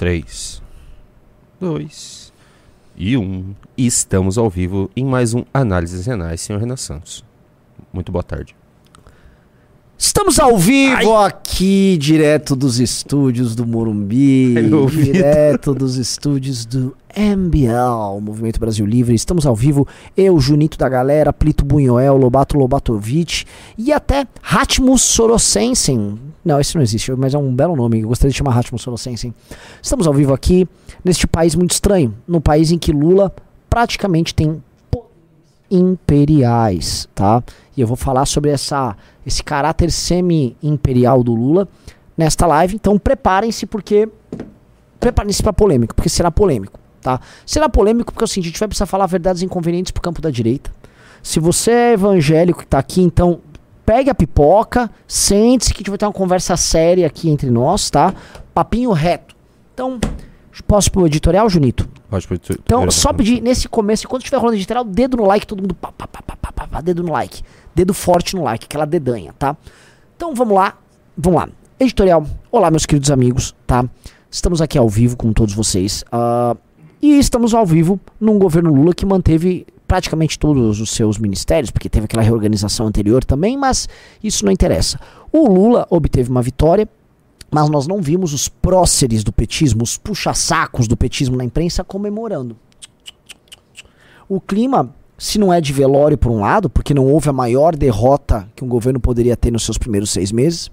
3, 2 e 1. E estamos ao vivo em mais um Análises Renais, senhor Renan Santos. Muito boa tarde. Estamos ao vivo aqui, direto dos estúdios do Morumbi, Ai, direto dos estúdios do MBL, Movimento Brasil Livre. Estamos ao vivo, eu, Junito da Galera, Plito Bunhoel, Lobato Lobatovic e até Hatmus Sorosensen. Não, esse não existe, mas é um belo nome, eu gostaria de chamar Hatmus Sorosensen. Estamos ao vivo aqui, neste país muito estranho, no país em que Lula praticamente tem imperiais, tá? E eu vou falar sobre essa, esse caráter semi-imperial do Lula nesta live. Então preparem-se porque preparem-se para polêmico, porque será polêmico, tá? Será polêmico porque seguinte, a gente vai precisar falar verdades inconvenientes pro campo da direita. Se você é evangélico que tá aqui, então pegue a pipoca, sente-se que a gente vai ter uma conversa séria aqui entre nós, tá? Papinho reto. Então, posso pro editorial, Junito? Pode tu- Então, tu- só pedir nesse começo, enquanto estiver rolando editorial, dedo no like, todo mundo pá, pá, pá, pá, pá, pá, pá, dedo no like. Dedo forte no like, aquela dedanha, tá? Então vamos lá, vamos lá. Editorial, olá meus queridos amigos, tá? Estamos aqui ao vivo com todos vocês. ah, e estamos ao vivo num governo Lula que manteve praticamente todos os seus ministérios, porque teve aquela reorganização anterior também, mas isso não interessa. O Lula obteve uma vitória, mas nós não vimos os próceres do petismo, os puxa-sacos do petismo na imprensa comemorando. O clima, se não é de velório por um lado, porque não houve a maior derrota que um governo poderia ter nos seus primeiros seis meses,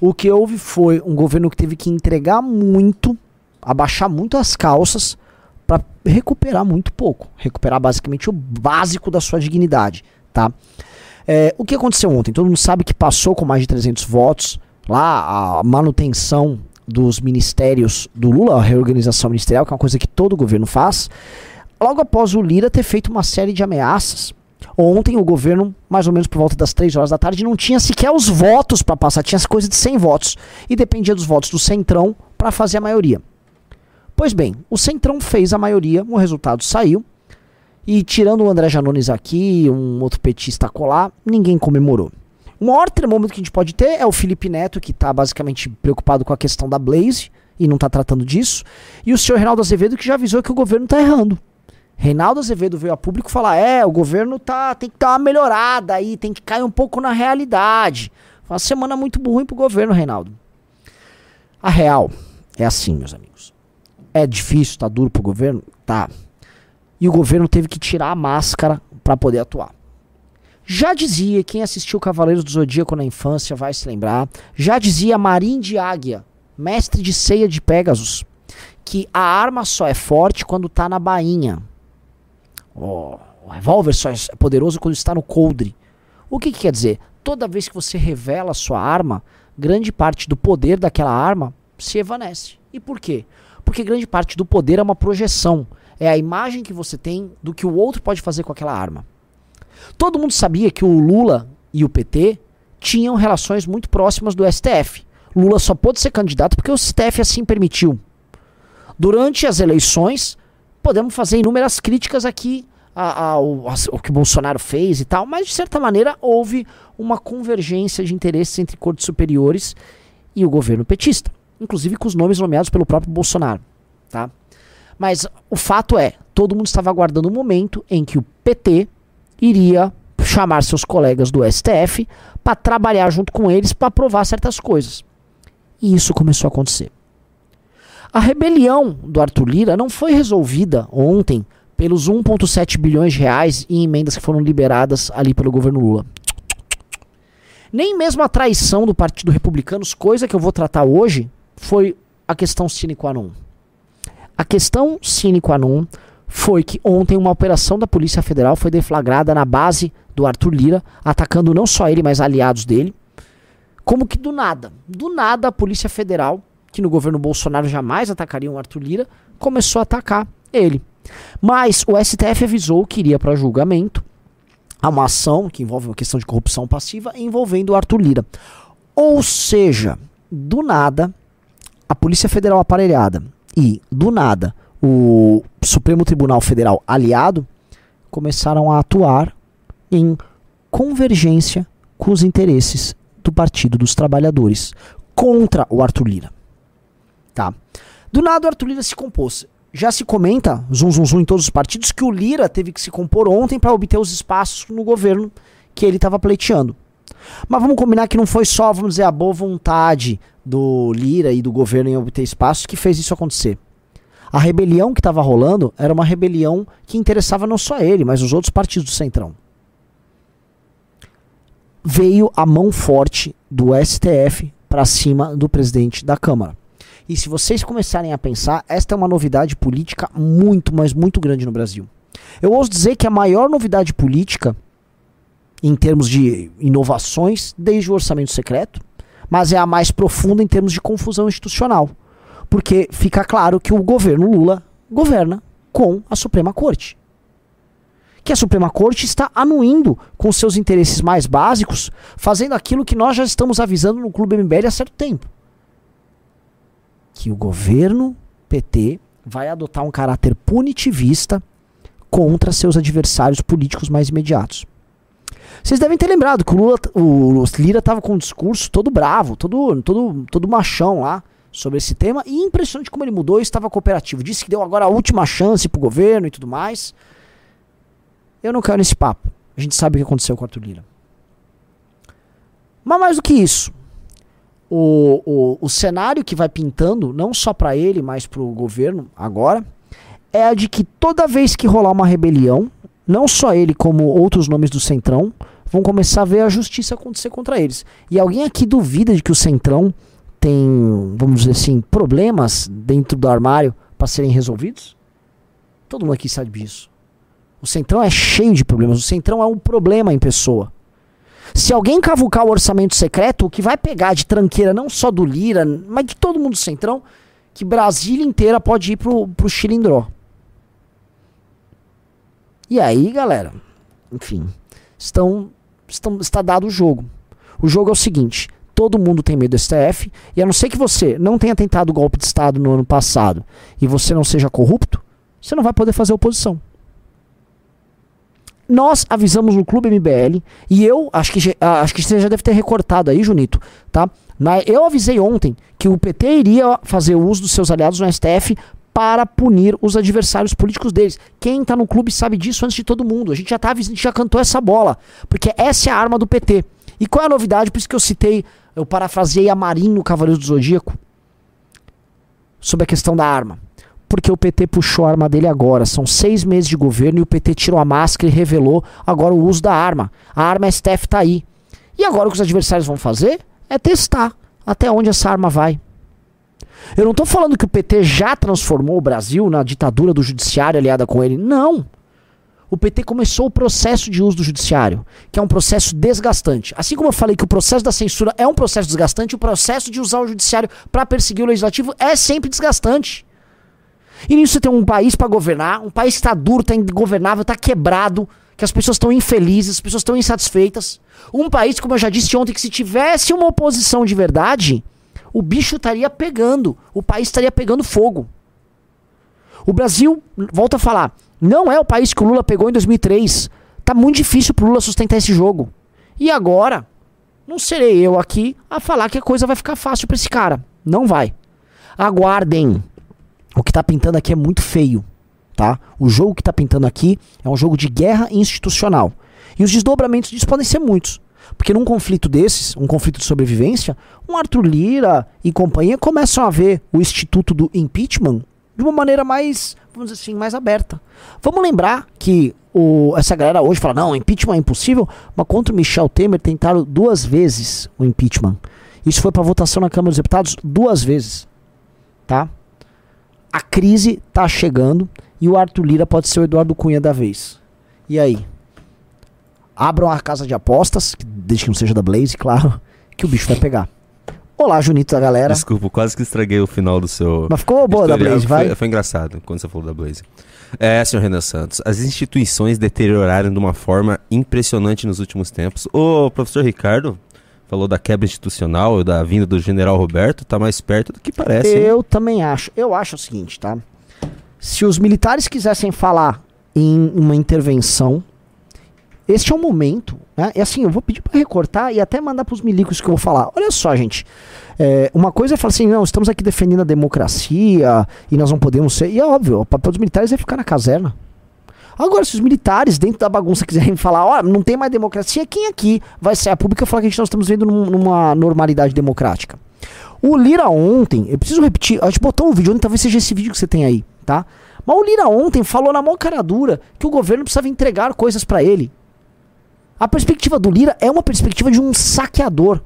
o que houve foi um governo que teve que entregar muito, abaixar muito as calças para recuperar muito pouco, recuperar basicamente o básico da sua dignidade, tá? É, o que aconteceu ontem? Todo mundo sabe que passou com mais de 300 votos lá a manutenção dos ministérios do Lula, a reorganização ministerial, que é uma coisa que todo governo faz, logo após o Lira ter feito uma série de ameaças. Ontem o governo, mais ou menos por volta das 3 horas da tarde, não tinha sequer os votos para passar, tinha essa coisa de 100 votos. E dependia dos votos do Centrão para fazer a maioria. Pois bem, o Centrão fez a maioria, o resultado saiu. E tirando o André Janones aqui, um outro petista colar, ninguém comemorou. O maior termômetro que a gente pode ter é o Felipe Neto, que está basicamente preocupado com a questão da Blaze e não está tratando disso. E o senhor Reinaldo Azevedo, que já avisou que o governo está errando. Reinaldo Azevedo veio a público falar: é, o governo tá, tem que dar uma melhorada aí, tem que cair um pouco na realidade. Foi uma semana muito ruim pro governo, Reinaldo. A real é assim, meus amigos. É difícil, tá duro pro governo? Tá. E o governo teve que tirar a máscara para poder atuar. Já dizia, quem assistiu Cavaleiros do Zodíaco na infância vai se lembrar, já dizia Marim de Águia, mestre de ceia de Pegasus, que a arma só é forte quando tá na bainha. O o revólver só é poderoso quando está no coldre. O que, que quer dizer? Toda vez que você revela a sua arma, grande parte do poder daquela arma se evanece. E por quê? Porque grande parte do poder é uma projeção. É a imagem que você tem do que o outro pode fazer com aquela arma. Todo mundo sabia que o Lula e o PT tinham relações muito próximas do STF. Lula só pôde ser candidato porque o STF assim permitiu. Durante as eleições, podemos fazer inúmeras críticas aqui ao, ao que o Bolsonaro fez e tal, mas de certa maneira houve uma convergência de interesses entre cortes superiores e o governo petista, inclusive com os nomes nomeados pelo próprio Bolsonaro, tá? Mas o fato é, todo mundo estava aguardando o momento em que o PT iria chamar seus colegas do STF para trabalhar junto com eles para aprovar certas coisas. E isso começou a acontecer. A rebelião do Arthur Lira não foi resolvida ontem pelos 1,7 bilhões de reais em emendas que foram liberadas ali pelo governo Lula. Nem mesmo a traição do Partido Republicano, coisa que eu vou tratar hoje, foi a questão sine qua non. A questão sine qua non foi que ontem uma operação da Polícia Federal foi deflagrada na base do Arthur Lira, atacando não só ele, mas aliados dele. Como que do nada, do nada a Polícia Federal, que no governo Bolsonaro jamais atacaria o Arthur Lira, começou a atacar ele. Mas o STF avisou que iria para julgamento a uma ação que envolve uma questão de corrupção passiva envolvendo o Arthur Lira. Ou seja, do nada, a Polícia Federal aparelhada e, do nada, o Supremo Tribunal Federal aliado começaram a atuar em convergência com os interesses do Partido dos Trabalhadores contra o Arthur Lira. Tá? Do nada o Arthur Lira se compôs. Já se comenta, zum zum zum em todos os partidos, que o Lira teve que se compor ontem para obter os espaços no governo que ele estava pleiteando. Mas vamos combinar que não foi só, vamos dizer, a boa vontade do Lira e do governo em obter espaços que fez isso acontecer. A rebelião que estava rolando era uma rebelião que interessava não só ele, mas os outros partidos do Centrão. Veio a mão forte do STF para cima do presidente da Câmara. E se vocês começarem a pensar, esta é uma novidade política muito, mas muito grande no Brasil. Eu ouso dizer que a maior novidade política, em termos de inovações, desde o orçamento secreto, mas é a mais profunda em termos de confusão institucional. Porque fica claro que o governo Lula governa com a Suprema Corte. Que a Suprema Corte está anuindo com seus interesses mais básicos, fazendo aquilo que nós já estamos avisando no Clube MBL há certo tempo que o governo PT vai adotar um caráter punitivista contra seus adversários políticos mais imediatos. Vocês devem ter lembrado que o, Lula, o Lira estava com um discurso todo bravo, todo, todo, todo machão lá sobre esse tema e impressionante como ele mudou e estava cooperativo. Disse que deu agora a última chance pro governo e tudo mais. Eu não quero nesse papo. A gente sabe o que aconteceu com o Arthur Lira. Mas mais do que isso, o, o, o cenário que vai pintando, não só para ele, mas para o governo agora, é a de que toda vez que rolar uma rebelião, não só ele, como outros nomes do Centrão, vão começar a ver a justiça acontecer contra eles. E alguém aqui duvida de que o Centrão tem, vamos dizer assim, problemas dentro do armário para serem resolvidos? Todo mundo aqui sabe disso. O Centrão é cheio de problemas. O Centrão é um problema em pessoa. Se alguém cavucar o orçamento secreto, o que vai pegar de tranqueira não só do Lira, mas de todo mundo do Centrão, que Brasília inteira pode ir pro, pro Chilindró. E aí, galera, enfim, estão, estão, está dado o jogo. O jogo é o seguinte: todo mundo tem medo do STF, e a não ser que você não tenha tentado golpe de Estado no ano passado e você não seja corrupto, você não vai poder fazer oposição. Nós avisamos no Clube MBL e eu acho que acho que você já deve ter recortado aí, Junito, tá? Eu avisei ontem que o PT iria fazer uso dos seus aliados no STF para punir os adversários políticos deles. Quem está no clube sabe disso antes de todo mundo. A gente já tá, a gente já cantou essa bola, porque essa é a arma do PT. E qual é a novidade? Por isso que eu citei, eu parafraseei a Marinho no Cavaleiro do Zodíaco sobre a questão da arma porque o PT puxou a arma dele agora. São seis meses de governo e o PT tirou a máscara e revelou agora o uso da arma. A arma STF tá aí. E agora o que os adversários vão fazer é testar até onde essa arma vai. Eu não estou falando que o PT já transformou o Brasil na ditadura do judiciário aliada com ele. Não. O PT começou o processo de uso do judiciário, que é um processo desgastante. Assim como eu falei que o processo da censura é um processo desgastante, o processo de usar o judiciário para perseguir o legislativo é sempre desgastante. E nisso você tem um país para governar, um país que está duro, está ingovernável, está quebrado, que as pessoas estão infelizes, as pessoas estão insatisfeitas. Um país, como eu já disse ontem, que se tivesse uma oposição de verdade, o bicho estaria pegando, o país estaria pegando fogo. O Brasil, volto a falar, não é o país que o Lula pegou em 2003. Tá muito difícil pro Lula sustentar esse jogo. E agora, não serei eu aqui a falar que a coisa vai ficar fácil para esse cara. Não vai. Aguardem o que está pintando aqui é muito feio, tá? O jogo que está pintando aqui é um jogo de guerra institucional. E os desdobramentos disso podem ser muitos. Porque num conflito desses, um conflito de sobrevivência, um Arthur Lira e companhia começam a ver o instituto do impeachment de uma maneira mais, vamos dizer assim, mais aberta. Vamos lembrar que o, essa galera hoje fala, não, impeachment é impossível, mas contra o Michel Temer tentaram duas vezes o impeachment. Isso foi para votação na Câmara dos Deputados duas vezes, tá? a crise tá chegando e o Arthur Lira pode ser o Eduardo Cunha da vez. E aí? Abram a casa de apostas, desde que não seja da Blaze, claro, que o bicho vai pegar. Olá, Junito da galera. Desculpa, quase que estraguei o final do seu. Mas ficou boa da Blaze, vai. Foi, foi, engraçado quando você falou da Blaze. É, senhor Renan Santos, as instituições deterioraram de uma forma impressionante nos últimos tempos. Ô, professor Ricardo, falou da quebra institucional, da vinda do general Roberto, tá mais perto do que parece. Eu hein? também acho. Eu acho o seguinte, tá? Se os militares quisessem falar em uma intervenção este é o momento, né? E assim, eu vou pedir para recortar e até mandar pros milicos que eu vou falar. Olha só, gente. É, uma coisa é falar assim, não, estamos aqui defendendo a democracia e nós não podemos ser. E é óbvio, o papel dos militares é ficar na caserna. Agora, se os militares, dentro da bagunça, quiserem falar, ó, não tem mais democracia, quem aqui vai ser a pública falar que a gente nós estamos vendo num- numa normalidade democrática? O Lira ontem, eu preciso repetir, a gente botou um vídeo ontem, talvez seja esse vídeo que você tem aí, tá? Mas o Lira ontem falou na mão cara dura que o governo precisava entregar coisas pra ele. A perspectiva do Lira é uma perspectiva de um saqueador.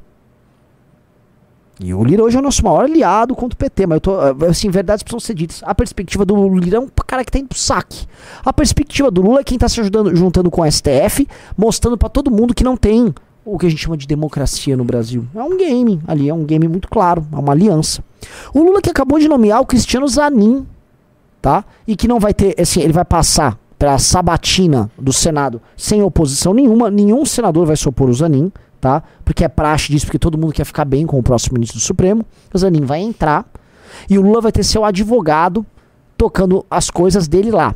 E o Lira hoje é o nosso maior aliado contra o PT, mas eu tô, assim, verdades precisam ser ditas. A perspectiva do Lira é um cara que tá indo pro saque. A perspectiva do Lula é quem tá se ajudando, juntando com o STF, mostrando pra todo mundo que não tem o que a gente chama de democracia no Brasil. É um game ali, é um game muito claro, é uma aliança. O Lula que acabou de nomear o Cristiano Zanin, tá? E que não vai ter, assim, ele vai passar pela sabatina do Senado sem oposição nenhuma, nenhum senador vai se opor ao Zanin, tá? Porque é praxe disso, porque todo mundo quer ficar bem com o próximo ministro do Supremo. O Zanin vai entrar e o Lula vai ter seu advogado tocando as coisas dele lá.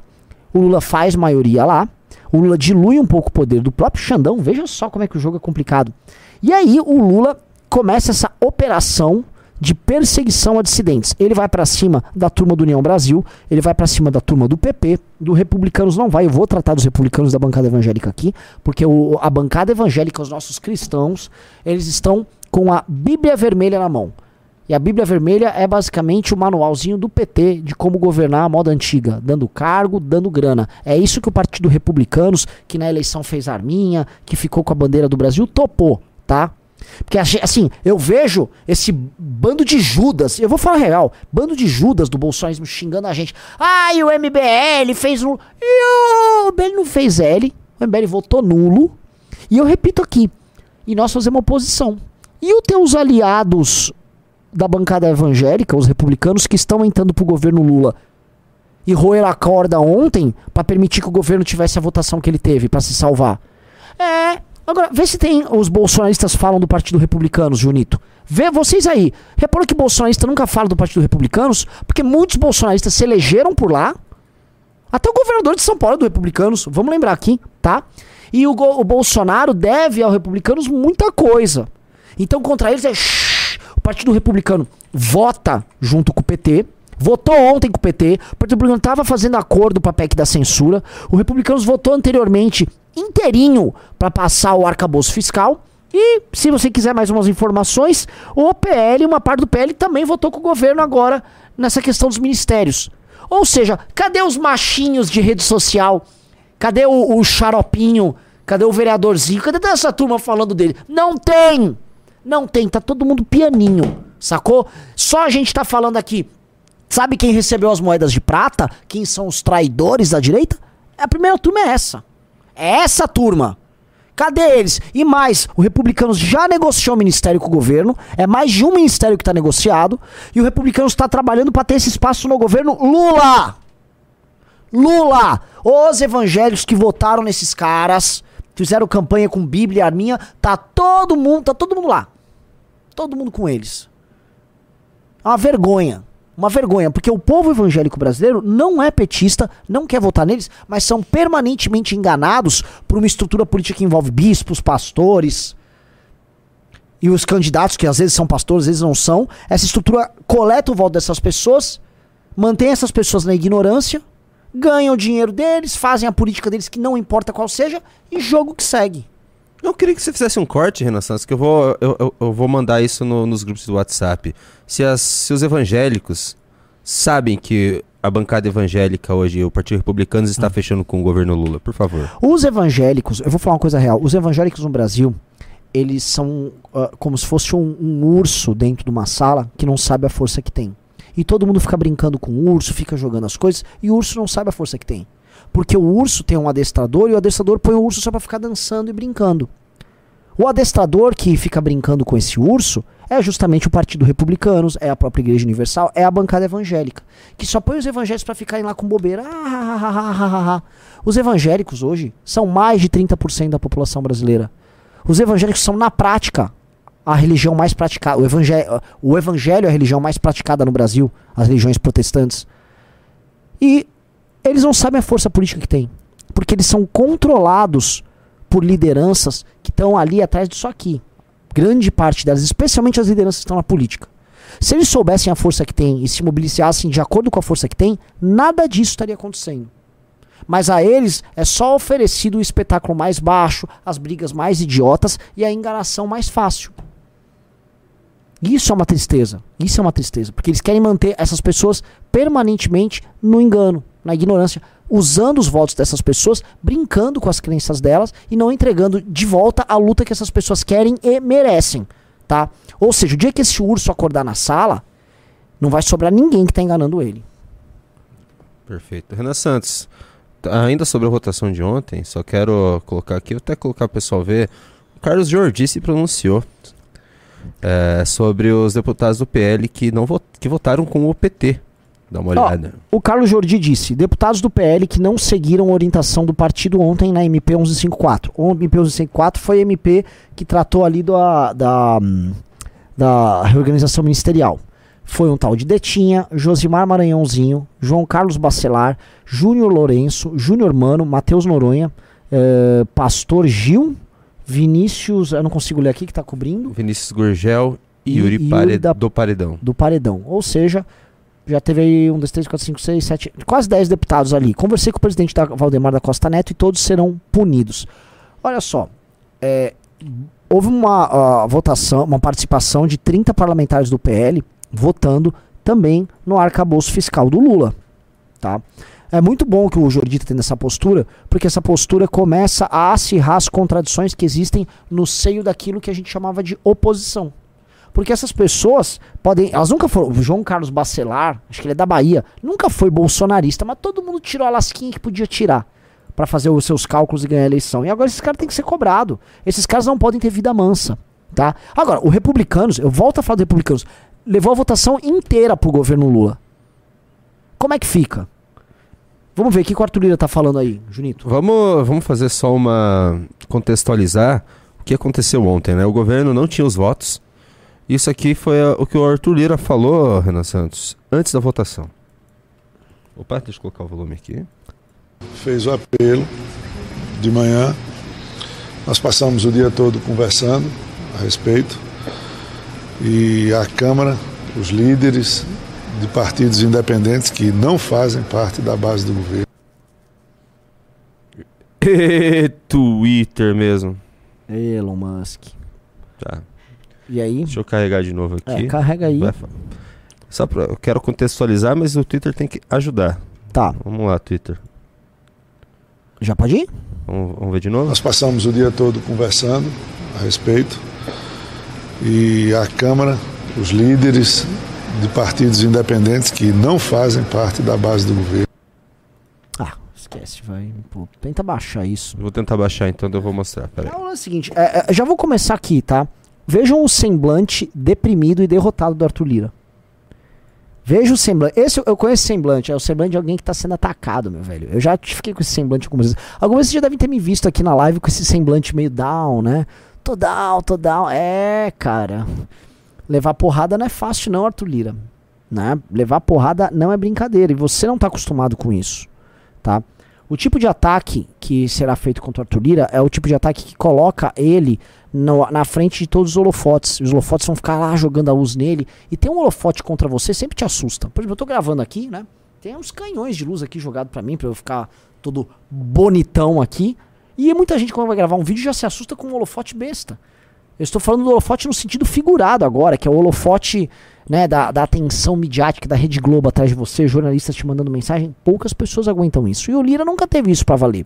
O Lula faz maioria lá, o Lula dilui um pouco o poder do próprio Xandão, veja só como é que o jogo é complicado. E aí o Lula começa essa operação de perseguição a dissidentes. Ele vai pra cima da turma do União Brasil, ele vai pra cima da turma do PP, do Republicanos não vai. Eu vou tratar dos republicanos da bancada evangélica aqui, porque o- a bancada evangélica, os nossos cristãos, eles estão com a Bíblia Vermelha na mão. E a Bíblia Vermelha é basicamente o manualzinho do PT de como governar a moda antiga, dando cargo, dando grana. É isso que o Partido Republicanos, que na eleição fez arminha, que ficou com a bandeira do Brasil, topou, tá? Porque assim, eu vejo esse bando de Judas, eu vou falar real, bando de Judas do bolsonarismo xingando a gente. E o MBL fez nulo. E o MBL não fez L, o MBL votou nulo. E eu repito aqui, e nós fazemos oposição. E os teus aliados da bancada evangélica, os republicanos que estão entrando pro governo Lula e roer a corda ontem pra permitir que o governo tivesse a votação que ele teve pra se salvar. É. Agora, vê se tem os bolsonaristas falam do Partido Republicanos, Junito. Vê vocês aí. Repara que bolsonarista nunca fala do Partido Republicanos, porque muitos bolsonaristas se elegeram por lá. Até o governador de São Paulo é do Republicanos, vamos lembrar aqui, tá? E o, o Bolsonaro deve aos republicanos muita coisa. Então, contra eles é. shhh, o Partido Republicano vota junto com o PT. Votou ontem com o PT. O Partido Republicano estava fazendo acordo para a PEC da censura. O Republicanos votou anteriormente inteirinho para passar o arcabouço fiscal. E, se você quiser mais umas informações, o PL, uma parte do PL, também votou com o governo agora nessa questão dos ministérios. Ou seja, cadê os machinhos de rede social? Cadê o, o xaropinho? Cadê o vereadorzinho? Cadê essa turma falando dele? Não tem! Não tem, tá todo mundo pianinho, sacou? Só a gente tá falando aqui. Sabe quem recebeu as moedas de prata? Quem são os traidores da direita? A primeira turma é essa. É essa turma. Cadê eles? E mais, o Republicanos já negociou o ministério com o governo, é mais de um ministério que está negociado, e o Republicanos está trabalhando para ter esse espaço no governo Lula. Lula! Os evangélicos que votaram nesses caras, fizeram campanha com Bíblia e Arminha, tá todo mundo, tá todo mundo lá. Todo mundo com eles. É uma vergonha. Uma vergonha, porque o povo evangélico brasileiro não é petista, não quer votar neles, mas são permanentemente enganados por uma estrutura política que envolve bispos, pastores e os candidatos, que às vezes são pastores, às vezes não são. Essa estrutura coleta o voto dessas pessoas, mantém essas pessoas na ignorância, ganham o dinheiro deles, fazem a política deles, que não importa qual seja, e jogo que segue. Eu queria que você fizesse um corte, Renan Santos, que eu vou, eu, eu- eu vou mandar isso no- nos grupos do WhatsApp. Se, as- se os evangélicos sabem que a bancada evangélica hoje, o Partido Republicano, está fechando com o governo Lula, por favor. Os evangélicos, eu vou falar uma coisa real, os evangélicos no Brasil, eles são ah, como se fosse um, um urso dentro de uma sala que não sabe a força que tem. E todo mundo fica brincando com o urso, fica jogando as coisas, e o urso não sabe a força que tem. Porque o urso tem um adestrador e o adestrador põe o urso só pra ficar dançando e brincando. O adestrador que fica brincando com esse urso é justamente o Partido Republicanos, é a própria Igreja Universal, é a bancada evangélica, que só põe os evangélicos pra ficarem lá com bobeira. Ah. Os evangélicos hoje são mais de 30% da população brasileira. Os evangélicos são, na prática, a religião mais praticada. O, o evangelho é a religião mais praticada no Brasil, as religiões protestantes. E eles não sabem a força política que tem. Porque eles são controlados por lideranças que estão ali atrás disso aqui. Grande parte delas, especialmente as lideranças que estão na política. Se eles soubessem a força que tem e se mobilizassem de acordo com a força que tem, nada disso estaria acontecendo. Mas a eles é só oferecido o espetáculo mais baixo, as brigas mais idiotas e a enganação mais fácil. Isso é uma tristeza. Isso é uma tristeza. Porque eles querem manter essas pessoas permanentemente no engano, na ignorância, usando os votos dessas pessoas, brincando com as crenças delas e não entregando de volta a luta que essas pessoas querem e merecem. Tá? Ou seja, o dia que esse urso acordar na sala, não vai sobrar ninguém que está enganando ele. Perfeito. Renan Santos, ainda sobre a votação de ontem, só quero colocar aqui, até colocar o pessoal ver. O Carlos Jordi se pronunciou é, sobre os deputados do PL que, não vot que votaram com o PT. Dá uma olhada. o Carlos Jordi disse: deputados do PL que não seguiram a orientação do partido ontem na MP 1154. O MP 1154 foi a MP que tratou ali da, da, da reorganização ministerial. Foi um tal de Detinha, Josimar Maranhãozinho, João Carlos Bacelar, Júnior Lourenço, Júnior Mano, Matheus Noronha, eh, Pastor Gil, Vinícius, eu não consigo ler aqui que está cobrindo. Vinícius Gurgel e Yuri, Yuri Pare da- do Paredão. do paredão. Ou seja, já teve aí um, dois, três, quatro, cinco, seis, sete, quase dez deputados ali. Conversei com o presidente da Valdemar da Costa Neto e todos serão punidos. Olha só, é, houve uma ah, votação, uma participação de 30 parlamentares do PL votando também no arcabouço fiscal do Lula. Tá? É muito bom que o Jordi tendo essa postura, porque essa postura começa a acirrar as contradições que existem no seio daquilo que a gente chamava de oposição. Porque essas pessoas podem. Elas nunca foram. O João Carlos Bacelar, acho que ele é da Bahia, nunca foi bolsonarista, mas todo mundo tirou a lasquinha que podia tirar para fazer os seus cálculos e ganhar a eleição. E agora esses caras têm que ser cobrados. Esses caras não podem ter vida mansa. Tá? Agora, o Republicanos, eu volto a falar do Republicanos, levou a votação inteira pro governo Lula. Como é que fica? Vamos ver o que que o Arthur Lira tá falando aí, Junito. Vamos, vamos fazer só uma. contextualizar o que aconteceu ontem, né? O governo não tinha os votos. Isso aqui foi a- o que o Arthur Lira falou, Renan Santos, antes da votação. Opa, deixa eu colocar o volume aqui. fez o apelo de manhã. Nós passamos o dia todo conversando a respeito. E a Câmara, os líderes de partidos independentes que não fazem parte da base do governo, Twitter mesmo. Elon Musk. Tá. E aí? Deixa eu carregar de novo aqui. É, carrega aí. Só pra, eu quero contextualizar, mas o Twitter tem que ajudar. Tá, Vamos lá, Twitter. já pode ir? Vamos, vamos ver de novo? nós passamos o dia todo conversando a respeito. E a Câmara, os líderes de partidos independentes que não fazem parte da base do governo, Ah, esquece, vai. Pô, tenta baixar isso. Vou tentar baixar então, daí eu vou mostrar. Pera aí. É o seguinte, é, é, já vou começar aqui, tá? Vejam o semblante deprimido e derrotado do Arthur Lira. Veja o semblante. Esse eu- conheço semblante, é o semblante de alguém que tá sendo atacado, meu velho. Eu já fiquei com esse semblante algumas vezes. Algumas vocês já devem ter me visto aqui na live com esse semblante meio down, né? Tô down, tô down. É, cara. Levar porrada não é fácil, não, Arthur Lira. Né? Levar porrada não é brincadeira. E você não tá acostumado com isso. Tá? O tipo de ataque que será feito contra o Arthur Lira é o tipo de ataque que coloca ele no- na frente de todos os holofotes. Os holofotes vão ficar lá jogando a luz nele. E ter um holofote contra você sempre te assusta. Por exemplo, eu tô gravando aqui, né? Tem uns canhões de luz aqui jogado pra mim, pra eu ficar todo bonitão aqui. E muita gente, quando vai gravar um vídeo, já se assusta com um holofote besta. Eu estou falando do holofote no sentido figurado agora, que é o holofote né, da, da atenção midiática da Rede Globo atrás de você, jornalistas te mandando mensagem. Poucas pessoas aguentam isso. E o Lira nunca teve isso pra valer.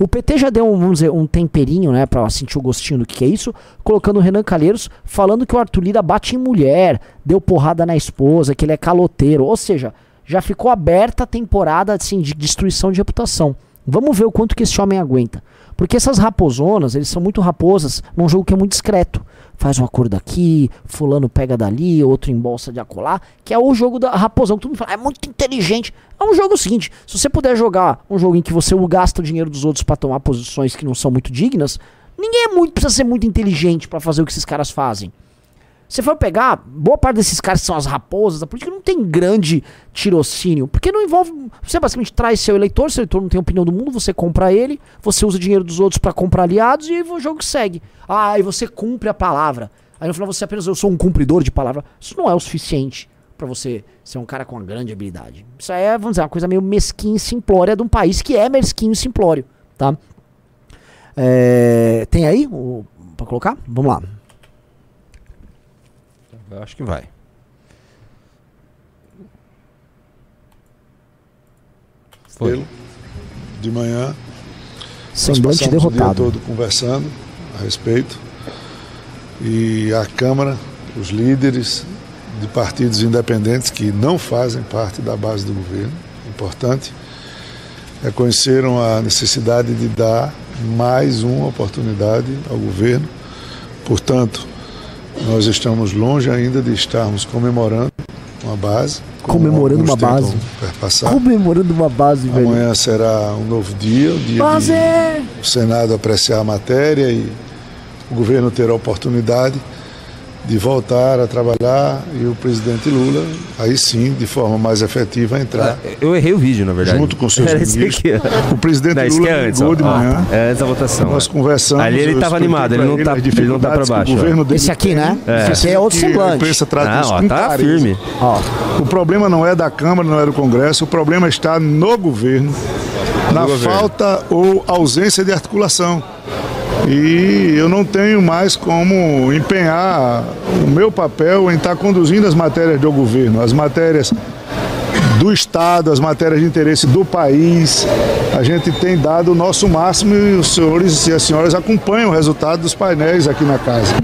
O PT já deu um, vamos dizer, um temperinho, né, pra sentir o gostinho do que é isso, colocando o Renan Calheiros falando que o Arthur Lira bate em mulher, deu porrada na esposa, que ele é caloteiro. Ou seja, já ficou aberta a temporada assim, de destruição de reputação. Vamos ver o quanto que esse homem aguenta. Porque essas raposonas, eles são muito raposas num jogo que é muito discreto. Faz um acordo aqui, fulano pega dali, outro embolsa de acolá, que é o jogo da raposão. Todo mundo fala, é muito inteligente. É um jogo seguinte, se você puder jogar um jogo em que você gasta o dinheiro dos outros pra tomar posições que não são muito dignas, ninguém é muito, precisa ser muito inteligente pra fazer o que esses caras fazem. Você for pegar, boa parte desses caras que são as raposas da política não tem grande tirocínio, porque não envolve. Você basicamente traz seu eleitor, seu eleitor não tem opinião do mundo, você compra ele, você usa o dinheiro dos outros para comprar aliados e aí o jogo segue. Ah, e você cumpre a palavra. Aí no final você apenas eu sou um cumpridor de palavra. Isso não é o suficiente para você ser um cara com uma grande habilidade. Isso é, vamos dizer, uma coisa meio mesquinha e simplória de um país que é mesquinho e simplório, tá? É, tem aí o, pra colocar? Vamos lá. Eu acho que vai. Foi. Pelo, de manhã, nós Semblante passamos o dia derrotado. todo conversando a respeito. E a Câmara, os líderes de partidos independentes que não fazem parte da base do governo, importante, reconheceram a necessidade de dar mais uma oportunidade ao governo. Portanto, nós estamos longe ainda de estarmos comemorando uma base. Comemorando uma base. Comemorando uma base, velho. Amanhã será um novo dia, o dia Base! de o Senado apreciar a matéria e o governo ter a oportunidade de voltar a trabalhar e o presidente Lula, aí sim, de forma mais efetiva, entrar. Eu errei o vídeo, na verdade. Junto com seus Era ministros. aqui. O presidente Não, Lula é ligou de Ó, manhã. É antes da votação. Nós conversamos. Ali ele eu tava expliquei animado, ele não tá- ele não tá que baixo, O ó. governo dele Esse aqui, né? tem. Esse aqui é outro Que A semblante. imprensa trata Não, ó, tá firme. Ó, O problema não é da Câmara, não é do Congresso, o problema está no governo, na governo. falta ou ausência de articulação. E eu não tenho mais como empenhar o meu papel em estar conduzindo as matérias do governo, as matérias do Estado, as matérias de interesse do país. A gente tem dado o nosso máximo e os senhores e as senhoras acompanham o resultado dos painéis aqui na casa.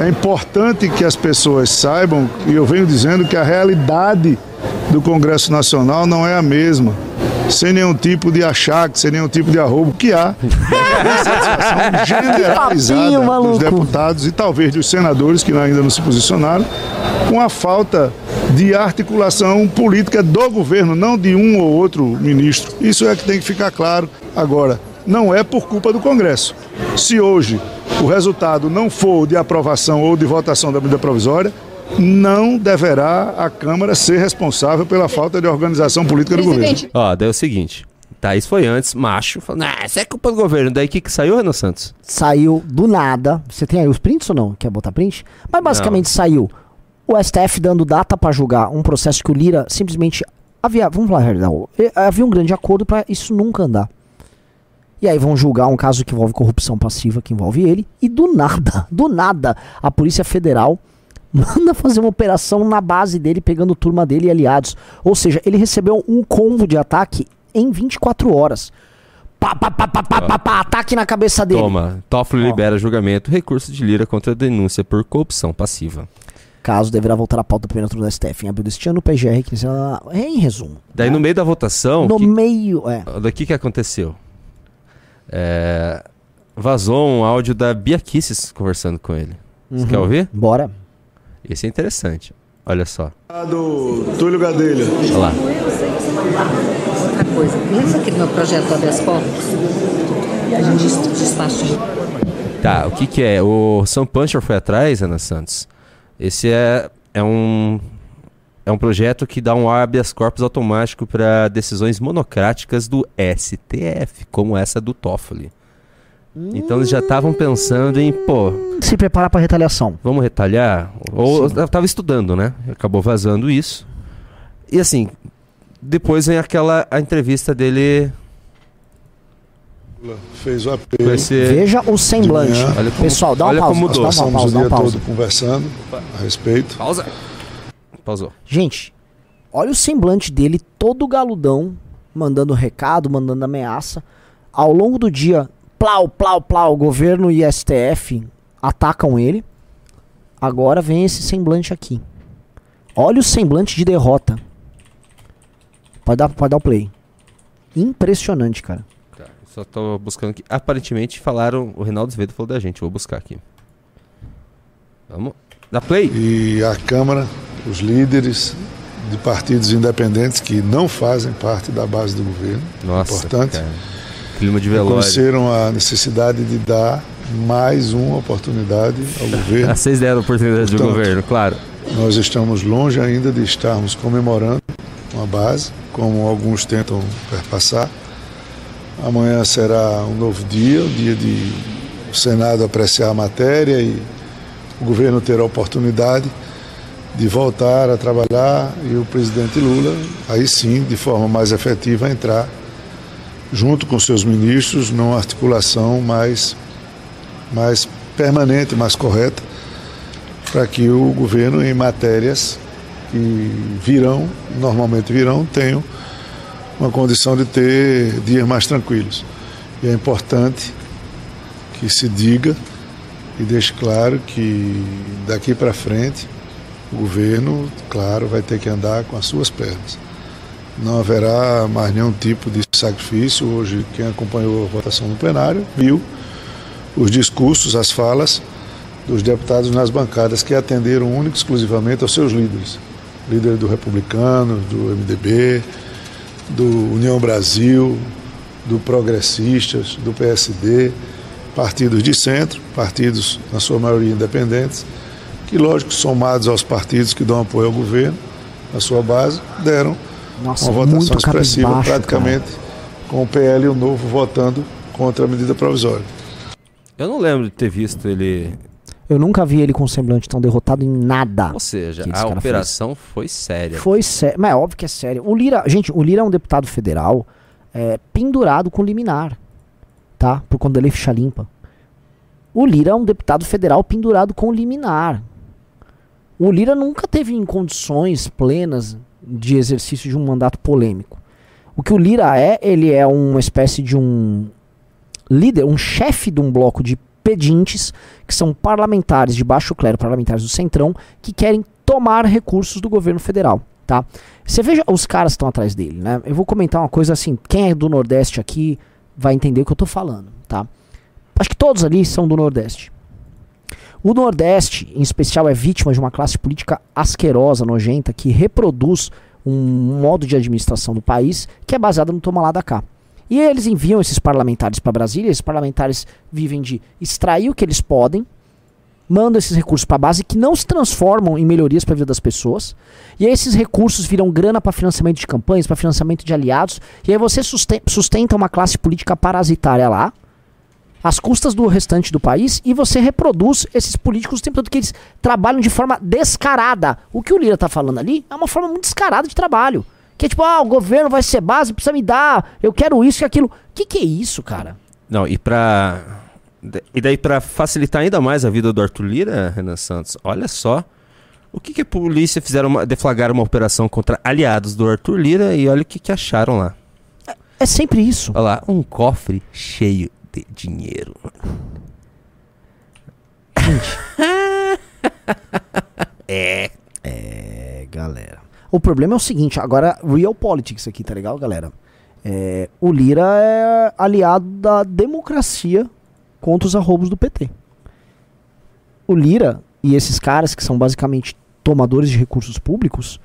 É importante que as pessoas saibam, e eu venho dizendo que a realidade do Congresso Nacional não é a mesma. Sem nenhum tipo de achaque, sem nenhum tipo de arrobo, que há insatisfação generalizada papinho, dos deputados e talvez dos senadores que ainda não se posicionaram, com a falta de articulação política do governo, não de um ou outro ministro. Isso é que tem que ficar claro. Agora, não é por culpa do Congresso. Se hoje o resultado não for de aprovação ou de votação da medida provisória, não deverá a Câmara ser responsável pela falta de organização política do governo. Presidente, Ó, daí é o seguinte. Thaís foi antes, macho. Falou, nah, isso é culpa do governo. Daí o que, que saiu, Renan Santos? saiu do nada. Você tem aí os prints ou não? Quer botar print? Mas basicamente saiu o STF dando data pra julgar um processo que o Lira simplesmente havia, vamos falar a realidade, eh, havia um grande acordo pra isso nunca andar. E aí vão julgar um caso que envolve corrupção passiva, que envolve ele, e do nada, do nada, a Polícia Federal manda fazer uma operação na base dele, pegando turma dele e aliados. Ou seja, ele recebeu um combo de ataque em 24 horas. Pá, pá, pá, pá, pá, pá, pá, ataque na cabeça dele. Toma, Toffoli libera julgamento, recurso de Lira contra a denúncia por corrupção passiva. Caso deverá voltar à pauta do primeiro turno da STF em abril deste ano, o PGR, que é em resumo. Daí no meio da votação, no que- meio, é. daqui que aconteceu? É, vazou um áudio da Bia Kisses conversando com ele. Você Uhum. quer ouvir? Bora. Esse é interessante. Olha só. Do Túlio Gadelha. Olha lá. outra coisa. Lembra aquele meu projeto habeas corpus? E a gente des- despachou. Tá, o que que é? O Sam Puncher foi atrás, Ana Santos. Esse é, é um é um projeto que dá um habeas corpus automático para decisões monocráticas do STF, como essa do Toffoli. Então eles já estavam pensando em, pô, Se prepara pra retaliação. vamos retalhar? Ou eu tava estudando, né? Acabou vazando isso. E assim, depois vem aquela a entrevista dele Fez o apelo. Veja o semblante. Olha como- Pessoal, dá olha uma pausa. como mudou. Dá uma Passamos pausa, o dá dia uma pausa. todo conversando a respeito. Pausa. Pausou. Gente, olha o semblante dele, todo galudão, mandando recado, mandando ameaça. Ao longo do dia, plau, plau, plau, governo e STF atacam ele. Agora vem esse semblante aqui. Olha o semblante de derrota. Pode dar, pode dar o play. Impressionante, cara. Tá, só tô buscando aqui. Aparentemente falaram, o Reinaldo Svedo falou da gente, vou buscar aqui. Vamos. Dá play. E a Câmara, os líderes de partidos independentes que não fazem parte da base do governo, Nossa, importante, cara. Clima de velório. reconheceram a necessidade de dar mais uma oportunidade ao governo. Vocês deram oportunidade do Portanto, governo, claro. Nós estamos longe ainda de estarmos comemorando uma base, como alguns tentam perpassar. Amanhã será um novo dia, o dia de o Senado apreciar a matéria e o governo ter a oportunidade de voltar a trabalhar e o presidente Lula, aí sim, de forma mais efetiva, entrar junto com seus ministros numa articulação mais, mais permanente, mais correta, para que o governo, em matérias que virão, normalmente virão, tenham uma condição de ter dias mais tranquilos. E é importante que se diga e deixe claro que daqui para frente o governo, claro, vai ter que andar com as suas pernas. Não haverá mais nenhum tipo de sacrifício. Hoje, quem acompanhou a votação no plenário viu os discursos, as falas dos deputados nas bancadas que atenderam único e exclusivamente aos seus líderes. Líder do Republicano, do MDB, do União Brasil, do Progressistas, do PSD, partidos de centro, partidos na sua maioria independentes, que, lógico, somados aos partidos que dão apoio ao governo, na sua base, deram Nossa, uma votação muito expressiva, cabisbaixo, praticamente com o PL e o Novo votando contra a medida provisória. Eu não lembro de ter visto ele. Eu nunca vi ele com um semblante tão derrotado em nada. Ou seja, a cara operação foi séria. Foi sério. Mas é óbvio que é sério. O Lira, gente, o Lira é um deputado federal é, pendurado com liminar, tá? Por conta da lei ficha limpa. O Lira é um deputado federal pendurado com liminar. O Lira nunca teve em condições plenas de exercício de um mandato polêmico. O que o Lira é, ele é uma espécie de um líder, um chefe de um bloco de pedintes, que são parlamentares de baixo clero, parlamentares do Centrão, que querem tomar recursos do governo federal, tá? Você veja os caras que estão atrás dele, né? Eu vou comentar uma coisa assim, quem é do Nordeste aqui vai entender o que eu tô falando, tá? Acho que todos ali são do Nordeste. O Nordeste, em especial, é vítima de uma classe política asquerosa, nojenta, que reproduz um modo de administração do país que é baseado no toma lá da cá. E eles enviam esses parlamentares para Brasília, esses parlamentares vivem de extrair o que eles podem, mandam esses recursos para a base que não se transformam em melhorias para a vida das pessoas. E aí esses recursos viram grana para financiamento de campanhas, para financiamento de aliados, e aí você susten- sustenta uma classe política parasitária lá, às custas do restante do país, e você reproduz esses políticos o tempo todo que eles trabalham de forma descarada. O que o Lira tá falando ali é uma forma muito descarada de trabalho. Que é tipo, ah, o governo vai ser base, precisa me dar, eu quero isso e aquilo. Que que é isso, cara? Não, e pra. E daí, pra facilitar ainda mais a vida do Arthur Lira, Renan Santos, olha só o que, que a polícia fizeram, uma, deflagraram uma operação contra aliados do Arthur Lira e olha o que, que acharam lá. É sempre isso. Olha lá, um cofre cheio de dinheiro. é. É, galera. O problema é o seguinte, agora, real politics aqui, tá legal, galera? É, o Lira é aliado da democracia contra os arroubos do PT. O Lira e esses caras que são basicamente tomadores de recursos públicos,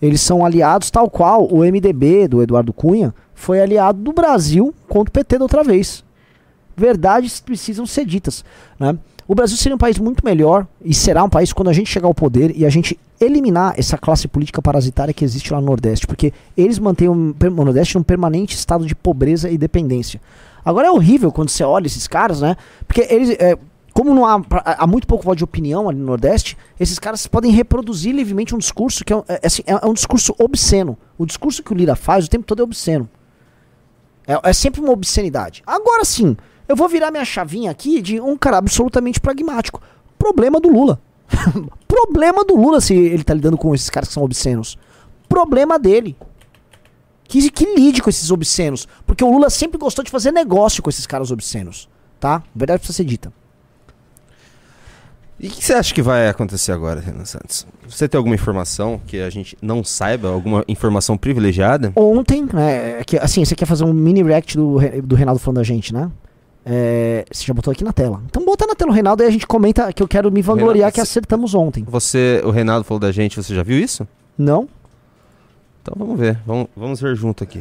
eles são aliados tal qual o MDB do Eduardo Cunha foi aliado do Brasil contra o PT da outra vez. Verdades precisam ser ditas, né? O Brasil seria um país muito melhor e será um país quando a gente chegar ao poder e a gente eliminar essa classe política parasitária que existe lá no Nordeste, porque eles mantêm o Nordeste num permanente estado de pobreza e dependência. Agora é horrível quando você olha esses caras, né? Porque eles, é, como não há, há muito pouco voto de opinião ali no Nordeste, esses caras podem reproduzir livremente um discurso que é, um- é, assim, é- é um discurso obsceno. O discurso que o Lira faz o tempo todo é obsceno. É, é sempre uma obscenidade. Agora sim, eu vou virar minha chavinha aqui de um cara absolutamente pragmático. Problema do Lula. Problema do Lula se ele tá lidando com esses caras que são obscenos. Problema dele. Que, que lide com esses obscenos. Porque o Lula sempre gostou de fazer negócio com esses caras obscenos. Tá? Verdade precisa ser dita. E o que você acha que vai acontecer agora, Renan Santos? Você tem alguma informação que a gente não saiba? Alguma informação privilegiada? Ontem, né, é que, assim, você quer fazer um mini react do, do Reinaldo falando da gente, né? É, você já botou aqui na tela. Então bota na tela o Reinaldo e a gente comenta que eu quero me vangloriar Reinaldo, que você- acertamos ontem. Você, o Reinaldo falou da gente, você já viu isso? Não? Então vamos ver, vamos, vamos ver junto aqui.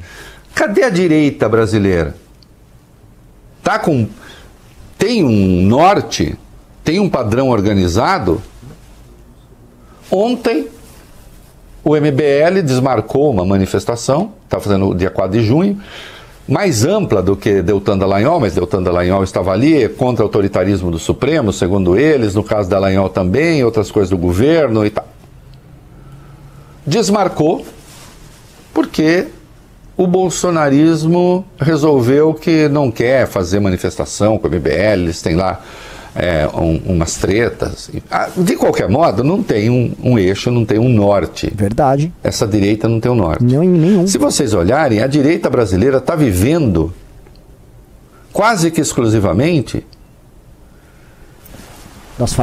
Cadê a direita brasileira? Tá com tem um norte, tem um padrão organizado. Ontem, o MBL desmarcou uma manifestação, está fazendo o dia 4 de junho, mais ampla do que Deltan Dallagnol, mas Deltan Dallagnol estava ali, contra o autoritarismo do Supremo, segundo eles, no caso Dallagnol também, outras coisas do governo e tal. Desmarcou porque o bolsonarismo resolveu que não quer fazer manifestação com o MBL, eles têm lá é, um, umas tretas. Ah, De qualquer modo, não tem um, um eixo, não tem um norte. Verdade. Essa direita não tem um norte. Não, nenhum. Se vocês olharem, a direita brasileira está vivendo quase que exclusivamente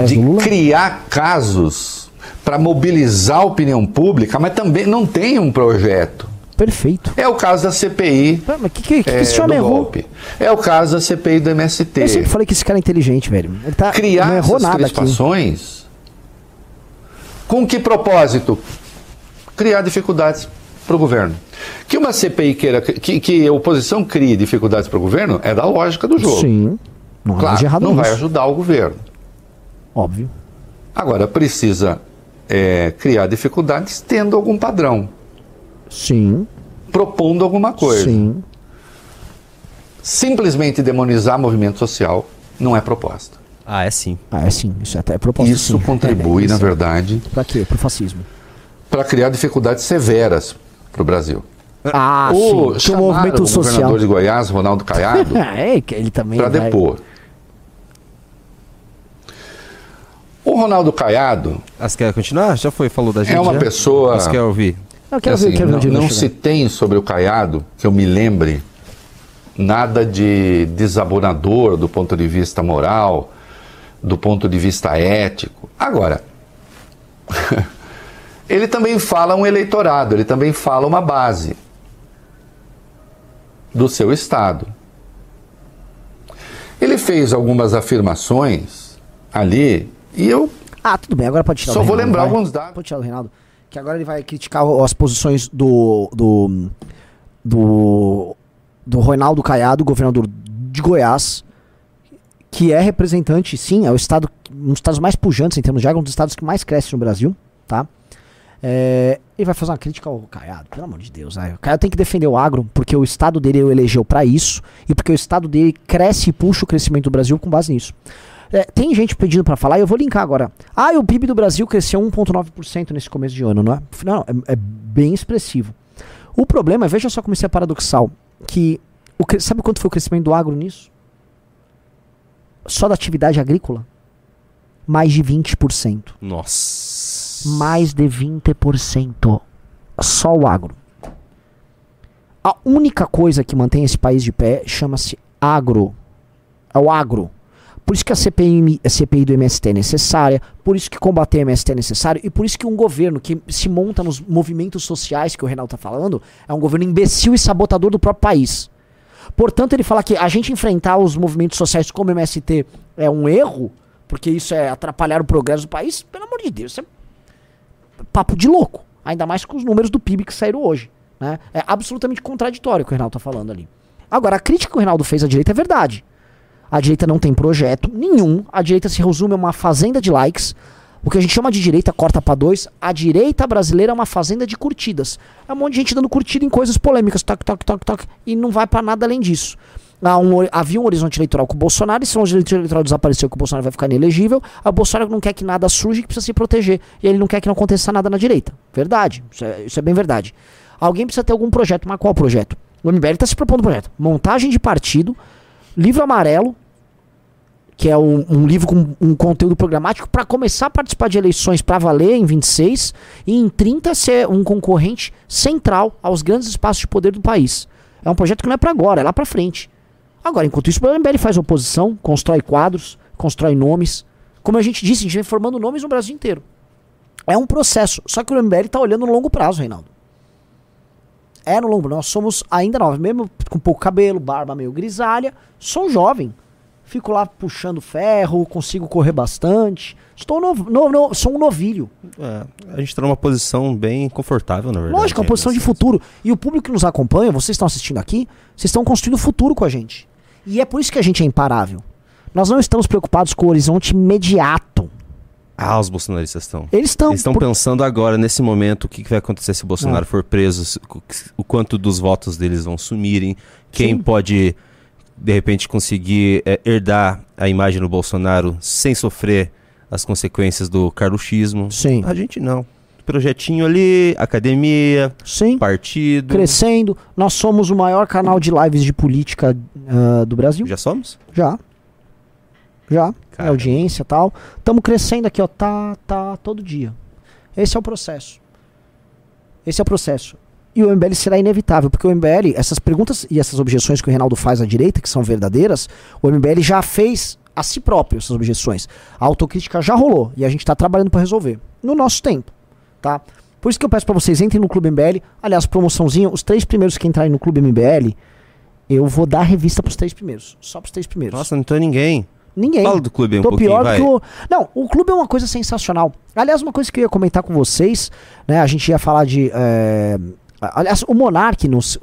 de criar casos para mobilizar a opinião pública, mas também não tem um projeto. Perfeito. É o caso da CPI Pô, Mas que, que, que é, esse do homem errou? golpe. É o caso da CPI do MST. Eu sempre falei que esse cara é inteligente, velho. Ele tá, Criar não errou nada aqui. crispações com que propósito? Criar dificuldades para o governo. Que uma CPI queira, que, que a oposição crie dificuldades para o governo é da lógica do jogo. Sim. Não Claro, de errado não vai ajudar o governo. Óbvio. Agora, precisa é, criar dificuldades tendo algum padrão, Sim. propondo alguma coisa. Sim. Simplesmente demonizar movimento social não é proposta. Ah, é sim. Ah, é sim. Isso até é proposta. Isso sim. contribui, É, na isso. verdade, Pra quê? Pro fascismo. para criar dificuldades severas para o Brasil. Ah, o sim. Que o movimento o social. governador de Goiás, Ronaldo Caiado, é, que ele também. para vai- depor. O Ronaldo Caiado você quer continuar? Já foi, falou da gente. é uma já? pessoa. Você quer ouvir? Eu quero assim, ver, quero não não se tem sobre o Caiado, que eu me lembre, nada de desabonador do ponto de vista moral, do ponto de vista ético. Agora, ele também fala um eleitorado, ele também fala uma base do seu Estado. Ele fez algumas afirmações ali e eu Ah, tudo bem, agora pode tirar Só o vou Reinaldo, lembrar vai. alguns dados. Pode tirar o Reinaldo. Que agora ele vai criticar as posições do. do. do. do Ronaldo Caiado, governador de Goiás, que é representante, sim, é o estado, um dos estados mais pujantes em termos de água, um dos estados que mais cresce no Brasil, tá? É, ele vai fazer uma crítica ao Caiado, pelo amor de Deus. Né? O Caiado tem que defender o agro, porque o estado dele o elegeu pra isso, e porque o estado dele cresce e puxa o crescimento do Brasil com base nisso. É, tem gente pedindo pra falar, e eu vou linkar agora. Ah, e o PIB do Brasil cresceu 1,9% nesse começo de ano, não é? Não, é, é bem expressivo. O problema, veja só como isso é paradoxal, que o, sabe quanto foi o crescimento do agro nisso? Só da atividade agrícola? Mais de 20%. Nossa. Mais de 20%. Só o agro. A única coisa que mantém esse país de pé chama-se agro. É o agro. Por isso que a CPI, a CPI do MST é necessária, por isso que combater o MST é necessário, e por isso que um governo que se monta nos movimentos sociais que o Reinaldo está falando é um governo imbecil e sabotador do próprio país. Portanto, ele fala que a gente enfrentar os movimentos sociais como o MST é um erro, porque isso é atrapalhar o progresso do país, pelo amor de Deus, isso é papo de louco. Ainda mais com os números do PIB que saíram hoje. Né? É absolutamente contraditório o que o Reinaldo está falando ali. Agora, a crítica que o Reinaldo fez à direita é verdade. A direita não tem projeto nenhum. A direita se resume a uma fazenda de likes. O que a gente chama de direita corta pra dois. A direita brasileira é uma fazenda de curtidas. É um monte de gente dando curtida em coisas polêmicas. Toc, toc, toc, toc. E não vai pra nada além disso. Um havia um horizonte eleitoral com o Bolsonaro. E se o horizonte eleitoral desapareceu, que o Bolsonaro vai ficar inelegível. A Bolsonaro não quer que nada surja e precisa se proteger. E ele não quer que não aconteça nada na direita. Verdade. Isso é, isso é bem verdade. Alguém precisa ter algum projeto. Mas qual projeto? O MBL está se propondo um projeto. Montagem de partido. Livro amarelo, que é um, um livro com um conteúdo programático para começar a participar de eleições para valer em 26 e em 30 ser um concorrente central aos grandes espaços de poder do país. É um projeto que não é para agora, é lá para frente. Agora, enquanto isso, o MBL faz oposição, constrói quadros, constrói nomes. Como a gente disse, a gente vem formando nomes no Brasil inteiro. É um processo. Só que o MBL está olhando no longo prazo, Reinaldo. É no longo. Nós somos ainda novos, mesmo com pouco cabelo, barba meio grisalha. Sou jovem. Fico lá puxando ferro, consigo correr bastante. Estou novo, no, no- sou um novilho. É, a gente tá numa posição bem confortável, na verdade. Lógico, é uma aí, posição de futuro. E o público que nos acompanha, vocês estão assistindo aqui, vocês estão construindo futuro com a gente. E é por isso que a gente é imparável. Nós não estamos preocupados com o horizonte imediato. Ah, os bolsonaristas estão. Eles estão. Eles estão por- pensando agora, nesse momento, o que, vai acontecer se o Bolsonaro Ah. for preso, o- quanto dos votos deles vão sumirem, quem Sim. pode, de repente, conseguir é, herdar a imagem do Bolsonaro sem sofrer as consequências do carluxismo. Sim. A gente não. Projetinho ali, academia, Sim. partido. Crescendo. Nós somos o maior canal de lives de política ah, do Brasil. Já somos? Já. Já. É Cara. audiência e tal. Estamos crescendo aqui, ó. Tá, tá, todo dia. Esse é o processo. Esse é o processo. E o MBL será inevitável, porque o MBL, essas perguntas e essas objeções que o Reinaldo faz à direita, que são verdadeiras, o MBL já fez a si próprio essas objeções. A autocrítica já rolou e a gente está trabalhando para resolver. No nosso tempo, tá? Por isso que eu peço para vocês, entrem no Clube MBL. Aliás, promoçãozinha, os três primeiros que entrarem no Clube MBL, eu vou dar revista pros três primeiros. Só pros três primeiros. Nossa, não tô ninguém. Ninguém. Fala do clube um Tô pior vai. que o. Não, o clube é uma coisa sensacional. Aliás, uma coisa que eu ia comentar com vocês, né? A gente ia falar de. é, Aliás, o Monark nos.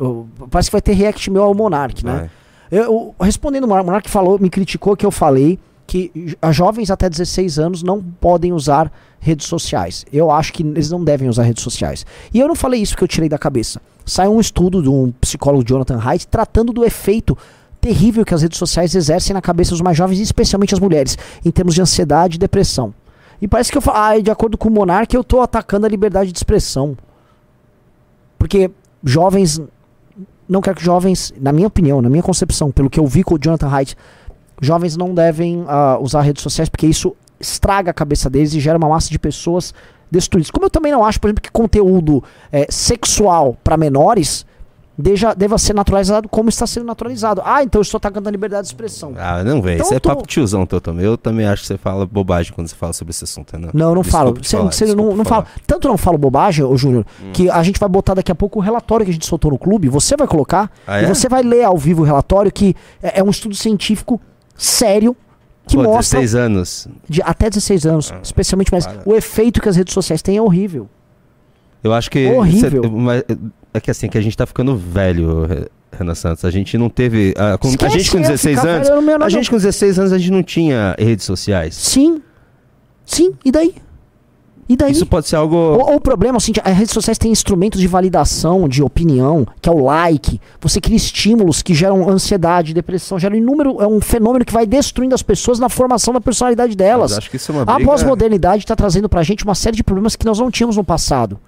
Parece que vai ter react meu ao Monark, né? Vai. Eu, respondendo o Monark, falou, me criticou que eu falei que jovens até 16 anos não podem usar redes sociais. Eu acho que eles não devem usar redes sociais. E eu não falei isso que eu tirei da cabeça. Saiu um estudo de um psicólogo Jonathan Haidt tratando do efeito terrível que as redes sociais exercem na cabeça dos mais jovens, especialmente as mulheres, em termos de ansiedade e depressão. E parece que eu falo, ah, de acordo com o Monark, eu tô atacando a liberdade de expressão. Porque jovens não quero que jovens, na minha opinião, na minha concepção, pelo que eu vi com o Jonathan Haidt, jovens não devem ah, usar redes sociais porque isso estraga a cabeça deles e gera uma massa de pessoas destruídas. Como eu também não acho, por exemplo, que conteúdo eh, sexual para menores deja, deva ser naturalizado como está sendo naturalizado. Ah, então eu estou atacando a liberdade de expressão. Ah, não, velho. Então Isso é tô- papo tiozão teu também. Eu também acho que você fala bobagem quando você fala sobre esse assunto, né? Não, eu não Desculpa falo. Cê- falar, cê não, não falo. Tanto não falo bobagem, ô Júnior, que a gente vai botar daqui a pouco o relatório que a gente soltou no clube. Você vai colocar Ah, e é? você vai ler ao vivo o relatório que é, é um estudo científico sério que Pô, mostra 16 anos. de até 16 anos, Ah, especialmente, mas para. o efeito que as redes sociais têm é horrível. Eu acho que. Horrível. cê- mas é que assim, que a gente tá ficando velho, Re- Renan Santos. A gente não teve. A, com- a Esquece, gente com eu 16 ficar anos. velho, A gente com 16 anos a gente não tinha redes sociais. Sim. Sim, e daí? E daí? Isso pode ser algo. Ou, o problema, assim, as redes sociais têm instrumentos de validação, de opinião, que é o like. Você cria estímulos que geram ansiedade, depressão, geram inúmero. É um fenômeno que vai destruindo as pessoas na formação da personalidade delas. Mas acho que isso é uma A briga. pós-modernidade está trazendo pra gente uma série de problemas que nós não tínhamos no passado.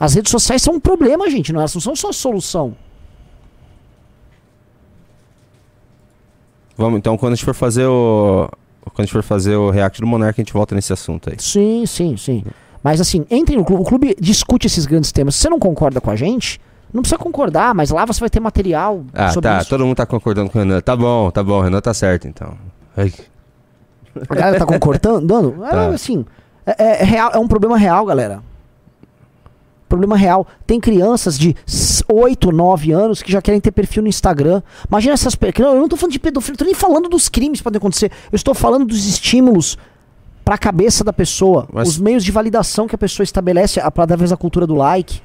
As redes sociais são um problema, gente, não, elas não são só solução. Vamos, então, quando a gente for fazer o. Quando a gente for fazer o react do Monark, a gente volta nesse assunto aí. Sim, sim, sim. Mas assim, entre no clube. O clube discute esses grandes temas. Se você não concorda com a gente, não precisa concordar, mas lá você vai ter material Ah, sobre tá. isso. Todo mundo tá concordando com o Renan. Tá bom, tá bom. O Renan tá certo, então. Ai, A galera tá concordando? É, Tá. assim, é- é real, é um problema real, galera. Problema real. Tem crianças de 8, 9 anos que já querem ter perfil no Instagram. Imagina essas. pe- Não, eu não tô falando de pedofilia, tô nem falando dos crimes que podem acontecer. Eu estou falando dos estímulos pra cabeça da pessoa. Mas- Os meios de validação que a pessoa estabelece a- através da cultura do like.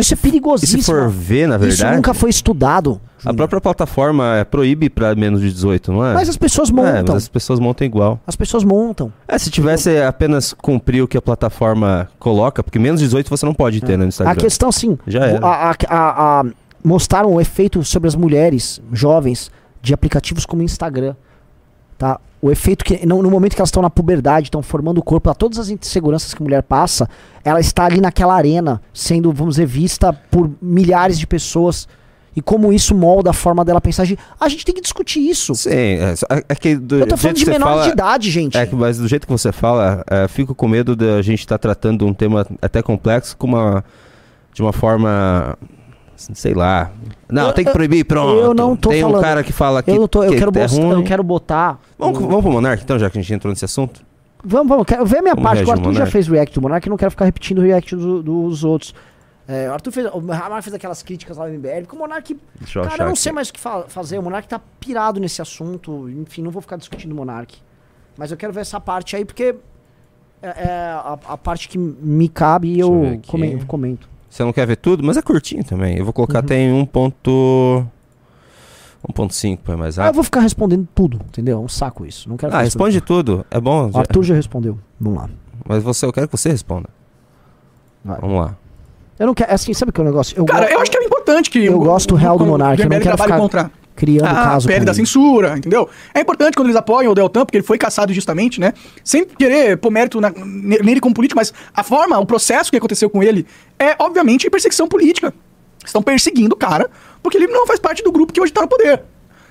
Isso é E perigosíssimo. se for ver, na Isso verdade. nunca foi estudado. A própria plataforma é, proíbe pra menos de 18, não é? Mas as pessoas É, montam. mas as pessoas montam igual. As pessoas montam. É, se tivesse apenas cumprir o que a plataforma coloca, porque menos de 18 você não pode ter né, no Instagram. A questão, sim. Já era. a- a- a- a- mostraram o efeito sobre as mulheres jovens de aplicativos como Instagram. Tá? O efeito que, no, no momento que elas estão na puberdade, estão formando o corpo, a todas as inseguranças que a mulher passa, ela está ali naquela arena, sendo, vamos dizer, vista por milhares de pessoas. E como isso molda a forma dela pensar. A gente tem que discutir isso. Sim, é, só- é que do Eu tô falando de menor fala, de idade, gente. É, que- mas do jeito que você fala, é, fico com medo de a gente estar tratando um tema até complexo com uma, de uma forma, sei lá. Não, Eu- tem que proibir, pronto. eu não tô Tem um falando. cara que fala que, eu não tô, eu que quero, é botar- eu ruim. quero botar. Vamos, um- vamos pro Monark então, já que a gente entrou nesse assunto? Vamos, vamos. Quero ver a minha Vamos parte. O reagir ao Arthur já Monark. fez react do Monark, eu não quero ficar repetindo o react do- dos outros. É, o Arthur fez. O Monark fez aquelas críticas lá no MBL, porque o Monark. Deixa eu Cara, achar eu não aqui. sei mais o que fa- fazer. O Monark tá pirado nesse assunto. Enfim, não vou ficar discutindo o Monark. Mas eu quero ver essa parte aí, porque é, é a, a parte que me cabe e Deixa eu ver eu aqui. comento. Você não quer ver tudo? Mas é curtinho também. Eu vou colocar Uhum. até em 1 ponto... 1.5 põe mais Ah, eu rápido. vou ficar respondendo tudo, entendeu? É um saco isso. Não quero Ah, responde tudo. É bom. O Arthur já respondeu. Vamos lá. Mas você, eu quero que você responda. Vai. Vamos lá. Eu não quero. Assim, sabe o que é o negócio? Eu Cara, go- eu acho que é importante que Eu o- gosto real do Monark, o eu não quero ficar contra criando a caso PL com da ele. censura, entendeu? É importante quando eles apoiam o Deltan, porque ele foi caçado justamente, né? Sem querer pôr mérito na- ne- nele como político, mas a forma, o processo que aconteceu com ele é, obviamente, perseguição política. Estão perseguindo o cara porque ele não faz parte do grupo que hoje tá no poder.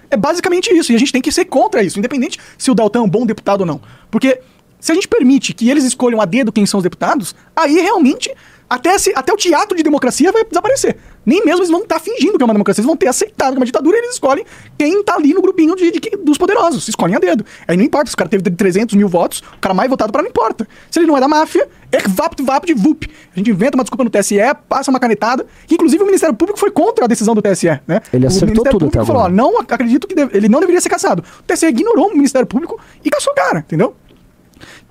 É basicamente isso, e a gente tem que ser contra isso, independente se o Deltan é um bom deputado ou não. Porque se a gente permite que eles escolham a dedo quem são os deputados, aí realmente até, se- até o teatro de democracia vai desaparecer. Nem mesmo eles vão estar fingindo que é uma democracia, eles vão ter aceitado que é uma ditadura e eles escolhem quem tá ali no grupinho de, de que- dos poderosos, escolhem a dedo. Aí não importa se o cara teve 300 mil votos, o cara mais votado para não importa. Se ele não é da máfia, é vapt vapt de vup. A gente inventa uma desculpa no TSE, passa uma canetada, que inclusive o Ministério Público foi contra a decisão do TSE, né? Ele o acertou Ministério tudo Público falou, ó, não acredito que deve- ele não deveria ser caçado. O TSE ignorou o Ministério Público e caçou o cara, entendeu?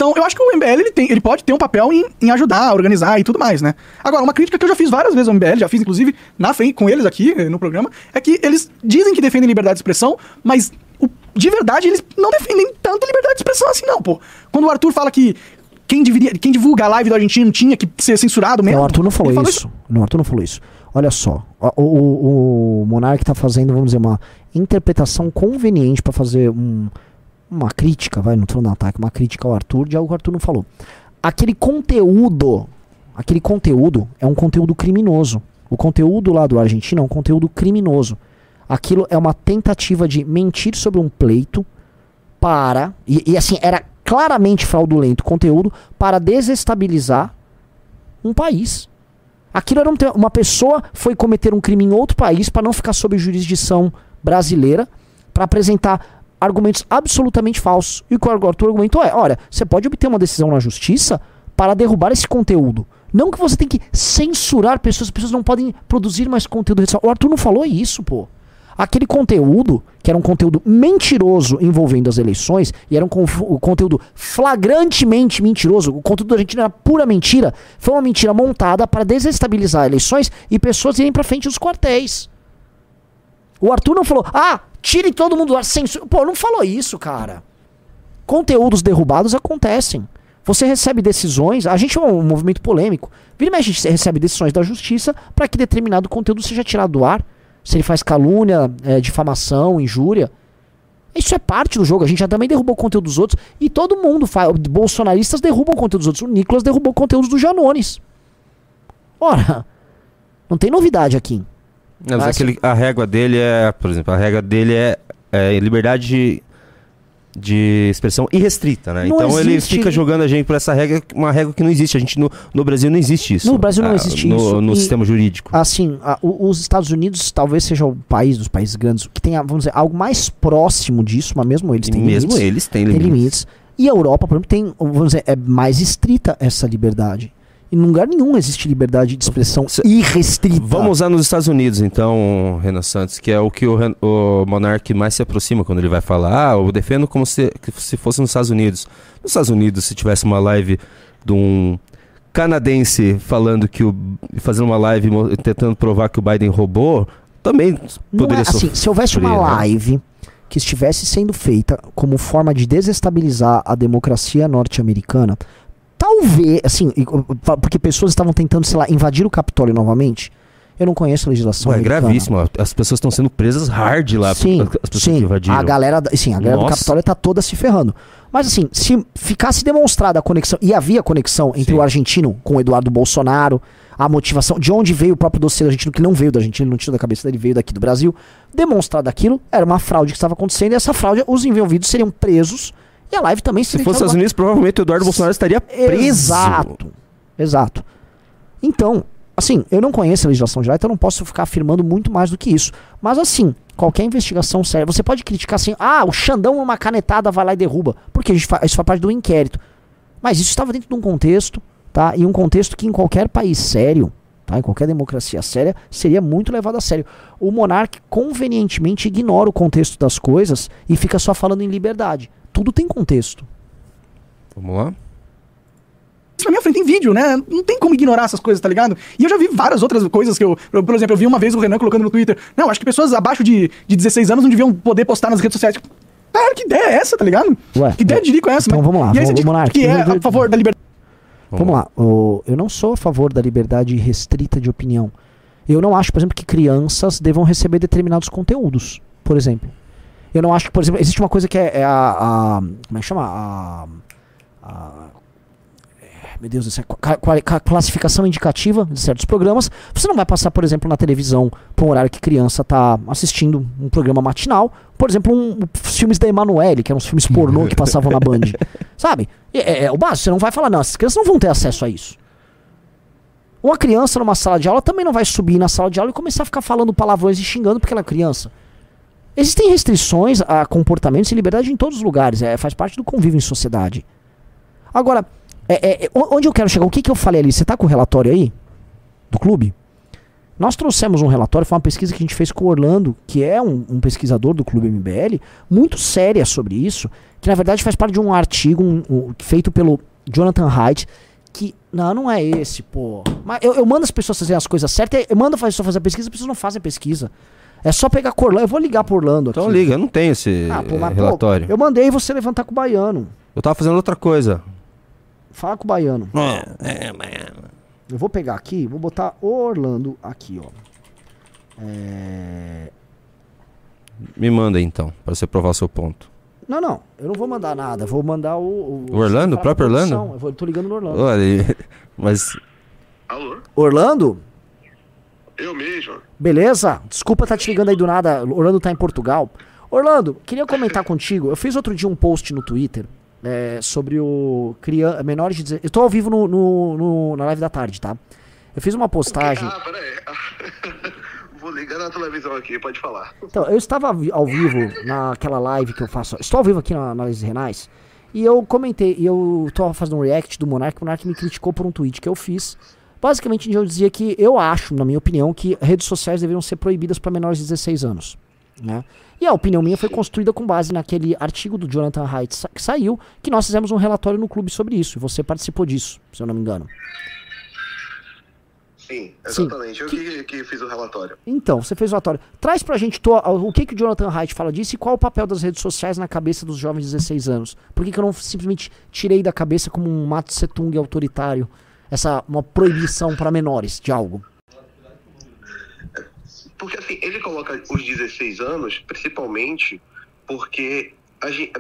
Então, eu acho que o MBL ele, tem, ele pode ter um papel em, em ajudar, organizar e tudo mais, né? Agora, uma crítica que eu já fiz várias vezes ao MBL, já fiz inclusive na frente com eles aqui eh, no programa, é que eles dizem que defendem liberdade de expressão, mas o- de verdade eles não defendem tanto liberdade de expressão assim, não, pô. Quando o Arthur fala que quem, deveria, quem divulga a live do argentino tinha que ser censurado mesmo. Não, o Arthur não falou ele isso. Não, o Arthur não falou isso. Olha só, o, o, o Monark tá fazendo, vamos dizer, uma interpretação conveniente pra fazer um- uma crítica, vai, não tô um ataque, uma crítica ao Arthur de algo que o Arthur não falou. Aquele conteúdo, aquele conteúdo é um conteúdo criminoso. O conteúdo lá do argentino é um conteúdo criminoso. Aquilo é uma tentativa de mentir sobre um pleito para. E, e assim, era claramente fraudulento o conteúdo para desestabilizar um país. Aquilo era um uma pessoa foi cometer um crime em outro país para não ficar sob jurisdição brasileira, para apresentar argumentos absolutamente falsos. E o que o Arthur argumentou é: olha, você pode obter uma decisão na justiça para derrubar esse conteúdo. Não que você tem que censurar pessoas, as pessoas não podem produzir mais conteúdo. O Arthur não falou isso, pô. Aquele conteúdo, que era um conteúdo mentiroso envolvendo as eleições, e era um conteúdo flagrantemente mentiroso, o conteúdo da Argentina era pura mentira, foi uma mentira montada para desestabilizar eleições e pessoas irem pra frente dos quartéis. O Arthur não falou, ah, tire todo mundo do ar, censura. Pô, não falou isso, cara. Conteúdos derrubados acontecem. Você recebe decisões, a gente é um movimento polêmico. Vira mexe, a gente recebe decisões da justiça para que determinado conteúdo seja tirado do ar. Se ele faz calúnia, é, difamação, injúria. Isso é parte do jogo. A gente já também derrubou conteúdo dos outros. E todo mundo faz. Bolsonaristas derrubam conteúdo dos outros. O Nicolas derrubou conteúdo do Janones. Ora, não tem novidade aqui. Mas Ah, aquele, a régua dele é, por exemplo, a régua dele é, é liberdade de, de expressão irrestrita, né? Não então ele existe- fica jogando a gente por essa regra, uma régua que não existe. A gente no, no Brasil não existe isso. No Brasil não Ah, existe isso. No E- sistema jurídico. Assim, a- os Estados Unidos talvez seja o país dos países grandes que tenha, vamos dizer, algo mais próximo disso, mas mesmo eles têm mesmo limites. eles têm tem limites. limites. E a Europa, por exemplo, tem, vamos dizer, é mais estrita essa liberdade. Em lugar nenhum existe liberdade de expressão irrestrita. Vamos usar nos Estados Unidos, então, Renan Santos, que é o que o, o Monark mais se aproxima quando ele vai falar. Ah, eu defendo como se, se fosse nos Estados Unidos. Nos Estados Unidos, se tivesse uma live de um canadense falando que o. fazendo uma live tentando provar que o Biden roubou, também poderia é assim, sofrer, se houvesse uma né? live que estivesse sendo feita como forma de desestabilizar a democracia norte-americana, talvez, assim, porque pessoas estavam tentando, sei lá, invadir o Capitólio novamente. Eu não conheço a legislação Pô, é gravíssimo. As pessoas estão sendo presas hard lá. Sim, as pessoas sim. que invadiram. A galera, sim, a galera do. Capitólio tá toda se ferrando. Mas assim, se ficasse demonstrada a conexão, e havia conexão entre Sim. o argentino com o Eduardo Bolsonaro, a motivação, de onde veio o próprio dossiê do argentino, que não veio da Argentina, ele não tirou da cabeça dele, veio daqui do Brasil, demonstrado aquilo, era uma fraude que estava acontecendo, e essa fraude, os envolvidos seriam presos, e a live também Se fosse Estados Unidos, provavelmente o Eduardo Bolsonaro estaria preso. Exato. Exato. Então, assim, eu não conheço a legislação geral, então eu não posso ficar afirmando muito mais do que isso. Mas assim, qualquer investigação séria, você pode criticar assim, ah, o Xandão uma canetada vai lá e derruba, porque fa- isso faz parte do inquérito. Mas isso estava dentro de um contexto, tá? E um contexto que em qualquer país sério, tá? Em qualquer democracia séria, seria muito levado a sério. O monarca convenientemente ignora o contexto das coisas e fica só falando em liberdade. Tudo tem contexto. Vamos lá? na minha frente em vídeo, né? Não tem como ignorar essas coisas, tá ligado? E eu já vi várias outras coisas que eu, eu, por exemplo, eu vi uma vez o Renan colocando no Twitter, não, acho que pessoas abaixo de, de 16 anos não deviam poder postar nas redes sociais. Cara, que ideia é essa, tá ligado? Ué, que ideia de rico é essa? então Mas- vamos lá, E aí você vamos- Monark, que é a favor da liberdade. Vamos lá, o- eu não sou a favor da liberdade restrita de opinião. Eu não acho, por exemplo, que crianças devam receber determinados conteúdos, por exemplo. Eu não acho que, por exemplo, existe uma coisa que é, é a, a- Como é que chama? A. a- é, meu Deus, qua- qua- classificação indicativa de certos programas. Você não vai passar, por exemplo, na televisão para um horário que criança está assistindo um programa matinal. Por exemplo, um, os filmes da Emanuele, que eram os filmes pornô que passavam na Band. Sabe? É, é o básico, você não vai falar, não, essas crianças não vão ter acesso a isso. Uma criança numa sala de aula também não vai subir na sala de aula e começar a ficar falando palavrões e xingando porque ela é criança. Existem restrições a comportamentos e liberdade em todos os lugares, é, faz parte do convívio em sociedade. Agora, é, é, é, onde eu quero chegar? O que, que eu falei ali? Você tá com o relatório aí? Do clube? Nós trouxemos um relatório, foi uma pesquisa que a gente fez com o Orlando, que é um, um pesquisador do Clube MBL, muito séria sobre isso, que na verdade faz parte de um artigo um- um- feito pelo Jonathan Haidt, que. Não, não é esse, pô. Mas eu, eu mando as pessoas fazerem as coisas certas, eu mando a pessoa fazer a pesquisa, as pessoas não fazem pesquisa. É só pegar com o Orlando. Eu vou ligar pro Orlando Então aqui. liga, eu não tenho esse Ah, pô, eh, mas, pô, relatório. eu mandei você levantar com o baiano. Eu tava fazendo outra coisa. Fala com o baiano. É, Eu vou pegar aqui, vou botar o Orlando aqui, ó. É... Me manda aí, então, pra você provar o seu ponto. Não, não, eu não vou mandar nada. Vou mandar o. O Orlando? Fala O próprio. Orlando? Eu, vou, eu tô ligando no Orlando. Olha, mas Alô? Orlando? Eu mesmo? Beleza? Desculpa estar te ligando aí do nada. Orlando tá em Portugal. Orlando, queria comentar contigo. Eu fiz outro dia um post no Twitter é, sobre o criança, menores de 16. Eu tô ao vivo no, no- no- na live da tarde, tá? Eu fiz uma postagem. Ah, peraí. Vou ligar na televisão aqui, pode falar. Então, eu estava ao vivo naquela live que eu faço. Estou ao vivo aqui na Análise Renais. E eu comentei, e eu tô fazendo um react do Monark. O Monark me criticou por um tweet que eu fiz. Basicamente, eu dizia que eu acho, na minha opinião, que redes sociais deveriam ser proibidas para menores de 16 anos. Né? E a opinião minha foi construída com base naquele artigo do Jonathan Haidt que saiu, que nós fizemos um relatório no clube sobre isso. E você participou disso, se eu não me engano. Sim, Sim. exatamente. Eu que, que fiz o relatório. Então, você fez o relatório. Traz pra gente o que, que o Jonathan Haidt fala disso e qual o papel das redes sociais na cabeça dos jovens de 16 anos. Por que, que eu não simplesmente tirei da cabeça como um Mato Setung autoritário essa uma proibição para menores de algo? Porque assim, ele coloca os 16 anos, principalmente porque a gen-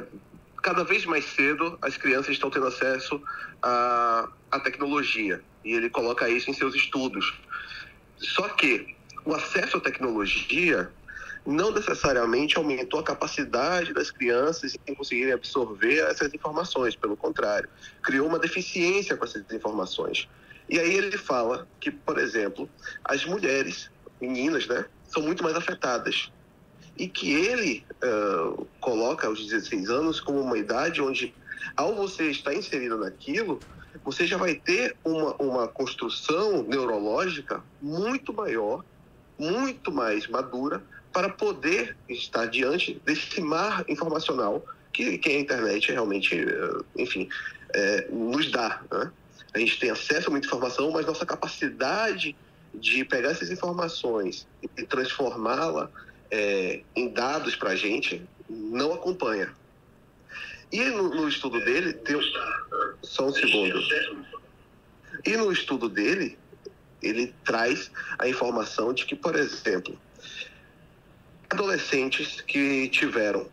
cada vez mais cedo as crianças estão tendo acesso à, à tecnologia. E ele coloca isso em seus estudos. Só que o acesso à tecnologia não necessariamente aumentou a capacidade das crianças em conseguirem absorver essas informações. Pelo contrário, criou uma deficiência com essas informações. E aí ele fala que, por exemplo, as mulheres, meninas, né, são muito mais afetadas. E que ele ah, coloca os 16 anos como uma idade onde, ao você estar inserido naquilo, você já vai ter uma, uma construção neurológica muito maior, muito mais madura, para poder estar diante desse mar informacional que, que a internet realmente, eh, enfim, eh, nos dá. Né? A gente tem acesso a muita informação, mas nossa capacidade de pegar essas informações e transformá-la eh, em dados para a gente não acompanha. E no, no estudo dele, tem só um segundo. E no estudo dele, ele traz a informação de que, por exemplo, adolescentes que tiveram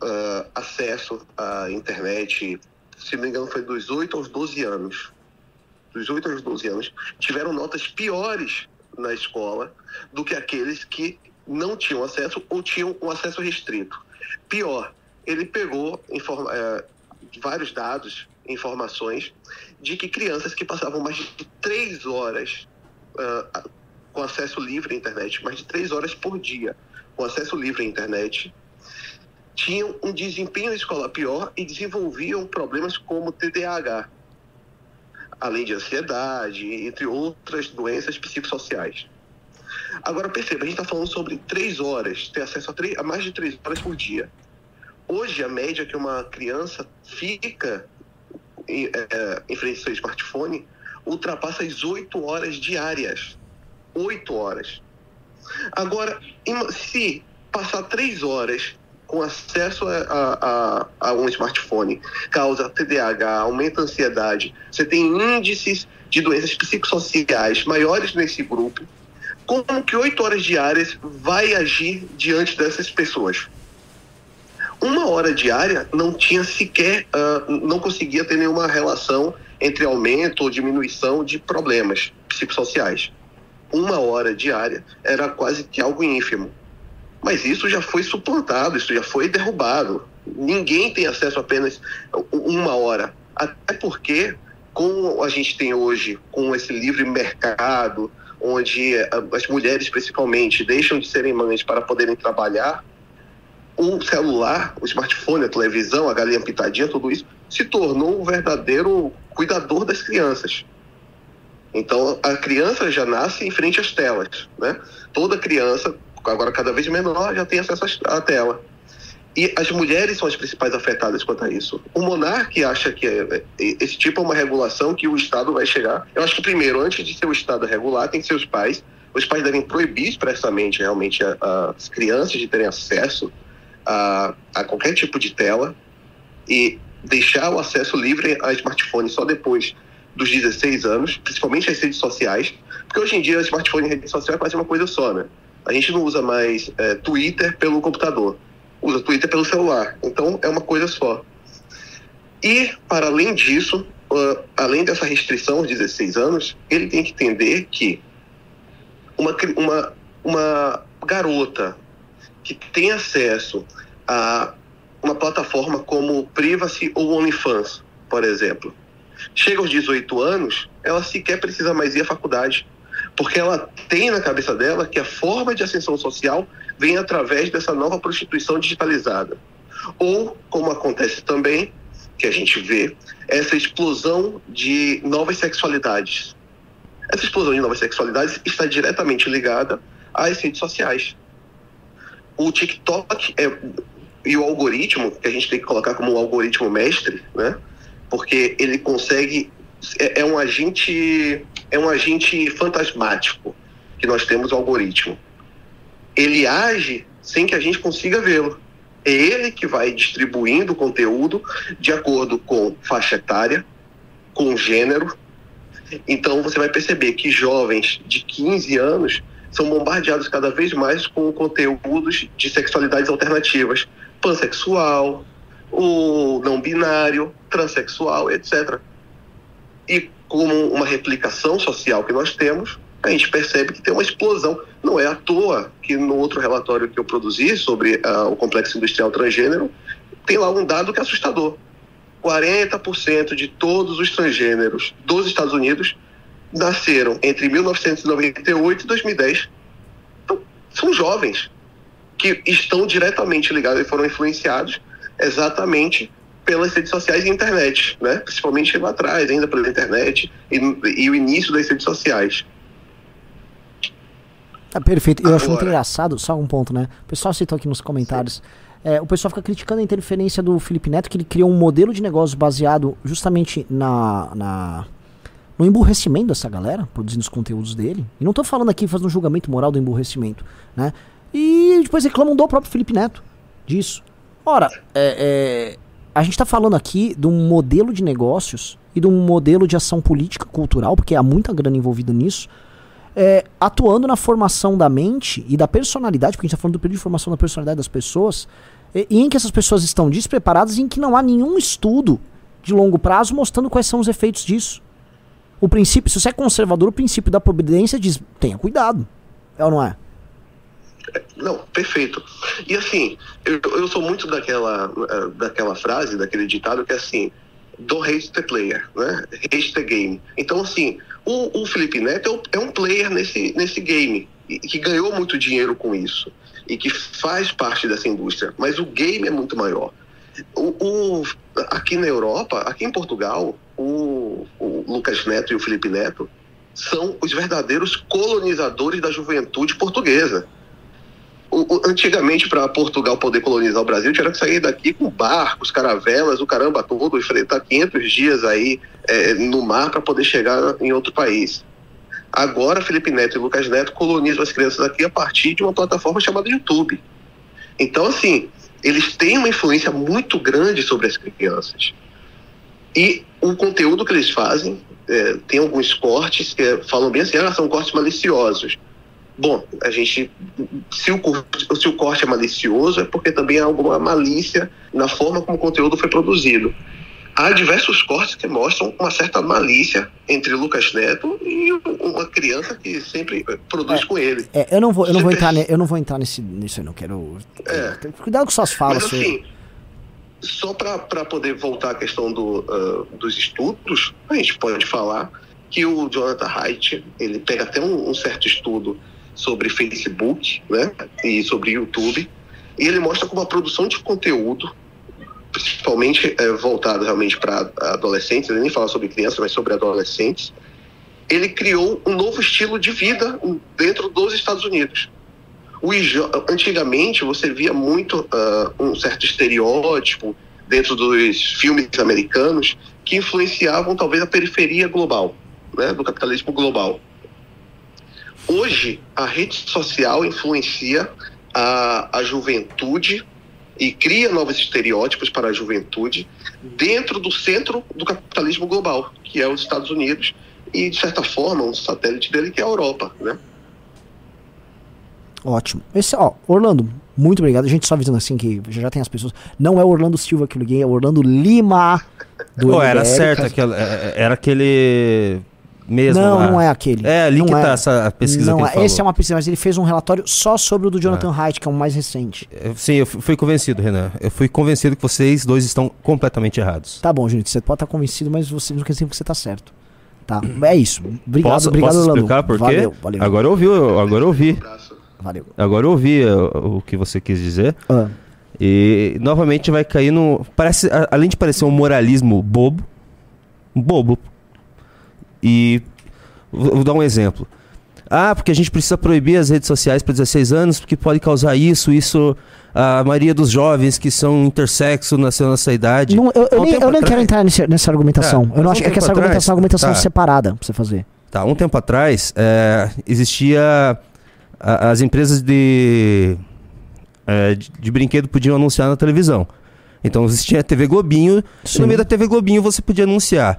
ah, acesso à internet, se não me engano, foi dos 8 aos 12 anos, dos 8 aos 12 anos, tiveram notas piores na escola do que aqueles que não tinham acesso ou tinham um acesso restrito. Pior, ele pegou informa- eh, vários dados, informações, de que crianças que passavam mais de três horas ah, com acesso livre à internet, mais de três horas por dia com acesso livre à internet, tinham um desempenho escolar pior e desenvolviam problemas como TDAH, além de ansiedade, entre outras doenças psicossociais. Agora perceba, a gente está falando sobre três horas, ter acesso a, três- a mais de três horas por dia. Hoje, a média que uma criança fica em, é, em frente ao seu smartphone ultrapassa as 8 horas diárias. 8 horas. Agora, se passar 3 horas com acesso a, a- a- um smartphone causa TDAH, aumenta a ansiedade, você tem índices de doenças psicossociais maiores nesse grupo, como que 8 horas diárias vai agir diante dessas pessoas? Uma hora diária não tinha sequer, ah, não conseguia ter nenhuma relação entre aumento ou diminuição de problemas psicossociais. Uma hora diária era quase que algo ínfimo. Mas isso já foi suplantado, isso já foi derrubado. Ninguém tem acesso a apenas uma hora. Até porque, como a gente tem hoje, com esse livre mercado, onde ah, as mulheres principalmente deixam de serem mães para poderem trabalhar, o celular, o smartphone, a televisão, a galinha pitadinha, tudo isso, se tornou um verdadeiro cuidador das crianças. Então, a criança já nasce em frente às telas, né? Toda criança, agora cada vez menor, já tem acesso à tela. E as mulheres são as principais afetadas quanto a isso. O monarca acha que é- é- esse tipo é uma regulação que o Estado vai chegar. Eu acho que, primeiro, antes de ser o Estado regular, tem que pais. Os pais devem proibir expressamente, realmente, as crianças de terem acesso a, a qualquer tipo de tela e deixar o acesso livre a smartphone só depois dos 16 anos, principalmente as redes sociais, porque hoje em dia smartphone e rede social é quase uma coisa só, né? A gente não usa mais é, Twitter pelo computador, usa Twitter pelo celular, então é uma coisa só. E, para além disso, ah, além dessa restrição aos 16 anos, ele tem que entender que uma, uma, uma garota que tem acesso a uma plataforma como Privacy ou OnlyFans, por exemplo, chega aos 18 anos, ela sequer precisa mais ir à faculdade, porque ela tem na cabeça dela que a forma de ascensão social vem através dessa nova prostituição digitalizada. Ou, como acontece também, que a gente vê, essa explosão de novas sexualidades. Essa explosão de novas sexualidades está diretamente ligada às redes sociais o TikTok é, e o algoritmo, que a gente tem que colocar como um algoritmo mestre, né? Porque ele consegue é, é um agente é um agente fantasmático que nós temos o algoritmo. Ele age sem que a gente consiga vê-lo. É ele que vai distribuindo o conteúdo de acordo com faixa etária, com gênero. Então você vai perceber que jovens de 15 anos são bombardeados cada vez mais com conteúdos de sexualidades alternativas, pansexual, o não binário, transexual, etc. E como uma replicação social que nós temos, a gente percebe que tem uma explosão. Não é à toa que no outro relatório que eu produzi sobre ah, o complexo industrial transgênero, tem lá um dado que é assustador. 40% de todos os transgêneros dos Estados Unidos nasceram entre 1998 e 2010. Então, são jovens que estão diretamente ligados e foram influenciados exatamente pelas redes sociais e internet, né? Principalmente lá atrás, ainda pela internet e, e o início das redes sociais. Tá perfeito. Eu acho muito Agora. engraçado, só um ponto, né? O pessoal citou aqui nos comentários. é, o pessoal fica criticando a interferência do Felipe Neto, que ele criou um modelo de negócio baseado justamente na, na no emburrecimento dessa galera, produzindo os conteúdos dele. E não tô falando aqui fazendo um julgamento moral do emburrecimento, né? E depois reclamam do próprio Felipe Neto disso. Ora, é, é, a gente tá falando aqui de um modelo de negócios e de um modelo de ação política cultural, porque há muita grana envolvida nisso, é, atuando na formação da mente e da personalidade, porque a gente está falando do período de formação da personalidade das pessoas, e, e em que essas pessoas estão despreparadas e em que não há nenhum estudo de longo prazo mostrando quais são os efeitos disso. O princípio, se você é conservador, o princípio da providência diz: tenha cuidado. É ou não é? Não, perfeito. E assim, eu, eu sou muito daquela, eh, daquela frase, daquele ditado que é assim, don't hate the player, né? Hate the game. Então, assim, o, o Felipe Neto é um- é um player nesse, nesse game, que ganhou muito dinheiro com isso, e que faz parte dessa indústria, mas o game é muito maior. O, o- aqui na Europa, aqui em Portugal, o, o Lucas Neto e o Felipe Neto são os verdadeiros colonizadores da juventude portuguesa o, o- antigamente, para Portugal poder colonizar o Brasil, tinha que sair daqui com barcos, caravelas, o caramba todo, enfrentar 500 dias aí é, no mar para poder chegar em outro país. Agora, Felipe Neto e Lucas Neto colonizam as crianças aqui a partir de uma plataforma chamada YouTube. Então, assim, eles têm uma influência muito grande sobre as crianças. E o conteúdo que eles fazem, é, tem alguns cortes que é, falam bem assim, ah, são cortes maliciosos. Bom, a gente, se o, corte, se o corte é malicioso, é porque também há alguma malícia na forma como o conteúdo foi produzido. Há diversos cortes que mostram uma certa malícia entre Lucas Neto e uma criança que sempre produz É. com ele. É, eu não vou, eu não Você vou entrar, ne- eu não vou entrar nesse, nisso aí, não quero. É. Cuidado com suas falas, Mas assim, só para poder voltar à questão do, ah, dos estudos, a gente pode falar que o Jonathan Haidt, ele pega até um, um certo estudo sobre Facebook, né, e sobre YouTube, e ele mostra como a produção de conteúdo, principalmente eh, voltado realmente para adolescentes, ele nem fala sobre crianças, mas sobre adolescentes, ele criou um novo estilo de vida dentro dos Estados Unidos. Antigamente você via muito ah, um certo estereótipo dentro dos filmes americanos que influenciavam talvez a periferia global, né, do capitalismo global. Hoje a rede social influencia a, a juventude e cria novos estereótipos para a juventude dentro do centro do capitalismo global, que é os Estados Unidos e de certa forma um satélite dele que é a Europa, né? Ótimo. Esse, ó, Orlando, muito obrigado. A gente só avisando assim que já, já tem as pessoas. Não é o Orlando Silva que eu liguei, é o Orlando Lima. Do Pô, era certo, caso- aquela, é- era aquele mesmo Não, lá. não é aquele. É, ali Não que é. tá essa pesquisa Não, que ele é- falou. esse é uma pesquisa, mas ele fez um relatório só sobre o do Jonathan Haidt, que é o mais recente. Eu- Sim, eu fu- fui convencido, Renan. Eu fui convencido que vocês dois estão completamente errados. Tá bom, gente, você pode estar convencido, mas você não quer dizer que você tá certo. Tá, é isso. Obrigado, posso obrigado, posso explicar por quê? Valeu, valeu. Agora eu ouvi, eu- agora eu ouvi. Valeu. Agora eu ouvi o que você quis dizer. Ah, E novamente vai cair no. Parece, além de parecer um moralismo bobo, bobo. E vou, dar um exemplo. Ah, porque a gente precisa proibir as redes sociais para 16 anos, porque pode causar isso, isso. A maioria dos jovens que são intersexo na sua nossa idade. não, eu, eu um nem, eu nem atrás- quero entrar nesse- nessa argumentação. Tá, eu não acho um é que essa tempo argumentação é uma atrás- argumentação tá. separada pra você fazer. Tá, um tempo atrás, é, existia. a- as empresas de, é, de, de brinquedo podiam anunciar na televisão. Então existia a TV Globinho, e no meio da TV Globinho você podia anunciar.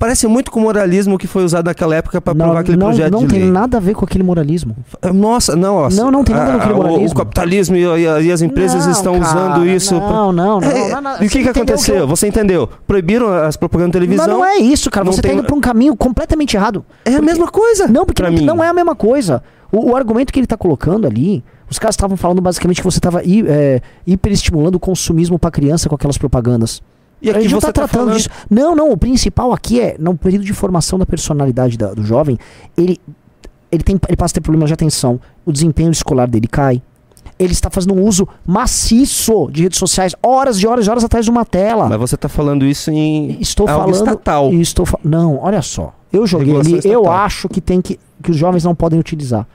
Parece muito com o moralismo que foi usado naquela época para Não, aprovar aquele não, projeto não de tem lei. nada a ver com aquele moralismo. Nossa, não, ó, Não, não tem nada a ver com aquele o- moralismo. O capitalismo e, e- e as empresas Não, estão cara, usando isso. pra- Não, não, não. É, não, não, e o que, que aconteceu? eu- Você entendeu? Proibiram as propagandas de Mas televisão. não é isso, cara. Não Você tem- tá indo pra um caminho completamente errado. É a mesma coisa. Não, porque não, mim. não é a mesma coisa. O, o argumento que ele tá colocando ali, os caras estavam falando basicamente que você tava hi- é, hiperestimulando o consumismo pra criança com aquelas propagandas. E a aqui gente não você tá tratando falando- disso. Não, não, o principal aqui é, no período de formação da personalidade da- do jovem, ele, ele, tem, ele passa a ter problemas de atenção, o desempenho escolar dele cai. Ele está fazendo um uso maciço de redes sociais, horas e horas e horas atrás de uma tela. Mas você tá falando isso em Estou algo falando. estatal. e Estou fa- não, olha só. Eu joguei ali, eu estatal. acho que tem que. que os jovens não podem utilizar.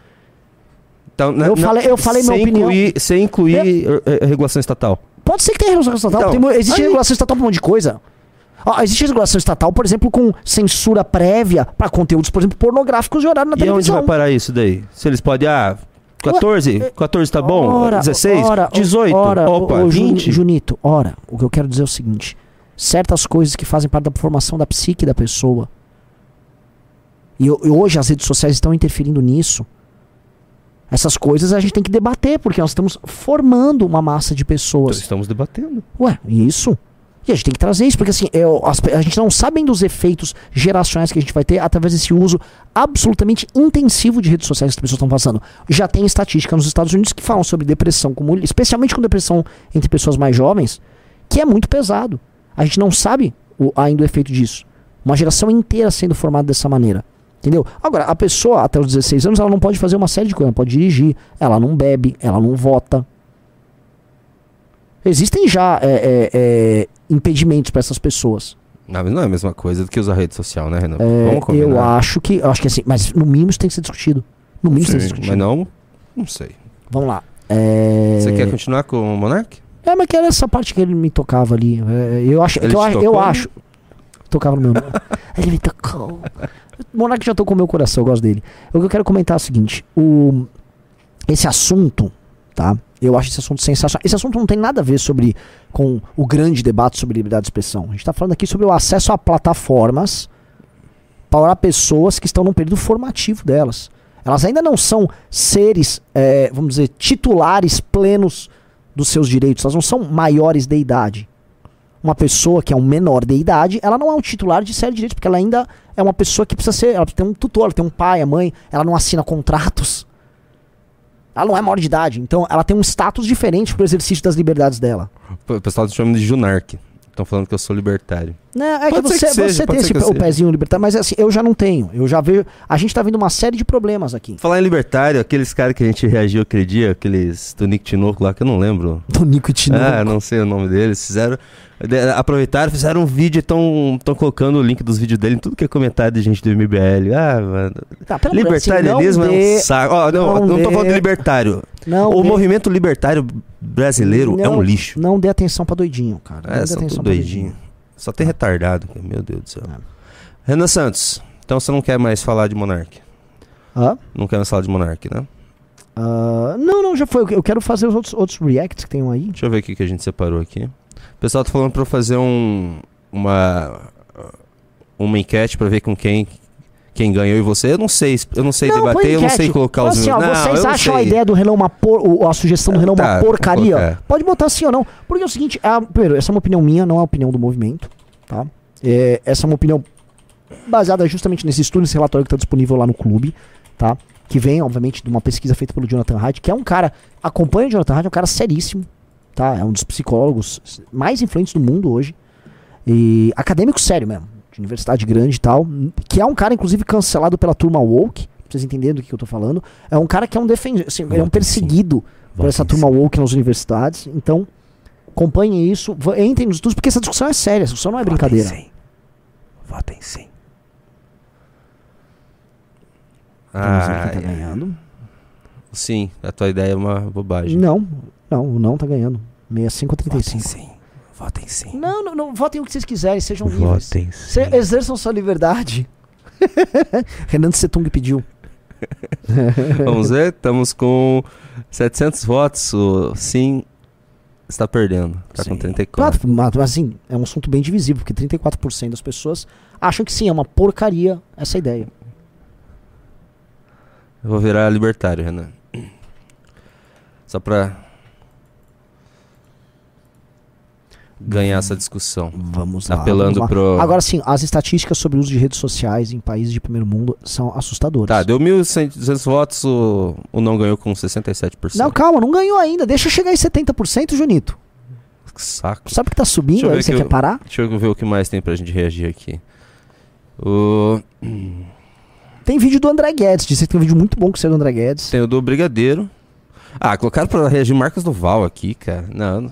Então, Eu na- falei- eu falei minha opinião. Incluir, sem incluir eh, eh, regulação estatal. Pode ser que tenha regulação estatal. Então, tem existe aí- regulação estatal pra um monte de coisa. Ó, existe regulação estatal, por exemplo, com censura prévia pra conteúdos, por exemplo, pornográficos de horário na E onde televisão. vai parar isso daí? Se eles podem, ah, 14? 14 tá bom? Ora, 16? ora, 18? ora, Opa, ô, Juni- 20? Junito, ora, o que eu quero dizer é o seguinte: certas coisas que fazem parte da formação da psique da pessoa. E, e hoje as redes sociais estão interferindo nisso. Essas coisas a gente tem que debater, porque nós estamos formando uma massa de pessoas. Estamos debatendo. Ué, isso? E a gente tem que trazer isso, porque assim, é, as a gente não sabe ainda os efeitos geracionais que a gente vai ter através desse uso absolutamente intensivo de redes sociais que as pessoas estão passando. Já tem estatística nos Estados Unidos que falam sobre depressão, como, especialmente com depressão entre pessoas mais jovens, que é muito pesado. A gente não sabe o- ainda o efeito disso. Uma geração inteira sendo formada dessa maneira. Entendeu? Agora, a pessoa até os 16 anos, ela não pode fazer uma série de coisas. Ela pode dirigir, ela não bebe, ela não vota. Existem já é, é, é, impedimentos para essas pessoas. Não, não é a mesma coisa do que usar rede social, né, Renan? É, eu acho que. eu acho que assim, mas no mínimo isso tem que ser discutido. No mínimo isso tem que Sim, ser discutido. mas não, não sei. Vamos lá. É... Você quer continuar com o Monark? É, mas que era essa parte que ele me tocava ali. É, eu acho. Eu, eu acho. Tocava no meu. ele me tocou. Monark já tocou meu coração, eu gosto dele. O que eu quero comentar é o seguinte: o, esse assunto, tá? Eu acho esse assunto sensacional. Esse assunto não tem nada a ver sobre com o grande debate sobre liberdade de expressão. A gente tá falando aqui sobre o acesso a plataformas para pessoas que estão num período formativo delas. Elas ainda não são seres, é, vamos dizer, titulares plenos dos seus direitos. Elas não são maiores de idade. Uma pessoa que é um menor de idade, ela não é um titular de série de direitos, porque ela ainda é uma pessoa que precisa ser. Ela tem um tutor, ela tem um pai, a mãe, ela não assina contratos. Ela não é maior de idade. Então ela tem um status diferente pro exercício das liberdades dela. O pessoal chama de Junark. Estão falando que eu sou libertário. Né, é Pode que você, que seja, você tem esse, o pezinho libertário, mas assim, eu já não tenho. Eu já vejo. A gente tá vendo uma série de problemas aqui. Falar em libertário, aqueles caras que a gente reagiu aquele dia, aqueles do Nick Tinoco lá, que eu não lembro. Do Nico e Tino. Ah, não sei o nome deles. Fizeram. De- Aproveitaram, fizeram um vídeo e estão colocando o link dos vídeos dele em tudo que é comentário de gente do MBL. Ah, mano. Tá, assim, Libertarianismo não é um dê- saco. Ó, não, não não, tô falando de libertário. Não, o dê- movimento libertário brasileiro é não- um lixo. Não dê atenção pra doidinho, cara. Não É, dê atenção pra doidinho. Só tem retardado, cara. meu Deus do céu. É. Renan Santos, então você não quer mais falar de Monark? Hã? Não quer mais falar de Monark, né? Ah, não, não, já foi. Eu quero fazer os outros, outros reacts que tem aí. Deixa eu ver o que a gente separou aqui. O pessoal tá falando pra eu fazer um. Uma. Uma enquete pra ver com quem. Quem ganhou e você. Eu não sei, eu não sei põe debater, eu não sei colocar os assim, ó, meus. Não, vocês não acham a ideia do Renan uma por, a sugestão do Renan Tá, uma porcaria? Pode botar sim ou não. Porque é o seguinte, a, primeiro, essa é uma opinião minha, não é a opinião do movimento, tá? É, essa é uma opinião baseada justamente nesse estudo, nesse relatório que está disponível lá no clube, tá? Que vem, obviamente, de uma pesquisa feita pelo Jonathan Haidt, que é um cara, acompanha o Jonathan Haidt, é um cara seríssimo, tá? É um dos psicólogos mais influentes do mundo hoje. E acadêmico sério mesmo, de universidade grande e tal, que é um cara, inclusive, cancelado pela turma woke, pra vocês entenderem do que eu tô falando. É um cara que é um defensor, assim, ele é um perseguido por essa Votem turma woke nas universidades. Então, acompanhem isso, entrem nos estudos, porque essa discussão é séria, essa discussão não é brincadeira. Votem sim. Votem sim. Ah, tá ganhando. sim, a tua ideia é uma bobagem. Não, não, o não tá ganhando. 65 a Votem 35. sim. Votem sim. Não, não, não, votem o que vocês quiserem, sejam livres. Votem sim. exerçam sua liberdade. Renan Setung pediu. Vamos ver, estamos com 700 votos. O sim está perdendo. Tá com Sim. 34. Claro, mas mas, assim, é um assunto bem divisível, porque 34% das pessoas acham que sim, é uma porcaria essa ideia. Eu vou virar libertário, Renan. Só pra ganhar essa discussão. Vamos lá. Apelando vamos lá. pro. Agora sim, as estatísticas sobre o uso de redes sociais em países de primeiro mundo são assustadoras. Tá, deu 1.200 votos, o, o não ganhou com 67%. Não, calma, não ganhou ainda. Deixa chegar em 70%, Junito. Que saco. Sabe que tá subindo eu aí? Você aqui quer o- parar? Deixa eu ver o que mais tem pra gente reagir aqui. O... Tem vídeo do André Guedes. Disse que tem um vídeo muito bom que é do André Guedes. Tem o do Brigadeiro. Ah, colocaram pra reagir Marcos do Val aqui, cara. Não. não.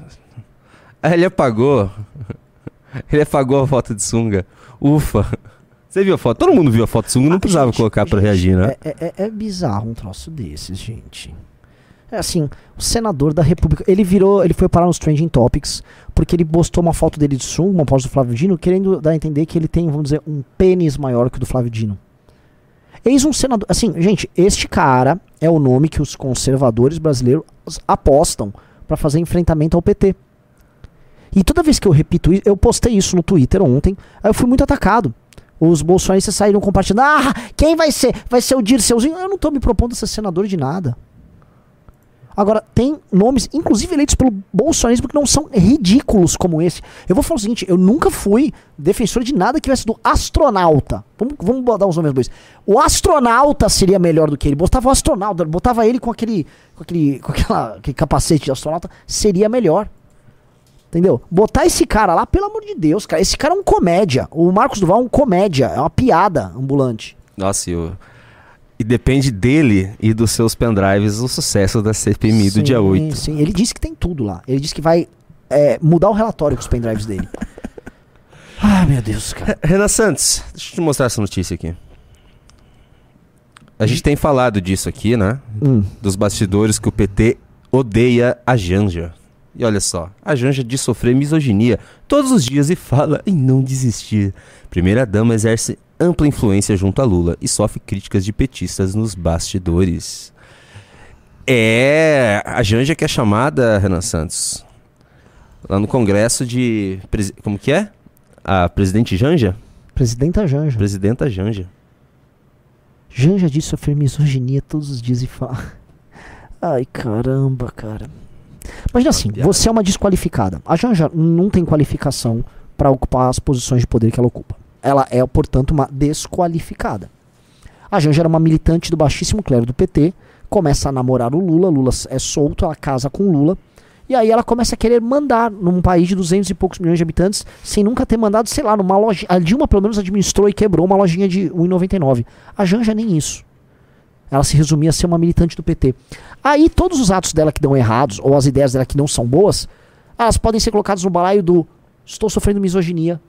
Ah, ele apagou. Ele apagou a foto de sunga. Ufa. Você viu a foto? Todo mundo viu a foto de sunga, não Ah, precisava gente, colocar pra gente, reagir, né? É, é- é bizarro um troço desses, gente. É assim, o senador da República, ele virou, ele foi parar nos Trending Topics, porque ele postou uma foto dele de sunga, uma foto do Flávio Dino, querendo dar a entender que ele tem, vamos dizer, um pênis maior que o do Flávio Dino. Eis um senador, assim, gente, este cara é o nome que os conservadores brasileiros apostam pra fazer enfrentamento ao PT. E toda vez que eu repito isso, eu postei isso no Twitter ontem, aí eu fui muito atacado. Os bolsonaristas saíram compartilhando. Ah, quem vai ser? Vai ser o Dirceuzinho? Eu não tô me propondo ser senador de nada. Agora, tem nomes, inclusive eleitos pelo bolsonarismo, que não são ridículos como esse. Eu vou falar o seguinte: eu nunca fui defensor de nada que tivesse do astronauta. Vamos, vamos botar os nomes dois. O astronauta seria melhor do que ele. Botava o astronauta, botava ele com aquele, com aquele, com aquela, aquele capacete de astronauta, seria melhor. Entendeu? Botar esse cara lá, pelo amor de Deus, cara. Esse cara é um comédia. O Marcos Duval é um comédia. É uma piada ambulante. Nossa, e, o- e depende dele e dos seus pendrives o sucesso da CPMI do Sim, dia 8. Sim, ele disse que tem tudo lá. Ele disse que vai é, mudar o relatório com os pendrives dele. Ai, meu Deus, cara. Renan Santos, deixa eu te mostrar essa notícia aqui. A gente tem falado disso aqui, né? Hum. Dos bastidores que o PT odeia a Janja. E olha só, a Janja diz sofrer misoginia todos os dias e fala em não desistir. Primeira dama exerce ampla influência junto a Lula e sofre críticas de petistas nos bastidores. É, a Janja que é chamada, Renan Santos, lá no Congresso de. Como que é? A presidente Janja? Presidenta Janja. Presidenta Janja. Janja diz sofrer misoginia todos os dias e fala. Ai, caramba, cara. Imagina assim, você é uma desqualificada. A Janja não tem qualificação para ocupar as posições de poder que ela ocupa. Ela é, portanto, uma desqualificada. A Janja era uma militante do baixíssimo clero do PT, começa a namorar o Lula, Lula é solto, ela casa com o Lula, e aí ela começa a querer mandar num país de 200 e poucos milhões de habitantes, sem nunca ter mandado, sei lá, numa loja. A Dilma pelo menos administrou e quebrou uma lojinha de 1,99. A Janja nem isso. Ela se resumia a ser uma militante do PT. Aí todos os atos dela que dão errados, ou as ideias dela que não são boas, elas podem ser colocadas no balaio do estou sofrendo misoginia.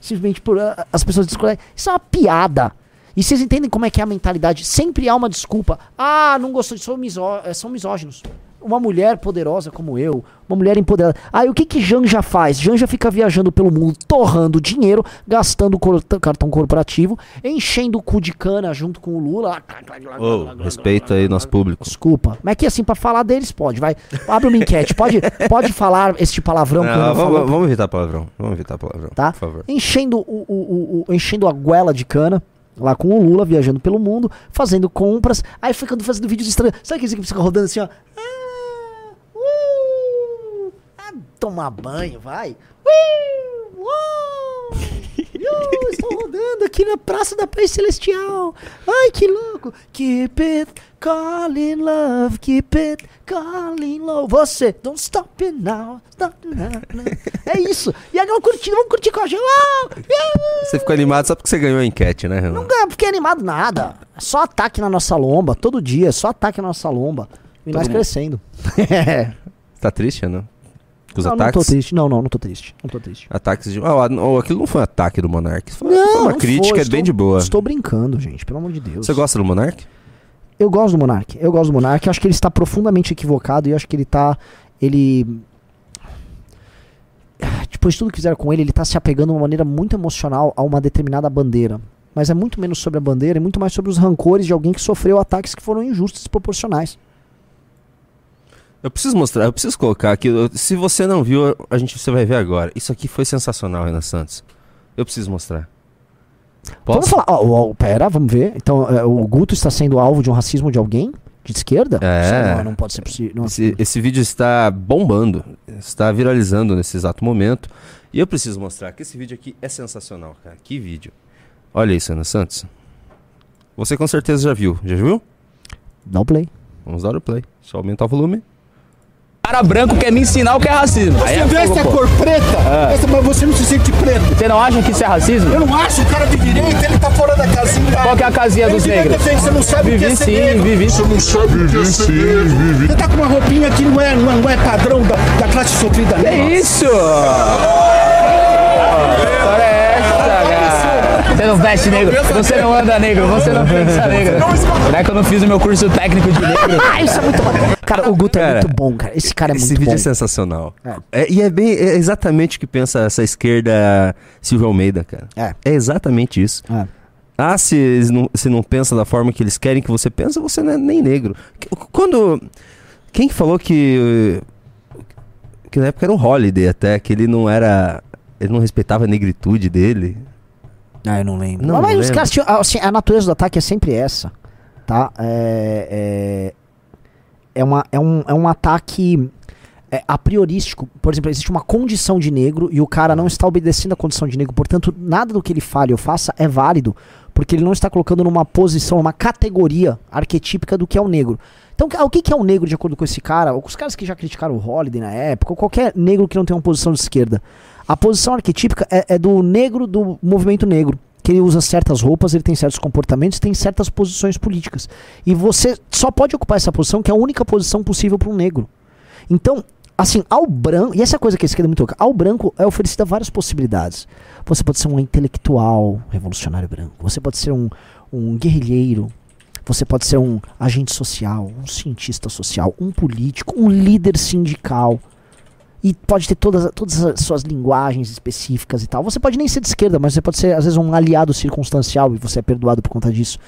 Simplesmente por ah, as pessoas discordam. Isso é uma piada. E vocês entendem como é que é a mentalidade? Sempre há uma desculpa. Ah, não gostou sou misó eh, são misóginos. Uma mulher poderosa como eu, uma mulher empoderada. Aí o que que Janja faz? Janja fica viajando pelo mundo, torrando dinheiro, gastando cor- cartão corporativo, enchendo o cu de cana junto com o Lula. Ô, respeita aí nosso público. Desculpa. Mas aqui assim, pra falar deles, pode. Vai. Abre uma enquete. Pode, pode falar este palavrão que eu Não, não vamos, vamos evitar palavrão. Vamos evitar palavrão, tá? por favor. Enchendo, o, o, o- enchendo a goela de cana. Lá com o Lula, viajando pelo mundo, fazendo compras. Aí ficando fazendo vídeos estranhos. Sabe aqueles que ficam rodando assim, ó? Ah, uh, ah, tomar banho, vai. Uou, estou rodando aqui na Praça da Paz Celestial. Ai, que louco. Keep it calling love, keep it calling love. Você, don't stop it now, stop it now. É isso. E agora curtindo, vamos curtir com a gente. Você ficou animado só porque você ganhou a enquete, né, Renan? Não ganha porque animado nada. É só ataque na nossa lomba, todo dia, é só ataque na nossa lomba. E nós mundo. crescendo. Tá triste, Renan? Com os não, não tô ataques? triste. Não, não, não tô triste. Não tô triste. Ataques de. Ah, ah, aquilo não foi um ataque do Monark. Foi, Não, uma não crítica foi, é bem estou- de boa. Estou brincando, gente, pelo amor de Deus. Você gosta do Monark? Eu gosto do Monark. Eu gosto do Monark. Eu acho que ele está profundamente equivocado e eu acho que ele tá. Ele. Depois de tudo que fizeram com ele, ele tá se apegando de uma maneira muito emocional a uma determinada bandeira. Mas é muito menos sobre a bandeira e muito mais sobre os rancores de alguém que sofreu ataques que foram injustos e desproporcionais. Eu preciso mostrar, eu preciso colocar aqui. eu- Se você não viu, a gente você vai ver agora. Isso aqui foi sensacional, Renan Santos. Eu preciso mostrar. Vamos Posso? falar. ó, ó, pera, vamos ver. Então, é, o Guto está sendo alvo de um racismo de alguém? De esquerda? É. Não, não pode ser possível. não é Esse, possível. esse vídeo está bombando, está viralizando nesse exato momento. E eu preciso mostrar que esse vídeo aqui é sensacional, cara. Que vídeo. Olha isso, Renan Santos. Você com certeza já viu. Já viu? Dá o play. Vamos dar o play. Só aumentar o volume. Cara branco quer me ensinar o que é racismo. Aí é Você vê essa pô. cor preta, essa, mas você não se sente preto. Você não acha que isso é racismo? Eu não acho, o cara de direita, ele tá fora da casinha. Qual que é a casinha Ele dos negros? defendendo, Você não sabe o que é Vivi ser sim, negro. vivi sim. não sabe o que é ser negro. Você tá com uma roupinha que não é, não é, não é padrão da, da classe sofrida É negra. isso! Você não veste negro, você não anda negro, você não pensa negro. Será que eu não fiz o meu curso técnico de negro? Ah, isso é muito bom. Cara, o Guto é Cara, muito bom, cara. Esse cara é Esse muito vídeo bom. é sensacional. É, e é bem é exatamente o que pensa essa esquerda Silvio Almeida, cara. É. É exatamente isso. É. Ah, se eles não, se não pensa da forma que eles querem que você pensa, você não é nem negro. Quando. Quem que falou que. Que na época era um Holiday até, que ele não era. Ele não respeitava a negritude dele. Ah, eu não lembro. Não, mas não os caras tinham, assim, a natureza do ataque é sempre essa, tá? É, é, é, uma, é, um, é um ataque é, a priorístico. Por exemplo, existe uma condição de negro e o cara não está obedecendo a condição de negro. Portanto, nada do que ele fale ou faça é válido, porque ele não está colocando numa posição, uma categoria arquetípica do que é o negro. Então, o que que é o negro de acordo com esse cara? Ou com os caras que já criticaram o Holiday na época, ou qualquer negro que não tem uma posição de esquerda. A posição arquetípica é, é do negro do movimento negro. Que ele usa certas roupas, ele tem certos comportamentos, tem certas posições políticas. E você só pode ocupar essa posição, que é a única posição possível para um negro. Então, assim, ao branco. E essa coisa que a esquerda é muito louca. Ao branco é oferecida várias possibilidades. Você pode ser um intelectual revolucionário branco. Você pode ser um, um guerrilheiro. Você pode ser um agente social, um cientista social, um político, um líder sindical. E pode ter todas, todas as suas linguagens específicas e tal. Você pode nem ser de esquerda, mas você pode ser, às vezes, um aliado circunstancial e você é perdoado por conta disso.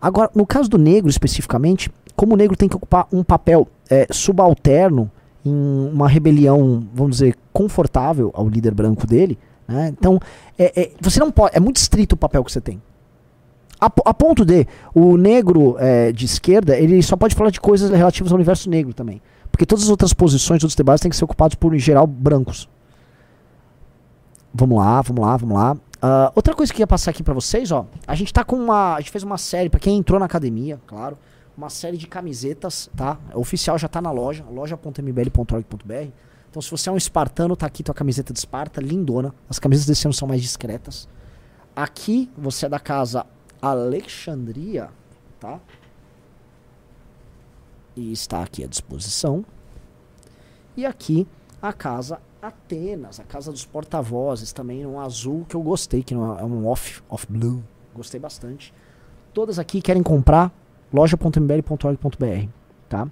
Agora, no caso do negro especificamente, como o negro tem que ocupar um papel é, subalterno em uma rebelião, vamos dizer, confortável ao líder branco dele, né? então é, é, você não pode, é muito estrito o papel que você tem. A, a ponto de o negro é, de esquerda ele só pode falar de coisas relativas ao universo negro também, porque todas as outras posições, outros debates têm que ser ocupados por em geral brancos. Vamos lá, vamos lá, vamos lá. Ah, outra coisa que ia passar aqui pra vocês, ó. A gente tá com uma. A gente fez uma série, pra quem entrou na academia, claro. Uma série de camisetas, tá? O oficial já tá na loja, loja.mbl.org.br. Então, se você é um espartano, tá aqui tua camiseta de Esparta, lindona. As camisetas desse ano são mais discretas. Aqui, você é da casa Alexandria, tá? E está aqui à disposição. E aqui a casa Atenas, a casa dos porta-vozes, também um azul que eu gostei, que é é um off, off blue. Gostei bastante. Todas aqui querem comprar loja.mbl.org.br, tá?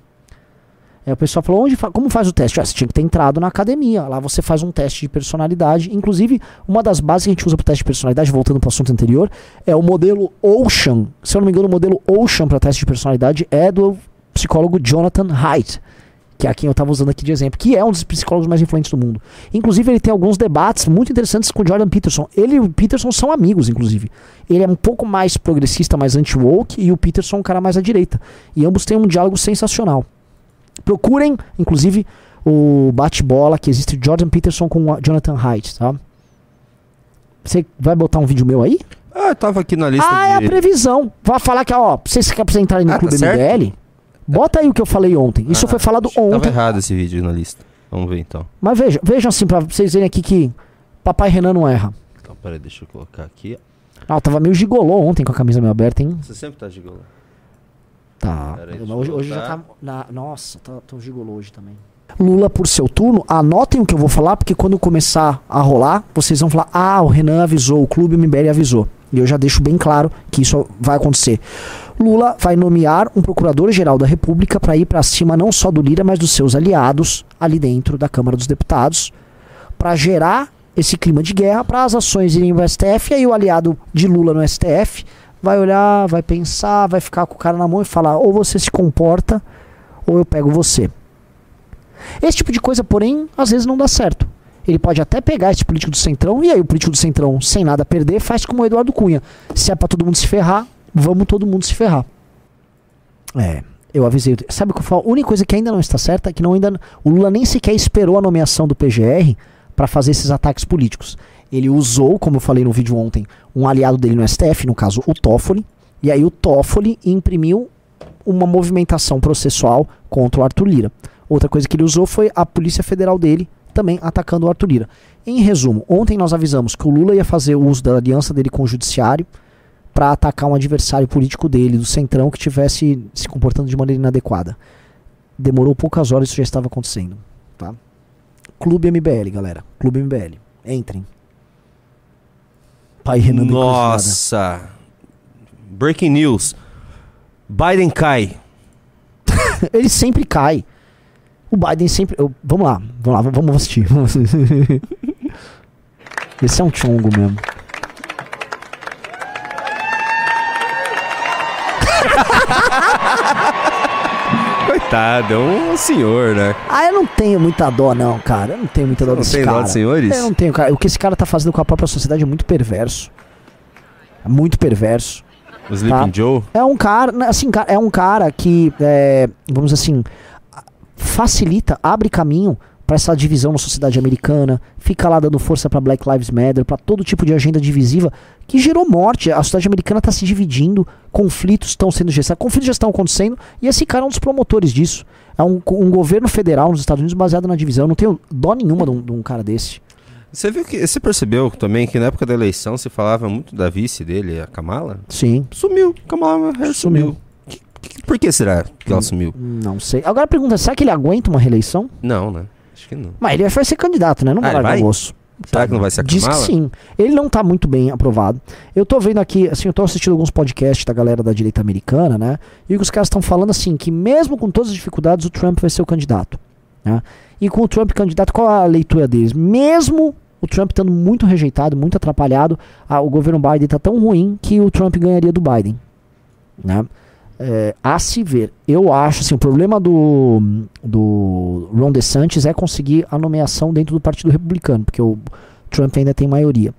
Aí o pessoal falou, onde fa- como faz o teste? Ah, você tinha que ter entrado na academia. Lá você faz um teste de personalidade. Inclusive, uma das bases que a gente usa para teste de personalidade, voltando para o assunto anterior, é o modelo Ocean. Se eu não me engano, o modelo Ocean para teste de personalidade é do psicólogo Jonathan Haidt, que é quem eu estava usando aqui de exemplo, que é um dos psicólogos mais influentes do mundo. Inclusive, ele tem alguns debates muito interessantes com o Jordan Peterson. Ele e o Peterson são amigos, inclusive. Ele é um pouco mais progressista, mais anti-woke, e o Peterson é um cara mais à direita. E ambos têm um diálogo sensacional. Procurem, inclusive, o bate-bola que existe Jordan Peterson com o Jonathan Haidt, tá? Você vai botar um vídeo meu aí? Ah, eu tava aqui na lista Ah, é a de... previsão. Vai falar que, ó, vocês querem entrar no Ah, tá Clube certo. MBL? Bota aí o que eu falei ontem. Isso Ah, foi falado Tava ontem. errado esse vídeo na lista. Vamos ver então. Mas vejam, vejam assim, pra vocês verem aqui que Papai Renan não erra. Então, peraí, deixa eu colocar aqui. Ah, tava meio gigolô ontem com a camisa meio aberta, hein? Você sempre tá gigolô. Tá. Pera aí, Mas deixa eu hoje, hoje já tá. na- nossa, tá, tô gigolô hoje também. Lula por seu turno, anotem o que eu vou falar, porque quando começar a rolar, vocês vão falar: ah, o Renan avisou, o Clube MBL avisou. E eu já deixo bem claro que isso vai acontecer. Lula vai nomear um procurador-geral da República para ir para cima não só do Lira, mas dos seus aliados ali dentro da Câmara dos Deputados, para gerar esse clima de guerra para as ações irem para o STF. E aí o aliado de Lula no STF vai olhar, vai pensar, vai ficar com o cara na mão e falar: ou você se comporta, ou eu pego você. Esse tipo de coisa, porém, às vezes não dá certo. Ele pode até pegar esse político do Centrão, e aí o político do Centrão, sem nada perder, faz como o Eduardo Cunha. Se é pra todo mundo se ferrar, vamos todo mundo se ferrar. É, eu avisei. Sabe o que eu falo? A única coisa que ainda não está certa é que não ainda, o Lula nem sequer esperou a nomeação do PGR para fazer esses ataques políticos. Ele usou, como eu falei no vídeo ontem, um aliado dele no STF, no caso o Toffoli, e aí o Toffoli imprimiu uma movimentação processual contra o Arthur Lira. Outra coisa que ele usou foi a Polícia Federal dele também atacando o Arthur Lira. Em resumo, ontem nós avisamos que o Lula ia fazer o uso da aliança dele com o Judiciário para atacar um adversário político dele, do Centrão, que tivesse se comportando de maneira inadequada. Demorou poucas horas, isso já estava acontecendo. Tá? Clube MBL, galera. Clube MBL. Entrem. Pai Renan. Nossa! Breaking news. Biden cai. Ele sempre cai. O Biden sempre. eu- vamos lá, vamos lá, vamos assistir. Esse é um chongo mesmo. Coitado, é um senhor, né? Ah, eu não tenho muita dó, não, cara. Eu não tenho muita dó Não desse tem cara. dó dos senhores? Eu não tenho, cara. O que esse cara tá fazendo com a própria sociedade é muito perverso. É muito perverso. O Sleeping Tá. Joe. É um cara, né, assim, é um cara que, é, vamos assim, facilita, abre caminho para essa divisão na sociedade americana, fica lá dando força para Black Lives Matter, para todo tipo de agenda divisiva que gerou morte. A sociedade americana está se dividindo, conflitos estão sendo gestados, conflitos já estão acontecendo e esse cara é um dos promotores disso. É um, um governo federal nos Estados Unidos baseado na divisão. Eu não tenho dó nenhuma de um, de um cara desse. Você viu que. Você percebeu também que na época da eleição se falava muito da vice dele, a Kamala? Sim. Sumiu. Kamala Harris sumiu. Sumiu. Que- que- por que será que ela sumiu? Não sei. Agora a pergunta é, será que ele aguenta uma reeleição? Não, né? Acho que não. Mas ele vai ser candidato, né? Não Ah, vai largar vai? o osso. Será que não vai se Diz que sim. Ele não tá muito bem aprovado. Eu tô vendo aqui, assim, eu tô assistindo alguns podcasts da galera da direita americana, né? E os caras estão falando assim que mesmo com todas as dificuldades, o Trump vai ser o candidato. Né? E com o Trump candidato, qual a leitura deles? Mesmo o Trump estando muito rejeitado, muito atrapalhado, ah, o governo Biden tá tão ruim que o Trump ganharia do Biden. Né? É, a se ver. Eu acho assim, o problema do, do Ron DeSantis é conseguir a nomeação dentro do Partido Republicano, porque o Trump ainda tem maioria.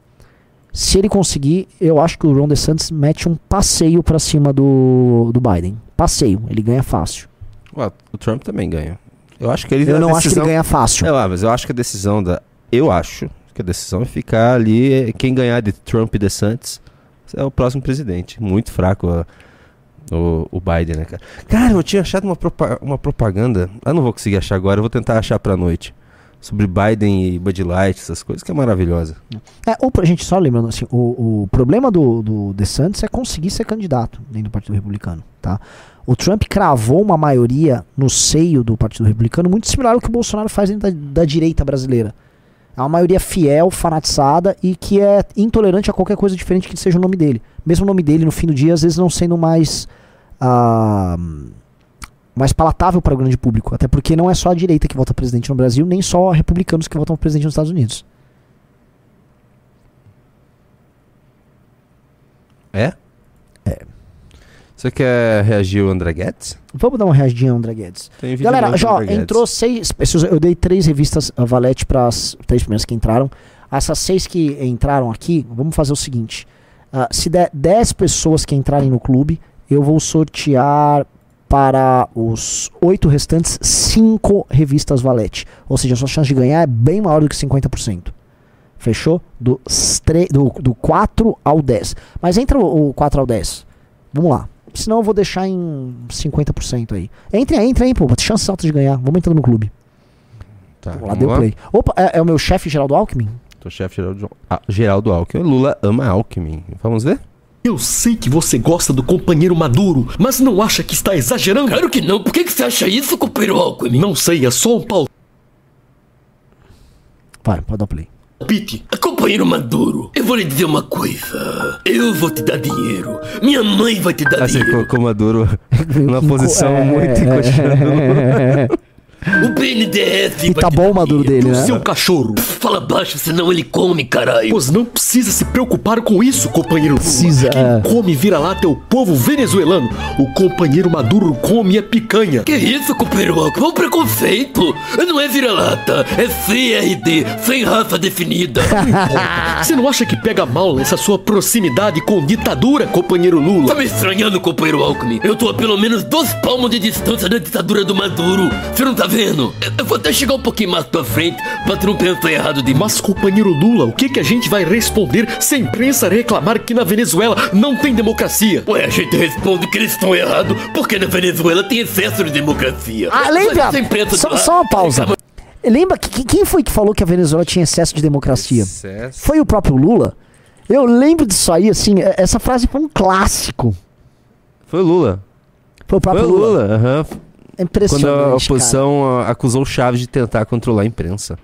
Se ele conseguir, eu acho que o Ron DeSantis mete um passeio pra cima do, do Biden. Passeio, ele ganha fácil. Ué, o Trump também ganha. Eu acho que ele Eu não acho que decisão- ele ganha fácil. É lá, mas eu acho que a decisão da. Eu acho que a decisão é ficar ali. Quem ganhar de Trump e DeSantis é o próximo presidente. Muito fraco ó, o, o Biden, né, cara? Cara, eu tinha achado uma, propa- uma propaganda. Eu não vou conseguir achar agora, eu vou tentar achar pra noite. Sobre Biden e Bud Light, essas coisas, que é maravilhosa. É, ou pra gente só lembrando assim, o, o problema do, do DeSantis é conseguir ser candidato dentro do Partido Republicano, tá? O Trump cravou uma maioria no seio do Partido Republicano muito similar ao que o Bolsonaro faz dentro da, da direita brasileira. É uma maioria fiel, fanatizada e que é intolerante a qualquer coisa diferente que seja o nome dele. Mesmo o nome dele, no fim do dia, às vezes não sendo mais ah, mais palatável para o grande público. Até porque não é só a direita que vota presidente no Brasil, nem só republicanos que votam presidente nos Estados Unidos. É? É. Você quer reagir ao André Guedes? Vamos dar uma reagidinha ao André Guedes. Galera, já entrou seis. Eu dei três revistas a Valete para as três primeiras que entraram. Essas seis que entraram aqui, vamos fazer o seguinte: ah, se der 10 pessoas que entrarem no clube, eu vou sortear para os oito restantes cinco revistas Valete. Ou seja, a sua chance de ganhar é bem maior do que 50%. Fechou? Do, do, do 4 ao 10. Mas entra o, o 4 ao 10. Vamos lá. Senão eu vou deixar em 50% aí. Entre aí, entra aí, pô. Chances altas de ganhar. Vamos entrando no clube. Tá, Vamos lá, deu play. Opa, é, é o meu chefe Geraldo Alckmin? Tô chefe Geraldo, ah, Geraldo Alckmin. Lula ama Alckmin. Vamos ver? Eu sei que você gosta do companheiro Maduro, mas não acha que está exagerando? Claro que não. Por que, que você acha isso, companheiro Alckmin? Não sei, é só um Vai, pode dar play. palpite. Companheiro Maduro, eu vou lhe dizer uma coisa. Eu vou te dar dinheiro. Minha mãe vai te dar Assim, dinheiro. colocou Maduro numa posição é, muito é, encoxando. O BNDES E tá bom o maduro dele, né? Seu cachorro. Fala baixo, senão ele come, caralho. Pois não precisa se preocupar com isso, companheiro Lula. Precisa, Quem é. come vira-lata é o povo venezuelano. O companheiro Maduro come a picanha. Que isso, companheiro Alckmin? É um preconceito. Não é vira-lata, é CRD, sem raça definida. Você não acha que pega mal essa sua proximidade com ditadura, companheiro Lula? Tá me estranhando, companheiro Alckmin. Eu tô a pelo menos dois palmos de distância da ditadura do Maduro. Você não tá vendo? Eu- Eu vou até chegar um pouquinho mais pra frente pra tu não pensar errado de mim. Mas, companheiro Lula, o que, que a gente vai responder se a imprensa reclamar que na Venezuela não tem democracia? Ué, a gente responde que eles estão errados porque na Venezuela tem excesso de democracia. Ah, lembra? Só, só uma pausa. Lembra que, que- quem foi que falou que a Venezuela tinha excesso de democracia? Excesso. Foi o próprio Lula? Eu lembro disso aí, assim, é- essa frase foi um clássico. Foi o Lula. Foi o Foi próprio o Lula, aham. É impressionante. Quando a cara. oposição ah, acusou Chaves de tentar controlar a imprensa.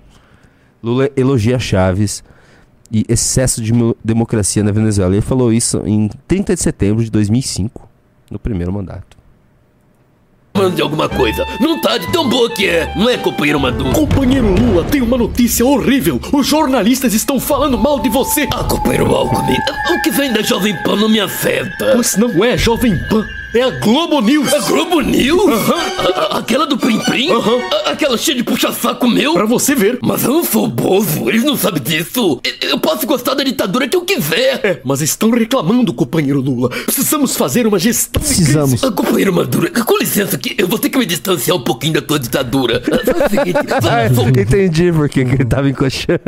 Lula elogia Chaves e excesso de mo- democracia na Venezuela. Ele falou isso em 30 de setembro de 2005, no primeiro mandato. Falando de alguma coisa. Não tá de tão boa que é, não é, companheiro Maduro? Companheiro Lula, tem uma notícia horrível. Os jornalistas estão falando mal de você. Ah, companheiro Alckmin, o que vem da Jovem Pan não me afeta. Pois não é Jovem Pan. É a Globo News. A Globo News? A- a- aquela do Prim Prim? A- aquela cheia de puxa-saco meu? Pra você ver. Mas eu não sou bozo, eles não sabem disso. Eu, eu posso gostar da ditadura que eu quiser. É, mas estão reclamando, companheiro Lula. Precisamos fazer uma gestão Precisamos. Ah, companheiro Maduro, com licença aqui, eu vou ter que me distanciar um pouquinho da tua ditadura. Ah, Faz o seguinte, vamos, vamos Entendi porque que ele tava encoxando.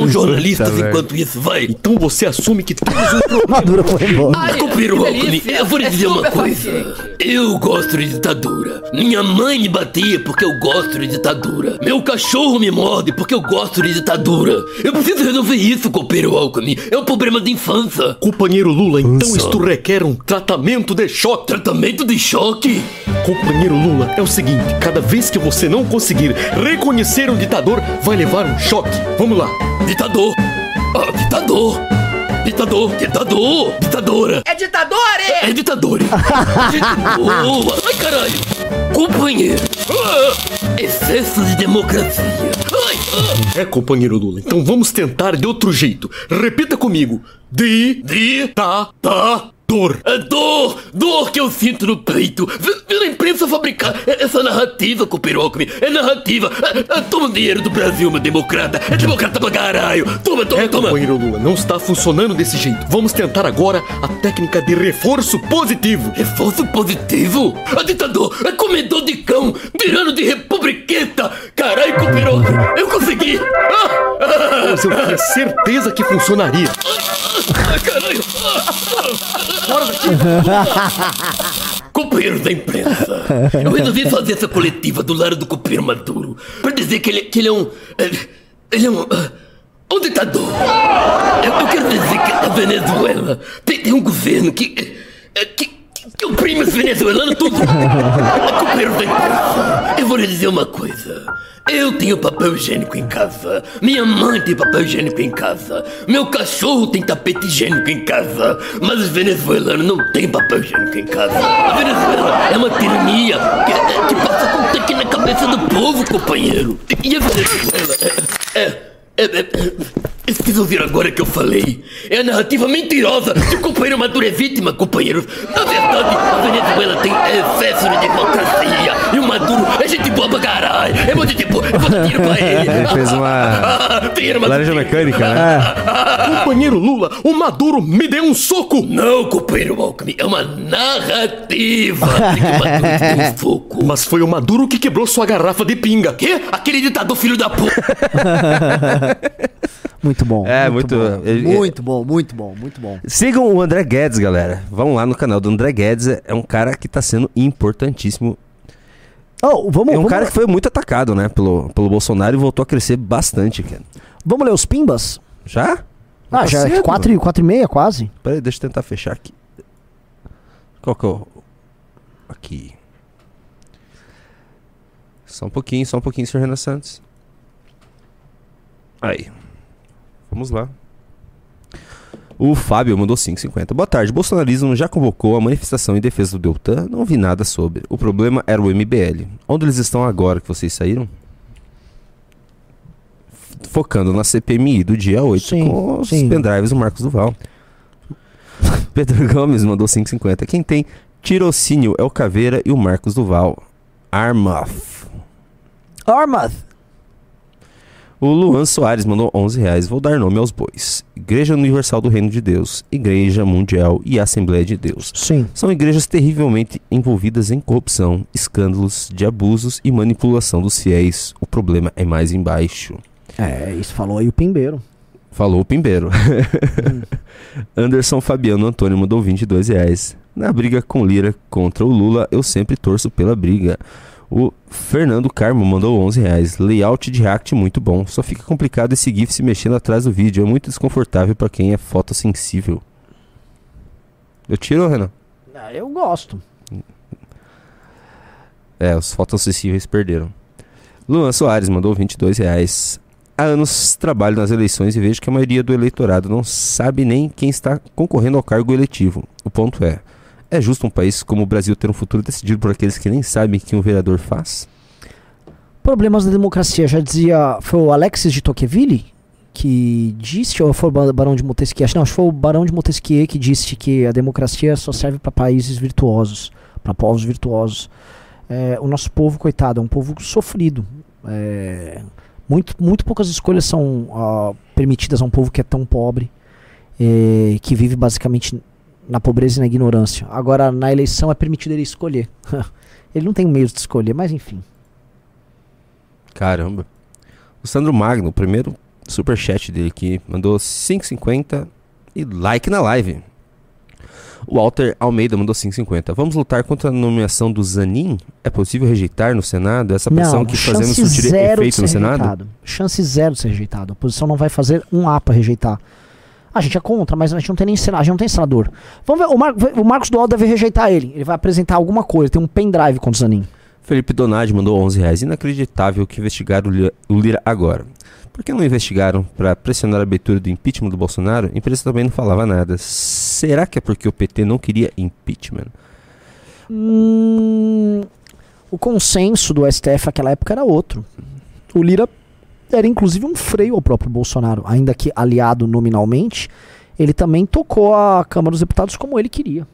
um jornalistas enquanto isso, vai. Então você assume que temos um problema. Maduro foi embora. Ai, delícia. eu vou lhe dizer uma coisa. Eu gosto de ditadura. Minha mãe me batia porque eu gosto de ditadura. Meu cachorro me morde porque eu gosto de ditadura. Eu preciso resolver isso, companheiro Alckmin. É um problema de infância. Companheiro Lula, então Nossa. isto requer um tratamento de choque. Tratamento de choque? Companheiro Lula, é o seguinte: cada vez que você não conseguir reconhecer um ditador, vai levar um choque. Vamos lá. Ditador. Ah, ditador. Ditador, ditador, ditadora. É ditador, É ditador. Boa. Ai, caralho. Companheiro. Ah, excesso de democracia. Ai, ah. É, companheiro Lula, então vamos tentar de outro jeito. Repita comigo: Di, Di, ta, ta, dor. A dor, dor que eu sinto no peito. V- Pela imprensa fabricar essa narrativa, Alckmin. É narrativa. Ah, ah, Toma o dinheiro do Brasil, meu democrata. É democrata pra caralho. Toma, toma, É, toma. companheiro Lula, não está funcionando desse jeito. Vamos tentar agora a técnica de reforço positivo. Reforço positivo? A ditador é comedor de cão, tirano de republiqueta. Caralho, Alckmin. Eu consegui. Ah, Mas eu tinha certeza que funcionaria. ah, caralho. Companheiros da imprensa, eu resolvi fazer essa coletiva do lado do companheiro Maduro pra dizer que ele, que ele é um. eh, Ele é um. ah, um ditador. Eu, eu quero dizer que a Venezuela tem, tem um governo que. eh, que, que oprime os venezuelanos tudo. Eu vou lhe dizer uma coisa. Eu tenho papel higiênico em casa. Minha mãe tem papel higiênico em casa. Meu cachorro tem tapete higiênico em casa. Mas os venezuelanos não têm papel higiênico em casa. A Venezuela é uma tirania que, que passa com um tanque na cabeça do povo, companheiro. E a Venezuela é, é, vocês ouviram agora que eu falei? É a narrativa mentirosa o companheiro Maduro é vítima, companheiros. Na verdade, a Venezuela tem excesso de democracia. E o Maduro é gente boa pra caralho. É muito gente boa. Eu vou dar dinheiro pra ele. Ele fez uma laranja mecânica, né? Companheiro Lula, o Maduro me deu um soco. Não, companheiro Alckmin, é uma narrativa de que o Maduro te deu um soco. Mas foi o Maduro que quebrou sua garrafa de pinga. Quê? Aquele ditador filho da puta. Muito bom. É, muito- bom. ele- muito bom, muito bom, muito bom. Sigam o André Guedes, galera. Vão lá no canal do André Guedes. É um cara que tá sendo importantíssimo. Oh, vamos, É um vamos, cara que foi muito atacado, né, pelo, pelo Bolsonaro e voltou a crescer bastante, cara. vamos ler os pimbas? Já? Ah, Tá já é cedo. 4 e, quatro e meia quase. Peraí, deixa eu tentar fechar aqui. Qual que é o... Aqui. Só um pouquinho, só um pouquinho, senhor Renan Santos. Aí. Vamos lá. O Fábio mandou 5,50. Boa tarde. Bolsonarismo já convocou a manifestação em defesa do Deltan? Não vi nada sobre. O problema era o MBL. Onde eles estão agora que vocês saíram? Focando na CPMI do dia 8 Sim, com os sim. pendrives do Marcos Duval. Pedro Gomes mandou 5,50. Quem tem tirocínio é o Caveira e o Marcos Duval. Armath. Armath. O Luan Soares mandou 11 reais. Vou dar nome aos bois. Igreja Universal do Reino de Deus, Igreja Mundial e Assembleia de Deus. Sim. São igrejas terrivelmente envolvidas em corrupção, escândalos de abusos e manipulação dos fiéis. O problema é mais embaixo. É, isso falou aí o Pimbeiro. Falou o Pimbeiro. Anderson Fabiano Antônio mandou 22 reais. Na briga com Lira contra o Lula, eu sempre torço pela briga. O Fernando Carmo mandou 11 reais. Layout de React muito bom. Só fica complicado esse GIF se mexendo atrás do vídeo. É muito desconfortável para quem é fotossensível. Eu tiro, Renan? Ah, eu gosto. É, os fotossensíveis perderam. Luan Soares mandou 22 reais. Há anos trabalho nas eleições e vejo que a maioria do eleitorado não sabe nem quem está concorrendo ao cargo eletivo. O ponto é: é justo um país como o Brasil ter um futuro decidido por aqueles que nem sabem o que um vereador faz? Problemas da democracia, já dizia. Foi o Alexis de Tocqueville que disse, ou foi o Ba- Barão de Montesquieu? Acho- Não, acho que foi o Barão de Montesquieu que disse que a democracia só serve para países virtuosos, para povos virtuosos. É, o nosso povo, coitado, é um povo sofrido. É, muito, muito poucas escolhas são ah, permitidas a um povo que é tão pobre, é, que vive basicamente na pobreza e na ignorância. Agora, na eleição é permitido ele escolher. ele não tem meios de escolher, mas enfim. Caramba. O Sandro Magno, o primeiro superchat dele aqui, mandou 5,50 e like na live. O Walter Almeida mandou 5,50. Vamos lutar contra a nomeação do Zanin? É possível rejeitar no Senado? Essa pressão que fazemos surtir efeito no Senado? rejeitado. Chance zero de ser rejeitado. A oposição não vai fazer um A pra rejeitar. A gente é contra, mas a gente não tem nem senador, a gente não tem senador. Vamos ver, o, Mar- o Marcos Dual deve rejeitar ele. Ele vai apresentar alguma coisa, tem um pendrive contra o Zanin. Felipe Donadi mandou 11 reais. Inacreditável que investigaram o Lira, o Lira agora. Por que não investigaram para pressionar a abertura do impeachment do Bolsonaro? A imprensa também não falava nada. Será que é porque o PT não queria impeachment? Hum, o consenso do STF naquela época era outro. O Lira era inclusive um freio ao próprio Bolsonaro, ainda que aliado nominalmente, ele também tocou a Câmara dos Deputados como ele queria.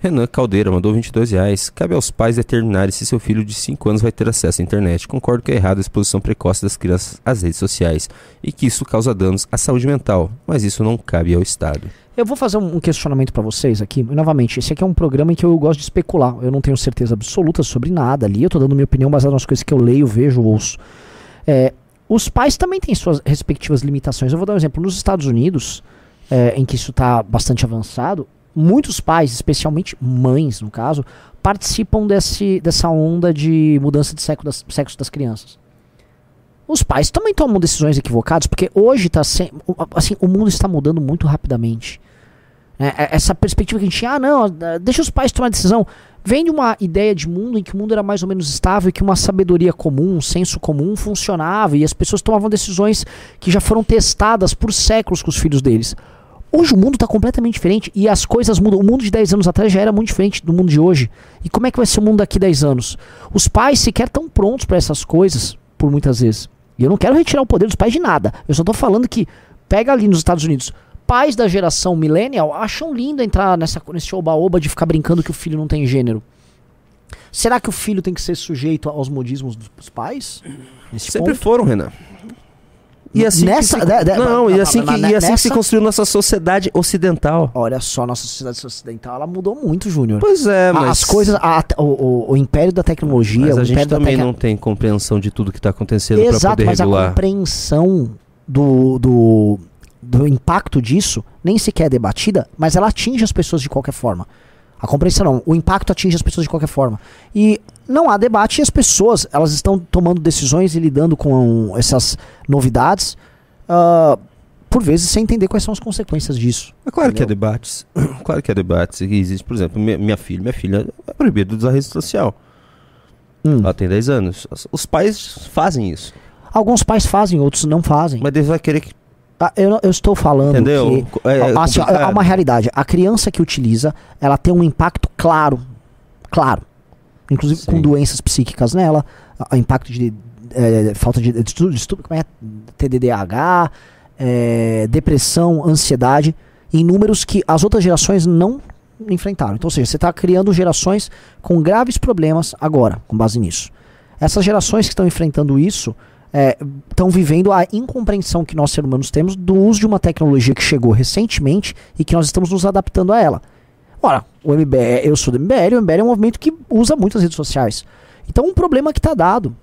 Renan Caldeira mandou 22 reais. Cabe aos pais determinarem se seu filho de 5 anos vai ter acesso à internet. Concordo que é errado a exposição precoce das crianças às redes sociais e que isso causa danos à saúde mental, mas isso não cabe ao Estado. Eu vou fazer um questionamento pra vocês aqui. E, novamente, esse aqui é um programa em que eu gosto de especular. Eu não tenho certeza absoluta sobre nada ali. Eu tô dando minha opinião baseada nas coisas que eu leio, vejo, ouço. É, os pais também têm suas respectivas limitações. Eu vou dar um exemplo. Nos Estados Unidos, é, em que isso está bastante avançado, muitos pais, especialmente mães, no caso, participam desse, dessa onda de mudança de sexo das, sexo das crianças. Os pais também tomam decisões equivocadas, porque hoje tá o- assim, o mundo está mudando muito rapidamente. Né? É- Essa perspectiva que a gente tinha, ah, não, deixa os pais tomar decisão. Vem de uma ideia de mundo em que o mundo era mais ou menos estável e que uma sabedoria comum, um senso comum funcionava e as pessoas tomavam decisões que já foram testadas por séculos com os filhos deles. Hoje o mundo está completamente diferente e as coisas mudam. O mundo de 10 anos atrás já era muito diferente do mundo de hoje. E como é que vai ser o mundo daqui 10 anos? Os pais sequer estão prontos para essas coisas, por muitas vezes. E eu não quero retirar o poder dos pais de nada. Eu só tô falando que, pega ali nos Estados Unidos, pais da geração millennial acham lindo entrar nessa, nesse oba-oba de ficar brincando que o filho não tem gênero. Será que o filho tem que ser sujeito aos modismos dos pais? Nesse Sempre ponto? foram, Renan. E assim Nessa- que se, de- de- não, mas- e assim, que, mas e assim que se construiu nossa sociedade ocidental. Olha só, nossa sociedade ocidental, ela mudou muito, Júnior. Pois é, A- mas As coisas, a- o, o- o império da tecnologia, mas o a gente também tecno- não tem compreensão de tudo que está acontecendo para poder mas a regular. compreensão do, do, do impacto disso nem sequer é debatida, mas ela atinge as pessoas de qualquer forma. A compreensão não, o impacto atinge as pessoas de qualquer forma. E não há debate e as pessoas, elas estão tomando decisões e lidando com essas novidades, ah, por vezes sem entender quais são as consequências disso. É claro que há Entendeu? debates. Claro que há debates. Existe, por exemplo, minha, minha filha. Minha filha é proibida de usar rede social. Hum. Ela tem 10 anos. Os- Os pais fazem isso. Alguns pais fazem, outros não fazem. Mas Deus vai querer que. Ah, eu, eu estou falando Entendeu? que É- é assim, há uma realidade. A criança que utiliza, ela tem um impacto claro, claro, inclusive com Sim. doenças psíquicas nela, a- a impacto de eh, falta de, de como é? TDDH, eh, depressão, ansiedade, em números que as outras gerações não enfrentaram. Então, ou seja, você está criando gerações com graves problemas agora, com base nisso. Essas gerações que estão enfrentando isso estão vivendo a incompreensão que nós, seres humanos, temos do uso de uma tecnologia que chegou recentemente e que nós estamos nos adaptando a ela. Ora, o MBL, eu sou do MBL, o MBL é um movimento que usa muitas redes sociais. Então, um problema que está dado.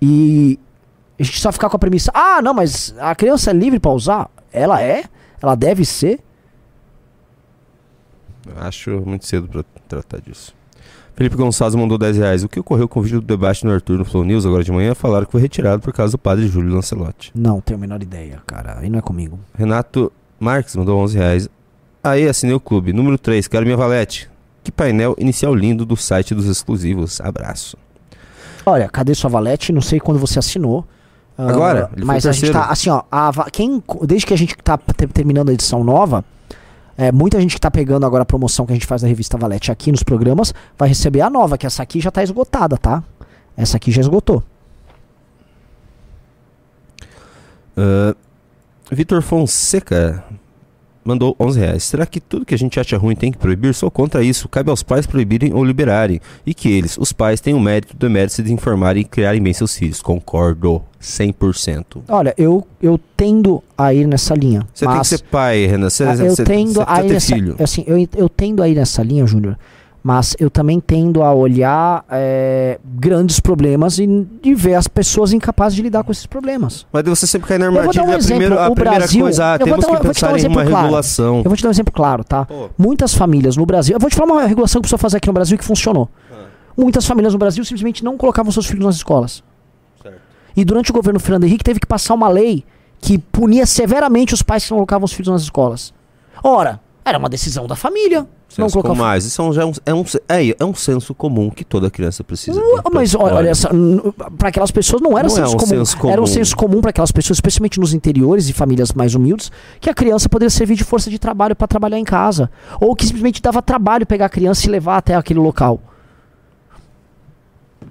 E a gente só ficar com a premissa: ah, não, mas a criança é livre para usar? Ela é? Ela deve ser? Acho muito cedo para tratar disso. Felipe Gonçalves mandou 10 reais. O que ocorreu com o vídeo do debate no Arthur no Flow News agora de manhã? Falaram que foi retirado por causa do padre Júlio Lancelotti. Não, tenho a menor ideia, cara. Aí não é comigo. Renato Marques mandou 11 reais. Aí, assinei o clube. Número 3, quero minha valete. Que painel inicial lindo do site dos exclusivos. Abraço. Olha, cadê sua valete? Não sei quando você assinou. Ah, Agora? Foi mas a gente tá, assim, ó, a quem, desde que a gente tá te- terminando a edição nova, é, muita gente que tá pegando agora a promoção que a gente faz da revista Valete aqui nos programas, vai receber a nova, que essa aqui já tá esgotada, tá? Essa aqui já esgotou. Ah, Vitor Fonseca mandou 11 reais. Será que tudo que a gente acha ruim tem que proibir? Sou contra isso. Cabe aos pais proibirem ou liberarem. E que eles, os pais, tenham o mérito do mérito de informarem e criarem bem seus filhos. Concordo. 100%. Olha, eu, eu tendo a ir nessa linha. Você tem que ser pai, Renan. Você, Ah, eu você- tendo você a ir ter nessa, filho. assim, eu, eu tendo a ir nessa linha, Júnior, Mas eu também tendo a olhar é, grandes problemas e, e ver as pessoas incapazes de lidar com esses problemas. Mas você sempre cai na Eu vou dar armadilha. um a primeira, a primeira Brasil, coisa, ah, eu vou temos dar que dar um pensar em uma exemplo claro. regulação. Eu vou te dar um exemplo claro, tá? Muitas famílias no Brasil. Eu vou te falar uma regulação que precisa fazer aqui no Brasil que funcionou. Muitas famílias no Brasil simplesmente não colocavam seus filhos nas escolas. E durante o governo Fernando Henrique teve que passar uma lei que punia severamente os pais que não colocavam os filhos nas escolas. Ora, era uma decisão da família. não Senso colocar o comum, mas isso é um, é um, é, um, é, é um senso comum que toda criança precisa. pra Mas escola. olha, para aquelas pessoas não era Não é senso, um comum. senso comum. Era um senso comum para aquelas pessoas, especialmente nos interiores e famílias mais humildes, que a criança poderia servir de força de trabalho para trabalhar em casa. Ou que simplesmente dava trabalho pegar a criança e levar até aquele local.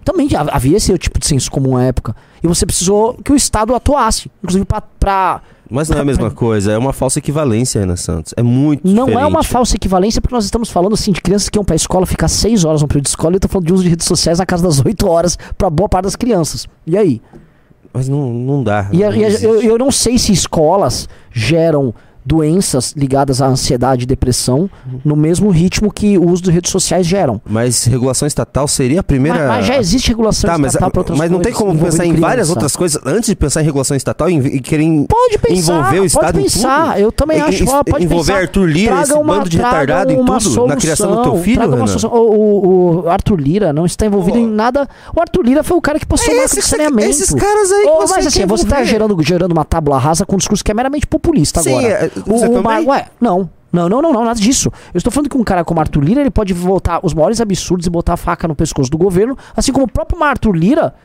Também havia esse tipo de senso comum na época. E você precisou que o Estado atuasse. Inclusive para. Mas não é a mesma coisa, é uma falsa equivalência, Renan Santos. É muito Não diferente. é uma falsa equivalência, porque nós estamos falando assim de crianças que iam pra escola ficar 6 horas no período de escola e eu tô falando de uso de redes sociais na casa das 8 horas pra boa parte das crianças. E aí? Mas não, não dá. E, a- não e a- eu, eu não sei se escolas geram doenças ligadas à ansiedade e depressão no mesmo ritmo que o uso de redes sociais geram. Mas regulação estatal seria a primeira. Mas, mas já existe regulação Tá, mas, estatal pra outras mas não tem coisas como pensar em várias outras coisas antes de pensar em regulação estatal e, querer Pode pensar, envolver o pode Estado pensar. em tudo? Eu também E- acho, e- ó, pode envolver pensar. Arthur Lira, Traga esse uma- bando de retardado em tudo, na criação do teu solução, filho, solução. O, o- Arthur Lira não está envolvido em nada. O Arthur Lira foi o cara que passou É o marco de saneamento. esses caras aí você Mas assim, você está gerando, gerando uma tábula rasa com um discurso que é meramente populista Sim, agora. é, você o também? Ué, não. Não, não, não, não, nada disso. Eu estou falando que um cara como Arthur Lira, ele pode voltar os maiores absurdos e botar a faca no pescoço do governo, assim como o próprio Arthur Lira,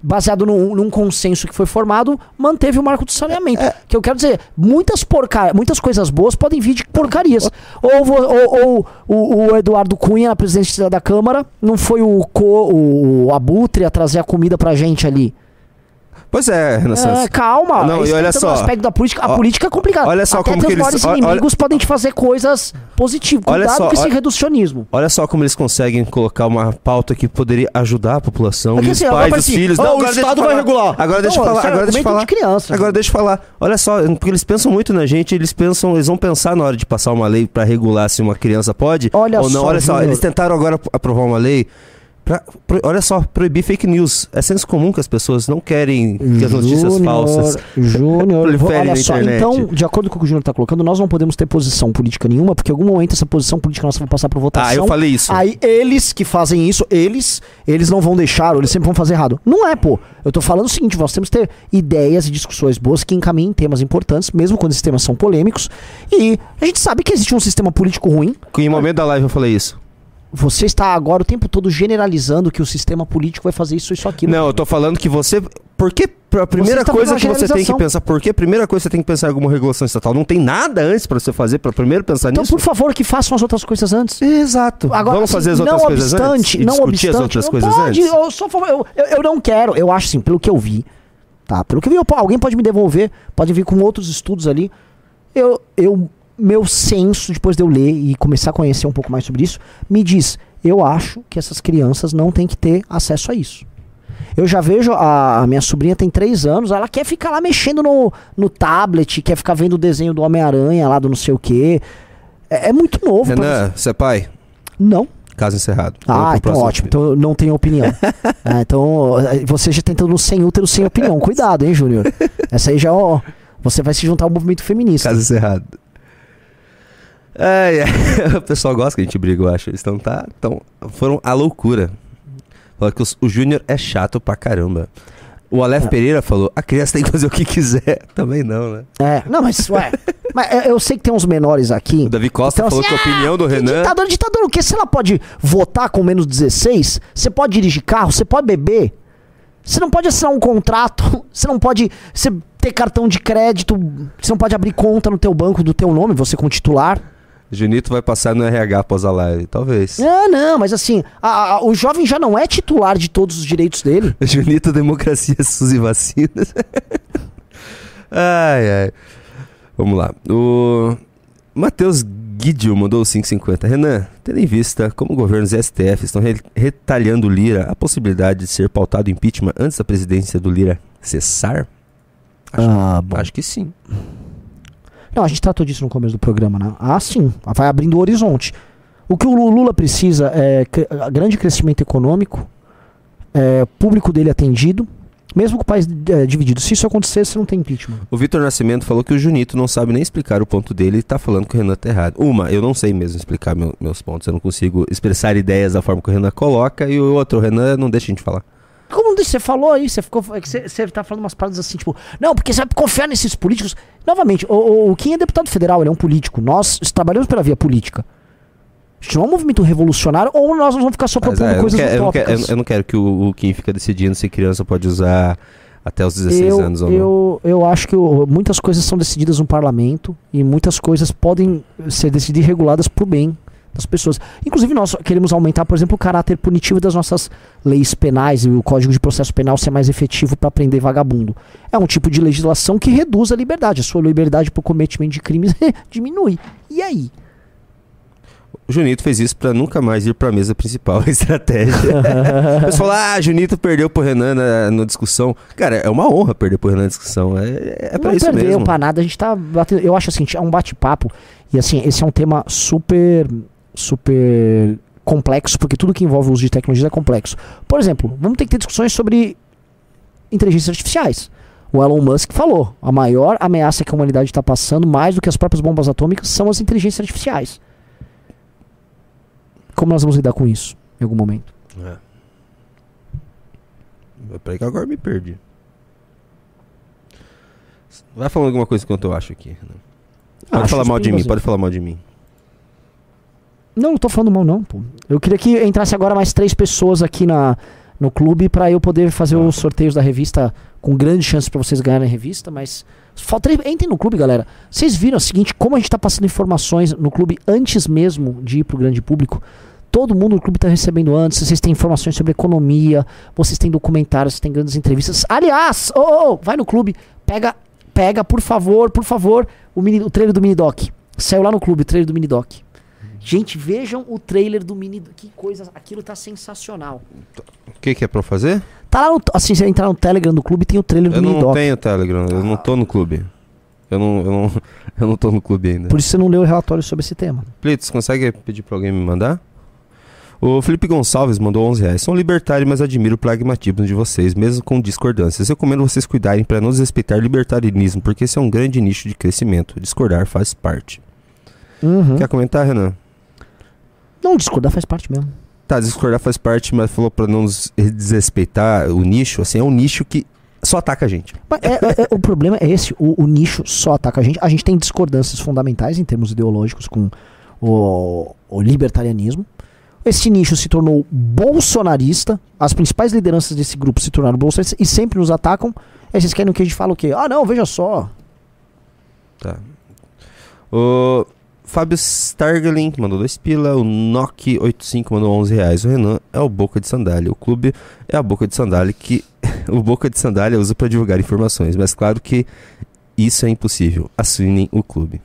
baseado num, num consenso que foi formado, manteve o marco do saneamento. É. Que eu quero dizer, muitas porca muitas coisas boas podem vir de porcarias. Ou, vo- ou, ou o, o Eduardo Cunha, na presidência da Câmara, não foi o, co, o Abutre a trazer a comida pra gente ali. Pois é, Renan É, Santos. calma. Não, e olha tem todo só. aspecto da política. A Ó, política é complicada. olha só Até como teus que eles- maiores olha- inimigos podem te fazer coisas positivas. Olha Cuidado só, com esse olha- reducionismo. Olha só como eles conseguem colocar uma pauta que poderia ajudar a população É e assim, os agora pais, os filhos. "Ah, o Estado vai regular." Agora deixa eu Não, falar. é Agora deixa eu falar. Agora deixa eu falar. Olha só, porque eles pensam muito na gente, eles pensam, eles vão pensar na hora de passar uma lei pra regular se uma criança pode Olha ou não. só, olha só, eles tentaram agora aprovar uma lei Pra, pro- olha só, proibir fake news. É senso comum que as pessoas não querem que as notícias Júnior, falsas Júnior, olha só, internet. então, de acordo com o que o Júnior está colocando, nós não podemos ter posição política nenhuma, porque em algum momento essa posição política nossa vai passar por votação. Ah, eu falei isso. Aí eles que fazem isso, eles, eles não vão deixar, ou eles sempre vão fazer errado. Não é, pô. Eu tô falando o seguinte, nós temos que ter ideias e discussões boas que encaminhem temas importantes, mesmo quando esses temas são polêmicos. E a gente sabe que existe um sistema político ruim. Em momento da live eu falei isso. Você está agora o tempo todo generalizando que o sistema político vai fazer isso, isso, aquilo. Não, eu tô falando que você. Por que a primeira coisa que você tem que pensar? Por que a primeira coisa que você tem que pensar em alguma regulação estatal? Não tem nada antes pra você fazer pra primeiro pensar Então, nisso? por favor, que façam as outras coisas antes. Exato. Agora, Vamos assim, fazer as outras não coisas obstante, antes? E não discutir obstante, as outras não coisas pode, antes? Eu, só, eu, eu, eu não quero. Eu acho assim, pelo que eu vi, tá? Pelo que eu vi, eu- alguém pode me devolver, pode vir com outros estudos ali. Eu, eu, meu senso, depois de eu ler e começar a conhecer um pouco mais sobre isso, me diz, eu acho que essas crianças não têm que ter acesso a isso. Eu já vejo, a, a minha sobrinha tem três anos, ela quer ficar lá mexendo no, no tablet, quer ficar vendo o desenho do Homem-Aranha lá do não sei o quê. É, é muito novo. Renan, você é pai? Não. Caso encerrado. Ah, então ótimo. Então eu não tenho opinião. Ah, então eh, você já tentando sem útero, sem opinião. Cuidado, hein, Júnior? Essa aí já, ó. Você vai se juntar ao movimento feminista. Caso encerrado. Ai, ai. O pessoal gosta que a gente briga, eu acho. Eles estão, tá, tão, foram a loucura. Falaram que os- o Júnior é chato pra caramba. O Aleph Pereira falou, a criança tem que fazer o que quiser. Também não, né? É, não, mas, ué. mas eu- sei que tem uns menores aqui. O Davi Costa Então, falou assim, que a opinião do Que Renan... Ditador, ditador o quê? Se ela pode votar com menos 16, você pode dirigir carro, você pode beber. Você não pode assinar um contrato, você não pode você ter cartão de crédito, você não pode abrir conta no teu banco do teu nome, você como titular. Junito vai passar no RH após a live, talvez. Ah, não, mas assim, a- a- o jovem já não é titular de todos os direitos dele. Junito, democracia, SUS e vacinas. ai, ai. Vamos lá. O Matheus Guidio mandou 5,50. Renan, tendo em vista como governos e STF estão re- retalhando Lira, a possibilidade de ser pautado impeachment antes da presidência do Lira cessar? Acho, Ah, bom. acho que sim. Não, a gente tratou disso no começo do programa, né? Ah, sim. Vai abrindo o horizonte. O que o Lu- Lula precisa é grande crescimento econômico, é, público dele atendido, mesmo com o país é, dividido. Se isso acontecer, você não tem impeachment. O Vitor Nascimento falou que o Junito não sabe nem explicar o ponto dele e tá falando que o Renan tá errado. Uma, eu não sei mesmo explicar meu- meus pontos, eu não consigo expressar ideias da forma que o Renan coloca, e o outro, o Renan não deixa a gente falar. Como você falou aí, você ficou. é Você, você tá falando umas paradas assim, tipo, não, porque você vai confiar nesses políticos. Novamente, o, o, Kim é deputado federal, ele é um político. Nós trabalhamos pela via política. A gente não é um movimento revolucionário ou nós vamos ficar só propondo é, eu, não coisas quero, eu, não quero, eu não quero que o, o Kim fica decidindo se criança pode usar até os 16 eu, anos ou não. eu, eu acho que muitas coisas são decididas no parlamento e muitas coisas podem ser decididas e reguladas pro bem das pessoas. Inclusive, nós queremos aumentar, por exemplo, o caráter punitivo das nossas leis penais e o Código de Processo Penal ser mais efetivo para prender vagabundo. É um tipo de legislação que reduz a liberdade. A sua liberdade por cometimento de crimes diminui. E aí? O Junito fez isso pra nunca mais ir pra mesa principal, a estratégia. O pessoal fala, ah, Junito perdeu pro Renan na, na discussão. Cara, é uma honra perder pro Renan na discussão. É, é pra não isso perdeu mesmo. pra nada, a gente tá batendo. Eu acho assim, é um bate-papo. E assim, esse é um tema super. Super complexo, porque tudo que envolve o uso de tecnologia é complexo. Por exemplo, vamos ter que ter discussões sobre inteligências artificiais. O Elon Musk falou: a maior ameaça que a humanidade está passando, mais do que as próprias bombas atômicas, são as inteligências artificiais. Como nós vamos lidar com isso em algum momento? É. Peraí que agora me perdi. Vai falando alguma coisa enquanto eu acho aqui. Renan. Pode acho falar mal de mim, pode falar mal de mim. Não, não tô falando mal, não, pô. Eu queria que entrasse agora mais três pessoas aqui na, no clube pra eu poder fazer os sorteios da revista com grande chance pra vocês ganharem a revista, mas. Falta, entrem no clube, galera. Vocês viram o seguinte, como a gente tá passando informações no clube antes mesmo de ir pro grande público. Todo mundo no clube tá recebendo antes. Vocês têm informações sobre economia, vocês têm documentários, vocês têm grandes entrevistas. Aliás, ô, ô, vai no clube, pega, pega, por favor, por favor, o, mini, o trailer do Minidoc. Saiu lá no clube, o trailer do Minidoc. Gente, vejam o trailer do Mini. Que coisa. Aquilo tá sensacional. O que, que é pra eu fazer? Tá lá no. Assim, você entrar no Telegram do clube tem o trailer do Eu não tenho Telegram, eu não tô no clube. Eu não, eu não, eu não tô no clube ainda. Por isso você não leu o relatório sobre esse tema. Plitz, consegue pedir pra alguém me mandar? O Felipe Gonçalves mandou 11 reais. Sou libertário, mas admiro o pragmatismo de vocês, mesmo com discordâncias. Eu recomendo vocês cuidarem para não desrespeitar libertarianismo, porque esse é um grande nicho de crescimento. Discordar faz parte. Uhum. Quer comentar, Renan? Não, discordar faz parte mesmo. Tá, discordar faz parte, mas falou pra não des- desrespeitar o nicho. Assim, é um nicho que só ataca a gente. Mas é- é- é- o problema é esse: o, o nicho só ataca a gente. A gente tem discordâncias fundamentais em termos ideológicos com o, o libertarianismo. Esse nicho se tornou bolsonarista. As principais lideranças desse grupo se tornaram bolsonaristas e sempre nos atacam. Aí vocês querem que a gente fale o quê? Ah, não, veja só. Tá. O Fábio Stargelin mandou dois pila. O Nock85 mandou 11 reais. O Renan é o Boca de Sandália. O clube é a Boca de Sandália que o Boca de Sandália usa para divulgar informações. Mas claro que isso é impossível. Assinem o clube.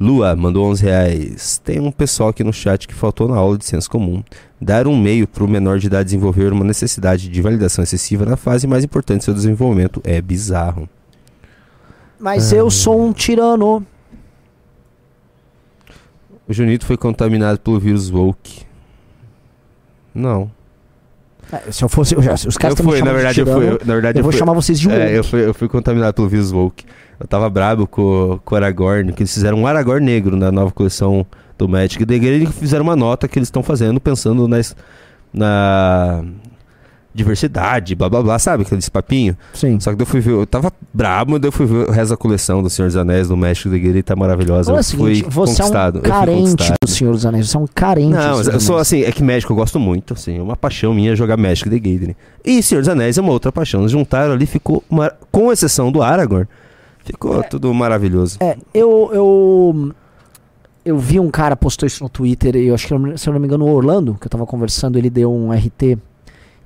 Lua mandou 11 reais. Tem um pessoal aqui no chat que faltou na aula de senso comum. Dar um meio para o menor de idade desenvolver uma necessidade de validação excessiva na fase mais importante do seu desenvolvimento é bizarro. Mas Ah. eu sou um tirano. O Junito foi contaminado pelo vírus woke. Não. É, Se eu fosse. eu já- Os caras eu fui, na verdade, eu fui. eu- na verdade, eu vou fui- chamar vocês de É, woke. eu fui, eu fui contaminado pelo vírus woke. Eu tava brabo com, com o Aragorn, que eles fizeram um Aragorn negro na nova coleção do Magic. E daí eles fizeram uma nota que eles estão fazendo pensando nas, na diversidade, blá blá blá, sabe? Aqueles papinho. Sim. Só que eu fui ver, eu tava brabo, mas eu fui ver o resto da coleção do Senhor dos Anéis, do Magic da Guerreira, tá maravilhosa. Olha eu o seguinte, fui você é conquistado. um eu fui carente do Senhor dos Anéis. Você é um carente Não, eu sou assim, é que Magic eu gosto muito, assim, é uma paixão minha jogar Magic the Gathering. E Senhor dos Anéis é uma outra paixão. Eles juntaram ali, ficou, com exceção do Aragorn, ficou tudo maravilhoso. É, eu, eu. Eu vi um cara postou isso no Twitter, eu acho que, se eu não me engano, o Orlando, que eu tava conversando, ele deu um RT.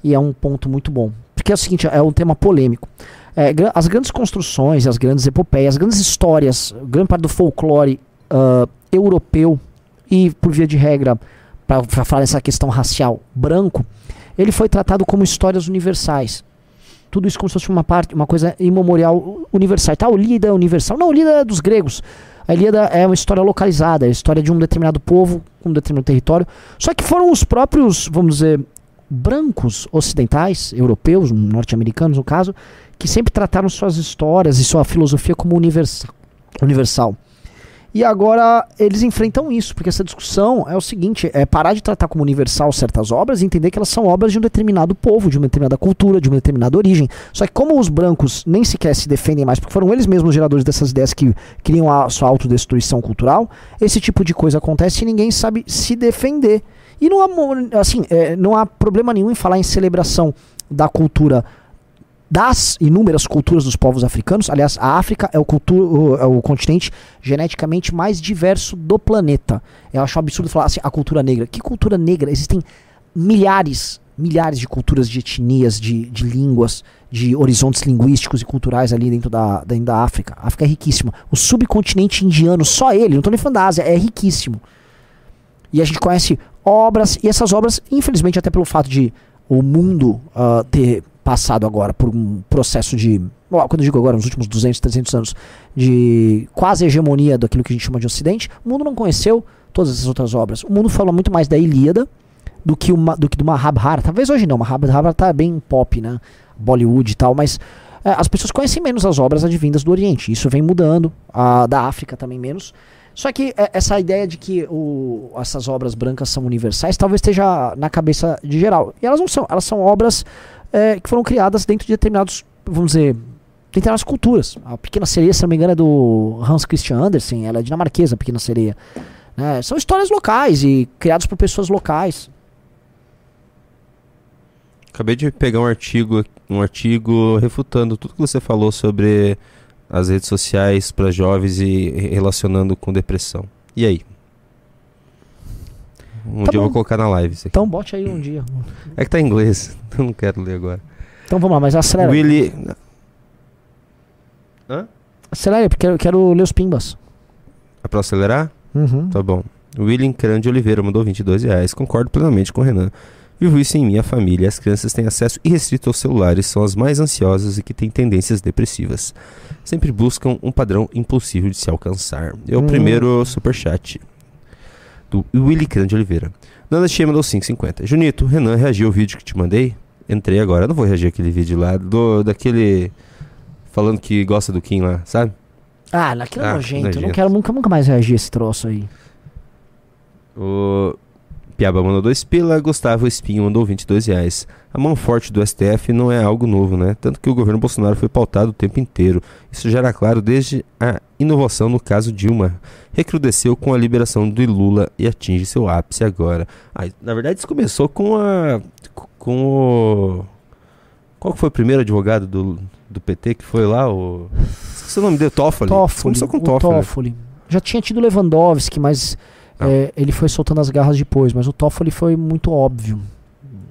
E é um ponto muito bom. Porque é o seguinte, é um tema polêmico. É, as grandes construções, as grandes epopeias, as grandes histórias, grande parte do folclore ah, europeu e, por via de regra, para falar essa questão racial, branco, ele foi tratado como histórias universais. Tudo isso como se fosse uma parte, uma coisa imemorial universal. Tá, o Lída é universal. Não, o Lída é dos gregos. A Ilíada é uma história localizada, é a história de um determinado povo um determinado território. Só que foram os próprios, vamos dizer, brancos ocidentais, europeus, norte-americanos no caso, que sempre trataram suas histórias e sua filosofia como universal. universal. E agora eles enfrentam isso, porque essa discussão é o seguinte: é parar de tratar como universal certas obras e entender que elas são obras de um determinado povo, de uma determinada cultura, de uma determinada origem. Só que como os brancos nem sequer se defendem mais, porque foram eles mesmos os geradores dessas ideias que criam a sua autodestruição cultural, esse tipo de coisa acontece e ninguém sabe se defender. E não há, assim, é, não há problema nenhum em falar em celebração da cultura das inúmeras culturas dos povos africanos. Aliás, a África é o, é o continente geneticamente mais diverso do planeta. Eu acho um absurdo falar assim, a cultura negra. Que cultura negra? Existem milhares, milhares de culturas, de etnias, de, de línguas, de horizontes linguísticos e culturais ali dentro da, dentro da África. A África é riquíssima. O subcontinente indiano, só ele, não estou nem falando da Ásia, é riquíssimo. E a gente conhece obras, e essas obras, infelizmente, até pelo fato de o mundo ah, ter passado agora por um processo de. Quando eu digo agora, nos últimos 200, 300 anos, de quase hegemonia daquilo que a gente chama de Ocidente, o mundo não conheceu todas essas outras obras. O mundo fala muito mais da Ilíada do que, uma, do que do Mahabharata. Talvez hoje não, Mahabharata tá bem pop, né? Bollywood e tal, mas é, as pessoas conhecem menos as obras advindas do Oriente. Isso vem mudando, a da África também menos. Só que é, essa ideia de que o- essas obras brancas são universais talvez esteja na cabeça de geral. E elas não são. Elas são obras é, que foram criadas dentro de determinados, vamos dizer, determinadas culturas. A Pequena Sereia, se não me engano, é do Hans Christian Andersen. Ela é dinamarquesa, a Pequena Sereia. né? são histórias locais e criadas por pessoas locais. Acabei de pegar um artigo, um artigo refutando tudo que você falou sobre as redes sociais para jovens e relacionando com depressão. E aí? Um Tá dia eu vou bom. colocar na live isso aqui. Então bote aí um dia. É que tá em inglês, eu não quero ler agora. Então vamos lá, mas acelera. Willy. Hã? Acelera, porque eu quero ler os pimbas. É pra acelerar? Uhum. Tá bom. William Crande Oliveira mandou 22 reais. Concordo plenamente com o Renan. Vivo isso em minha família. As crianças têm acesso irrestrito aos celulares, são as mais ansiosas e que têm tendências depressivas. Sempre buscam um padrão impossível de se alcançar. É o Hum. primeiro superchat do Willy Crande Oliveira. Nanda Tia mandou 5,50. Junito, Renan reagiu ao vídeo que te mandei? Entrei agora. Eu não vou reagir aquele vídeo lá, do, daquele. Falando que gosta do Kim lá, sabe? Ah, naquilo é Ah, nojento. Eu não quero nunca, nunca mais reagir a esse troço aí. O Piaba mandou 2 pila, Gustavo Espinho mandou 22 reais. A mão forte do STF não é algo novo, né? Tanto que o governo Bolsonaro foi pautado o tempo inteiro. Isso já era claro desde a inovação no caso Dilma. Recrudesceu com a liberação do Lula e atinge seu ápice agora. Ah, na verdade, isso começou com a. com o. Qual foi o primeiro advogado do, do PT que foi lá? O. Esqueci o nome dele, Toffoli. Toffoli. Começou com o Toffoli. Toffoli. Já tinha tido Lewandowski, mas. É, ele foi soltando as garras depois. Mas o Toffoli foi muito óbvio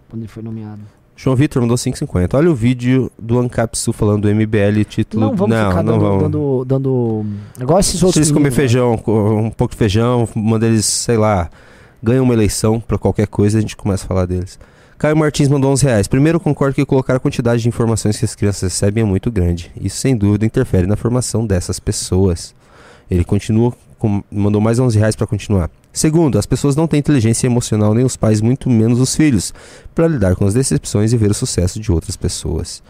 quando ele foi nomeado. João Vitor mandou 5,50. Olha o vídeo do Ancapsu falando do MBL, título. Não vamos ficar não dando, vamos. dando, dando- Igual esses outros. Vocês comer meninos, né? feijão, um pouco de feijão, manda eles, sei lá, ganham uma eleição pra qualquer coisa a gente começa a falar deles. Caio Martins mandou 11 reais. Primeiro, concordo que colocar a quantidade de informações que as crianças recebem é muito grande. Isso, sem dúvida, interfere na formação dessas pessoas. Ele continua, com, mandou mais 11 reais pra continuar. Segundo, as pessoas não têm inteligência emocional, nem os pais, muito menos os filhos, para lidar com as decepções e ver o sucesso de outras pessoas.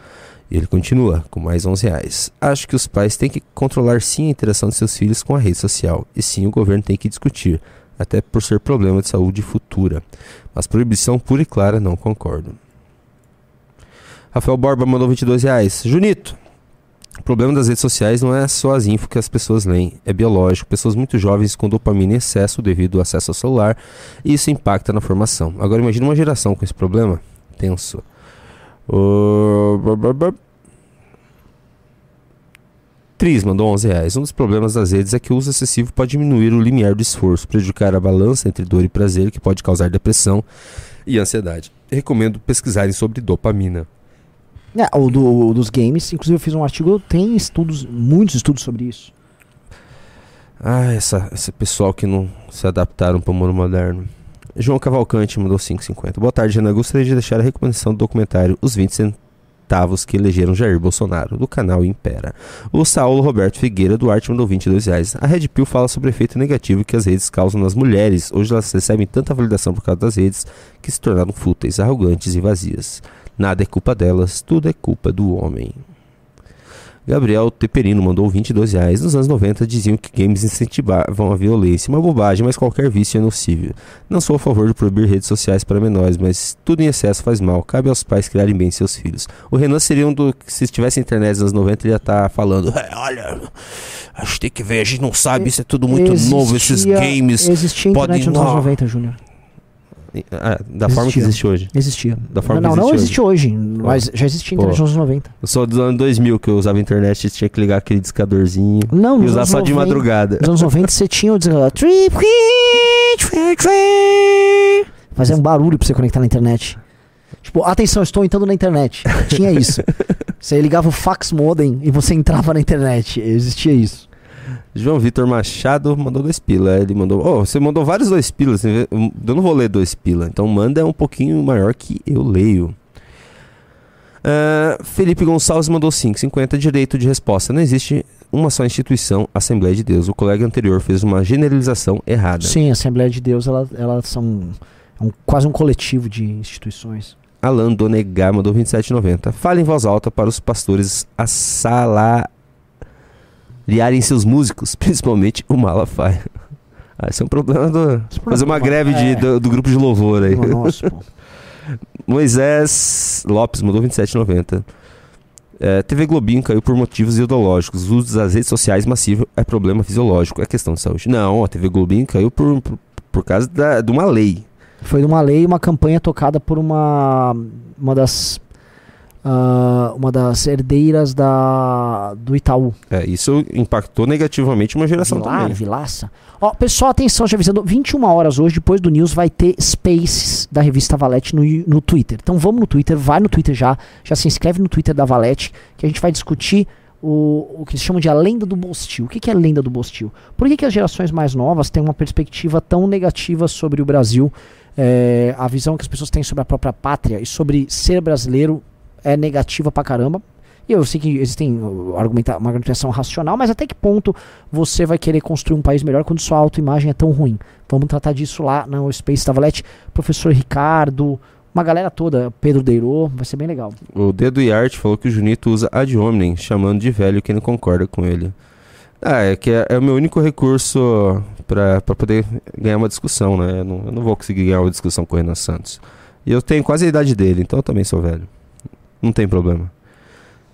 E ele continua com mais 11 reais. Acho que os pais têm que controlar sim a interação de seus filhos com a rede social. E sim o governo tem que discutir, até por ser problema de saúde futura. Mas proibição pura e clara não concordo. Rafael Borba mandou 22 reais. Junito, o problema das redes sociais não é só as info que as pessoas leem, é biológico. Pessoas muito jovens com dopamina em excesso devido ao acesso ao celular, e isso impacta na formação. Agora imagine uma geração com esse problema. Tenso. Ba- Tris mandou 11 reais. Um dos problemas das redes é que o uso excessivo pode diminuir o limiar do esforço, prejudicar a balança entre dor e prazer, que pode causar depressão e ansiedade. Recomendo pesquisarem sobre dopamina. É, o do- dos games, inclusive eu fiz um artigo, tem estudos, muitos estudos sobre isso. Ah, essa, esse pessoal que não se adaptaram para o mundo moderno. João Cavalcante mandou 5,50. Boa tarde, Ana. Gostaria de deixar a recomendação do documentário Os 20 Cen- centavos que elegeram Jair Bolsonaro, do canal Impera. O Saulo Roberto Figueira Duarte mandou 22 reais. A Red Pill fala sobre o efeito negativo que as redes causam nas mulheres. Hoje elas recebem tanta validação por causa das redes que se tornaram fúteis, arrogantes e vazias. Nada é culpa delas, tudo é culpa do homem. Gabriel Teperino mandou 22 reais. Nos anos 90 diziam que games incentivavam a violência. Uma bobagem, mas qualquer vício é nocivo. Não sou a favor de proibir redes sociais para menores, mas tudo em excesso faz mal. Cabe aos pais criarem bem seus filhos. O Renan seria um do que, se tivesse internet nos anos 90, ele ia estar falando: "É, olha, a gente tem que ver, a gente não sabe, isso é tudo muito novo, esses Existia- games. Existia podem internet nos anos não." 90, Júnior. Ah, da forma que Existia. existe hoje. Existia. Da forma não, que não existe existe hoje, mas já existia internet Pô. nos anos 90. Eu sou dos anos 2000 que eu usava internet e tinha que ligar aquele discadorzinho. Não, e usar só de 90 madrugada. Nos anos 90 você tinha o trip. Fazia um barulho pra você conectar na internet. Tipo, atenção, estou entrando na internet. Tinha isso. Você ligava o fax modem e você entrava na internet. Existia isso. João Vitor Machado mandou dois pila. Ele mandou. Oh, você mandou vários dois pilas. Eu não vou ler dois pila. Então manda um pouquinho maior que eu leio. Ah, Felipe Gonçalves mandou 5,50 direito de resposta. Não existe uma só instituição, Assembleia de Deus. O colega anterior fez uma generalização errada. Sim, a Assembleia de Deus, ela, elas são é um- quase um coletivo de instituições. Alan Donegar mandou 27,90. Fale em voz alta para os pastores assalariarem seus músicos, principalmente o Malafaia. Ah, esse é um problema do. Fazer uma greve de- é. do, do grupo de louvor aí. Nossa, pô. Moisés Lopes mandou 27,90. É, TV Globinho caiu por motivos ideológicos. O uso das redes sociais massivo é problema fisiológico, é questão de saúde. Não, a TV Globinho caiu por, por, por causa da- de uma lei. Foi uma lei, uma campanha tocada por uma uma das ah, uma das herdeiras da do Itaú. É, isso impactou negativamente uma geração Vilar, também. Vilaça. Ó, pessoal, atenção, já avisando, 21 horas hoje, depois do News, vai ter Spaces da revista Valete no, no Twitter. Então vamos no Twitter, vai no Twitter já, já se inscreve no Twitter da Valete, que a gente vai discutir o, o que eles chamam de a lenda do Bostil. O que, que é a lenda do Bostil? Por que, que as gerações mais novas têm uma perspectiva tão negativa sobre o Brasil? É, a visão que as pessoas têm sobre a própria pátria e sobre ser brasileiro é negativa pra caramba. E eu sei que existem uh, argumenta uma argumentação racional, mas até que ponto você vai querer construir um país melhor quando sua autoimagem é tão ruim? Vamos tratar disso lá no Space da Valete. Professor Ricardo, uma galera toda, Pedro Deirô, vai ser bem legal. O Dedo e Arte falou que o Junito usa ad hominem, chamando de velho quem não concorda com ele. Ah, é que é, é o meu único recurso pra poder ganhar uma discussão, né? Eu não, eu não vou conseguir ganhar uma discussão com o Renan Santos. E eu tenho quase a idade dele, então eu também sou velho. Não tem problema.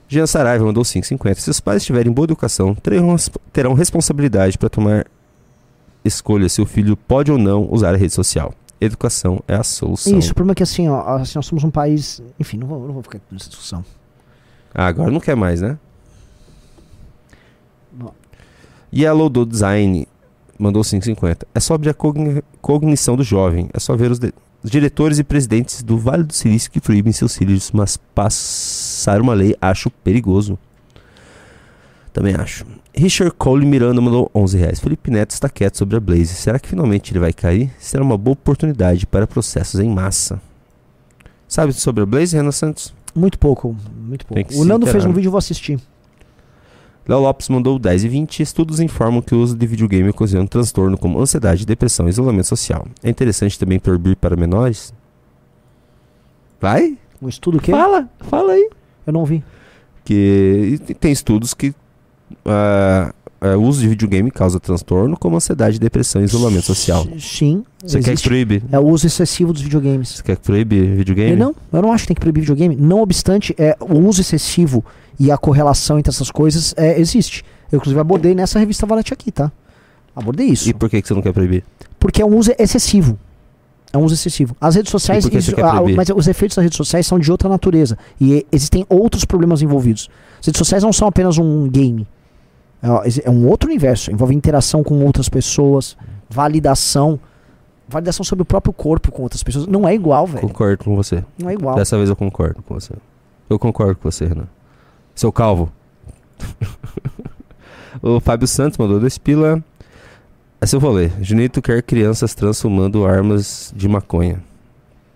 Jean Saraiva mandou 5,50. Se os pais tiverem boa educação, terão, terão responsabilidade para tomar escolha se o filho pode ou não usar a rede social. Educação é a solução. Isso, o problema é que assim, ó, assim, nós somos um país. Enfim, não vou, não vou ficar nessa discussão. Ah, agora não quer mais, né? Bom. Yellow do Design mandou 5,50. É sobre a cogni- cognição do jovem. É só ver os, de- os diretores e presidentes do Vale do Silício que proíbem seus filhos, mas passar uma lei acho perigoso. Também acho. Richard Cole Miranda mandou 11 reais. Felipe Neto está quieto sobre a Blaze. Será que finalmente ele vai cair? Será uma boa oportunidade para processos em massa. Sabe sobre a Blaze, Renan Santos? Muito pouco, muito pouco. O Nando fez um vídeo, eu vou assistir. Léo Lopes mandou 10 e 20. Estudos informam que o uso de videogame ocasiona transtorno como ansiedade, depressão e isolamento social. É interessante também proibir para menores? Vai? Um estudo que? Fala, fala aí. Eu não vi. Que tem estudos que ah, o uso de videogame causa transtorno como ansiedade, depressão e isolamento social. Sim. Você quer que existe. proíbe? É o uso excessivo dos videogames. Você quer que proíbe videogame? Eu não, eu não acho que tem que proibir videogame. Não obstante, é, o uso excessivo e a correlação entre essas coisas é, existe. Eu, inclusive, abordei nessa revista Valete aqui, tá? Abordei isso. E por que, que você não quer proibir? Porque é um uso excessivo. É um uso excessivo. As redes sociais. E por que você isso- quer ah, mas os efeitos das redes sociais são de outra natureza. E- existem outros problemas envolvidos. As redes sociais não são apenas um game. É, é um outro universo. Envolve interação com outras pessoas, validação. Validação sobre o próprio corpo com outras pessoas. Não é igual, velho. Concordo com você. Não é igual. Dessa vez eu concordo com você. Eu concordo com você, Renan. Seu calvo. o Fábio Santos mandou dois pila. Essa eu vou ler. Junito quer crianças transformando armas de maconha.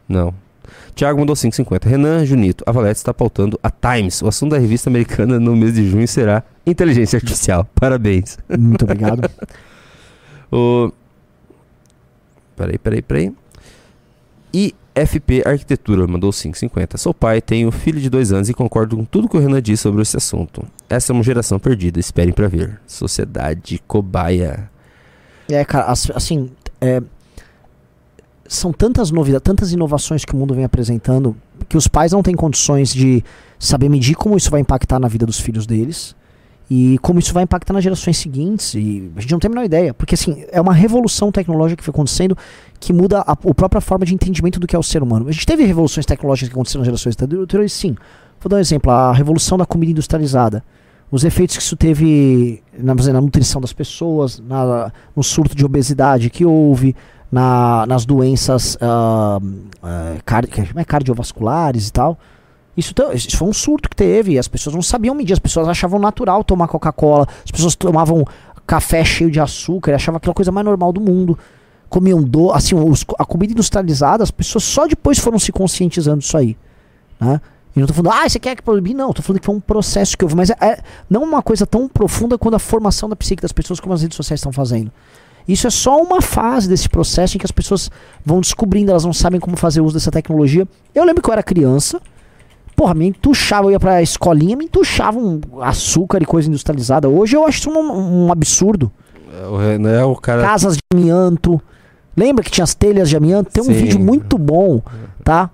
Não. Tiago mandou 5,50. Renan Junito, a Valete está pautando a Times. O assunto da revista americana no mês de junho será inteligência artificial. Parabéns. Muito obrigado. o... Peraí, peraí, peraí. IFP Arquitetura mandou 5,50. Sou pai, tenho filho de dois anos e concordo com tudo que o Renan disse sobre esse assunto. Essa é uma geração perdida, esperem pra ver. Sociedade cobaia. É, cara, as- assim, é, são tantas novidades, tantas inovações que o mundo vem apresentando que os pais não têm condições de saber medir como isso vai impactar na vida dos filhos deles e como isso vai impactar nas gerações seguintes. E a gente não tem a menor ideia, porque assim, é uma revolução tecnológica que foi acontecendo que muda a, a própria forma de entendimento do que é o ser humano. A gente teve revoluções tecnológicas que aconteceram nas gerações anteriores, sim. Vou dar um exemplo, a revolução da comida industrializada. Os efeitos que isso teve na, na nutrição das pessoas, na- no surto de obesidade que houve, na- nas doenças car- como é, cardiovasculares e tal. Isso, isso foi um surto que teve, as pessoas não sabiam medir, as pessoas achavam natural tomar Coca-Cola, as pessoas tomavam café cheio de açúcar, achavam aquela coisa mais normal do mundo. Comiam do, assim, os- a comida industrializada, as pessoas só depois foram se conscientizando disso aí. Né? E não tô falando, ah, você quer que proibir? Não, tô falando que foi um processo que houve, mas é, é não uma coisa tão profunda quanto a formação da psique das pessoas como as redes sociais estão fazendo. Isso é só uma fase desse processo em que as pessoas vão descobrindo, elas não sabem como fazer uso dessa tecnologia. Eu lembro que eu era criança, porra, me entuchava, eu ia pra escolinha, me entuchavam açúcar e coisa industrializada. Hoje eu acho isso um, um absurdo. O Renan é o cara. Casas de amianto. Lembra que tinha as telhas de amianto? Tem um Sim. vídeo muito bom, tá?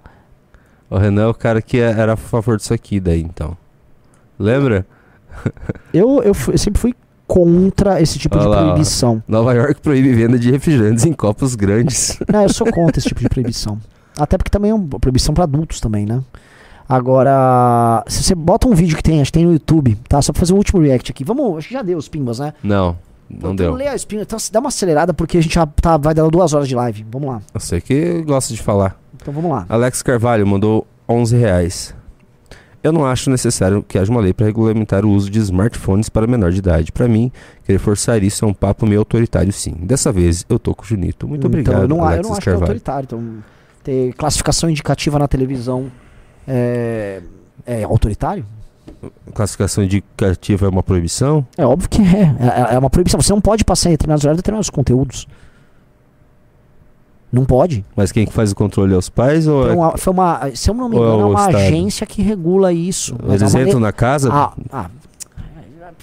O Renan é o cara que é- era a favor disso aqui, daí então. Lembra? Eu, eu, eu sempre fui contra esse tipo de Olha lá, ó. proibição. Nova York proíbe venda de refrigerantes em copos grandes. Não, eu sou contra esse tipo de proibição. Até porque também é uma proibição pra adultos também, né? Agora, se você bota um vídeo que tem, acho que tem no YouTube, tá? Só pra fazer o último react aqui. Vamos, acho que já deu os pimbas, né? Não, não então deu. as pimbas, então dá uma acelerada porque a gente já tá, vai dar duas horas de live. Vamos lá. Eu sei que gosta de falar. Então vamos lá. Alex Carvalho mandou 11 reais. Eu não acho necessário que haja uma lei para regulamentar o uso de smartphones para menor de idade. Para mim, querer forçar isso é um papo meio autoritário, sim. Dessa vez, eu tô com o Junito. Muito Então, obrigado, eu não, eu Alexis não acho que é autoritário. Então, ter classificação indicativa na televisão é, é autoritário? Classificação indicativa é uma proibição? É óbvio que é. É, é uma proibição. Você não pode passar em determinados horários determinados conteúdos. Não pode. Mas quem que faz o controle é os pais ou Foi é... uma, foi uma- se eu não me é engano, é o uma Estado? agência que regula isso. Eles é entram na casa? Ah, ah,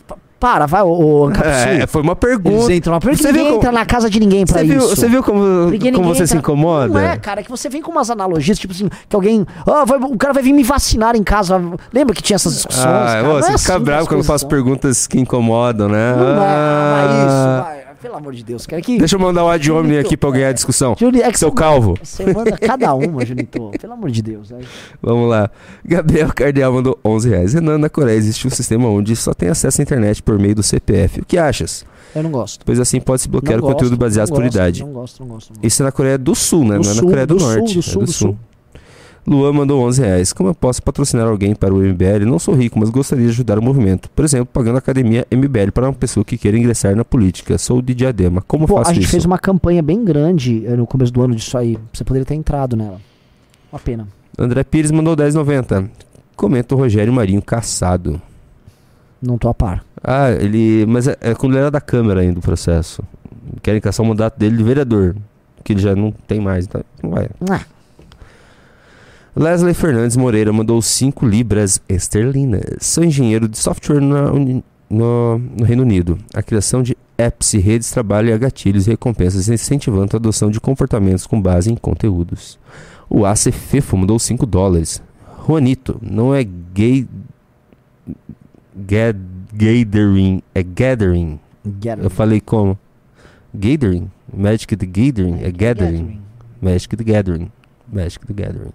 pa- para, vai, ô, ô. É, foi uma pergunta. Eles entram, mas por que Você ninguém entra na casa de ninguém pra Você viu, isso? você viu como, Porque como você se entra- incomoda? Não é, cara, é que você vem com umas analogias, tipo assim, que alguém. Ah, vai- o cara vai vir me vacinar em casa. Lembra que tinha essas discussões? Ah, cara? é você assim fica que bravo quando eu faço perguntas que incomodam, né? Não é, ah, Ah, isso, vai. Pelo amor de Deus, cara. Que... Deixa eu mandar o ad hominem aqui pra eu ganhar a discussão. Juni- é que Seu você- calvo. Você manda cada uma, Junito. Pelo amor de Deus. né? Vamos lá. Gabriel Cardeal mandou 11 reais. Renan, na Coreia existe um sistema onde só tem acesso à internet por meio do CPF. O que achas? Eu não gosto. Pois assim pode-se bloquear Não o conteúdo gosto, baseado não por idade. Não gosto, não gosto. Não gosto. Isso é na Coreia do Sul, né? Do Não é na Sul, Coreia do, do Sul, Norte. do é Sul, do Sul. Sul. Luan mandou 11 reais. Como eu posso patrocinar alguém para o MBL? Não sou rico, mas gostaria de ajudar o movimento. Por exemplo, pagando a academia MBL para uma pessoa que queira ingressar na política. Sou de Diadema. Como Pô, faço a gente isso? fez uma campanha bem grande eh, no começo do ano disso aí. Você poderia ter entrado nela. Uma pena. André Pires mandou 10,90. Comenta o Rogério Marinho caçado. Não tô a par. Ah, ele. Mas é, é quando ele era da Câmara ainda o processo. Querem caçar o mandato dele de vereador. Que ele já não tem mais, então não vai. Ah, Leslie Fernandes Moreira mandou 5 libras esterlinas. Sou engenheiro de software na no, no Reino Unido. A criação de apps e redes trabalha gatilhos e recompensas incentivando a adoção de comportamentos com base em conteúdos. O AC Fefo mandou 5 dólares. Juanito, não é gay. Ga- gathering. É gathering. Gathering. Eu falei como? Gathering? Magic the Gathering? É gathering. Magic the Gathering. Magic the Gathering.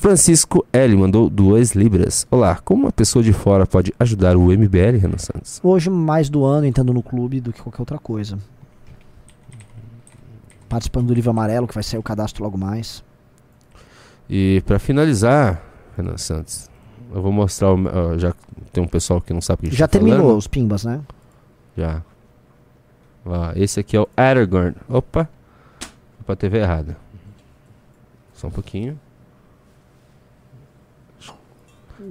Francisco L. mandou duas libras. Olá, como uma pessoa de fora pode ajudar o MBL, Renan Santos? Hoje, mais do ano, entrando no clube do que qualquer outra coisa. Participando do livro amarelo, que vai sair o cadastro logo mais. E pra finalizar, Renan Santos, eu vou mostrar. O, já tem um pessoal que não sabe o que Já tá terminou falando. os pimbas, né? Já. Ó, esse aqui é o Aragorn. Opa! Opa, TV errada. Só um pouquinho.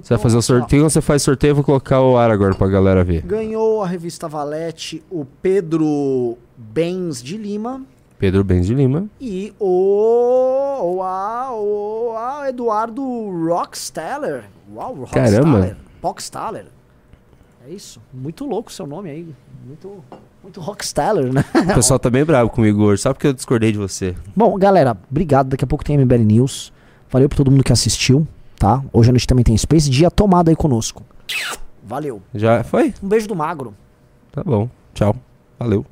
Você vai fazer o sorteio, você faz sorteio, eu vou colocar o ar agora pra galera ver. Ganhou a revista Valete o Pedro Benz de Lima Pedro Benz de Lima. e o, o, a, o a Eduardo Rockstaller. Uau, Rockstaller. Caramba. Rockstaller. É isso. Muito louco o seu nome aí. Muito, muito Rockstaller, né? O pessoal tá bem bravo comigo hoje, só porque eu discordei de você. Bom, galera, obrigado. Daqui a pouco tem MBL News. Valeu pra todo mundo que assistiu, tá? Hoje à noite também tem Space. Dia tomado aí conosco. Valeu. Já foi? Um beijo do magro. Tá bom. Tchau. Valeu.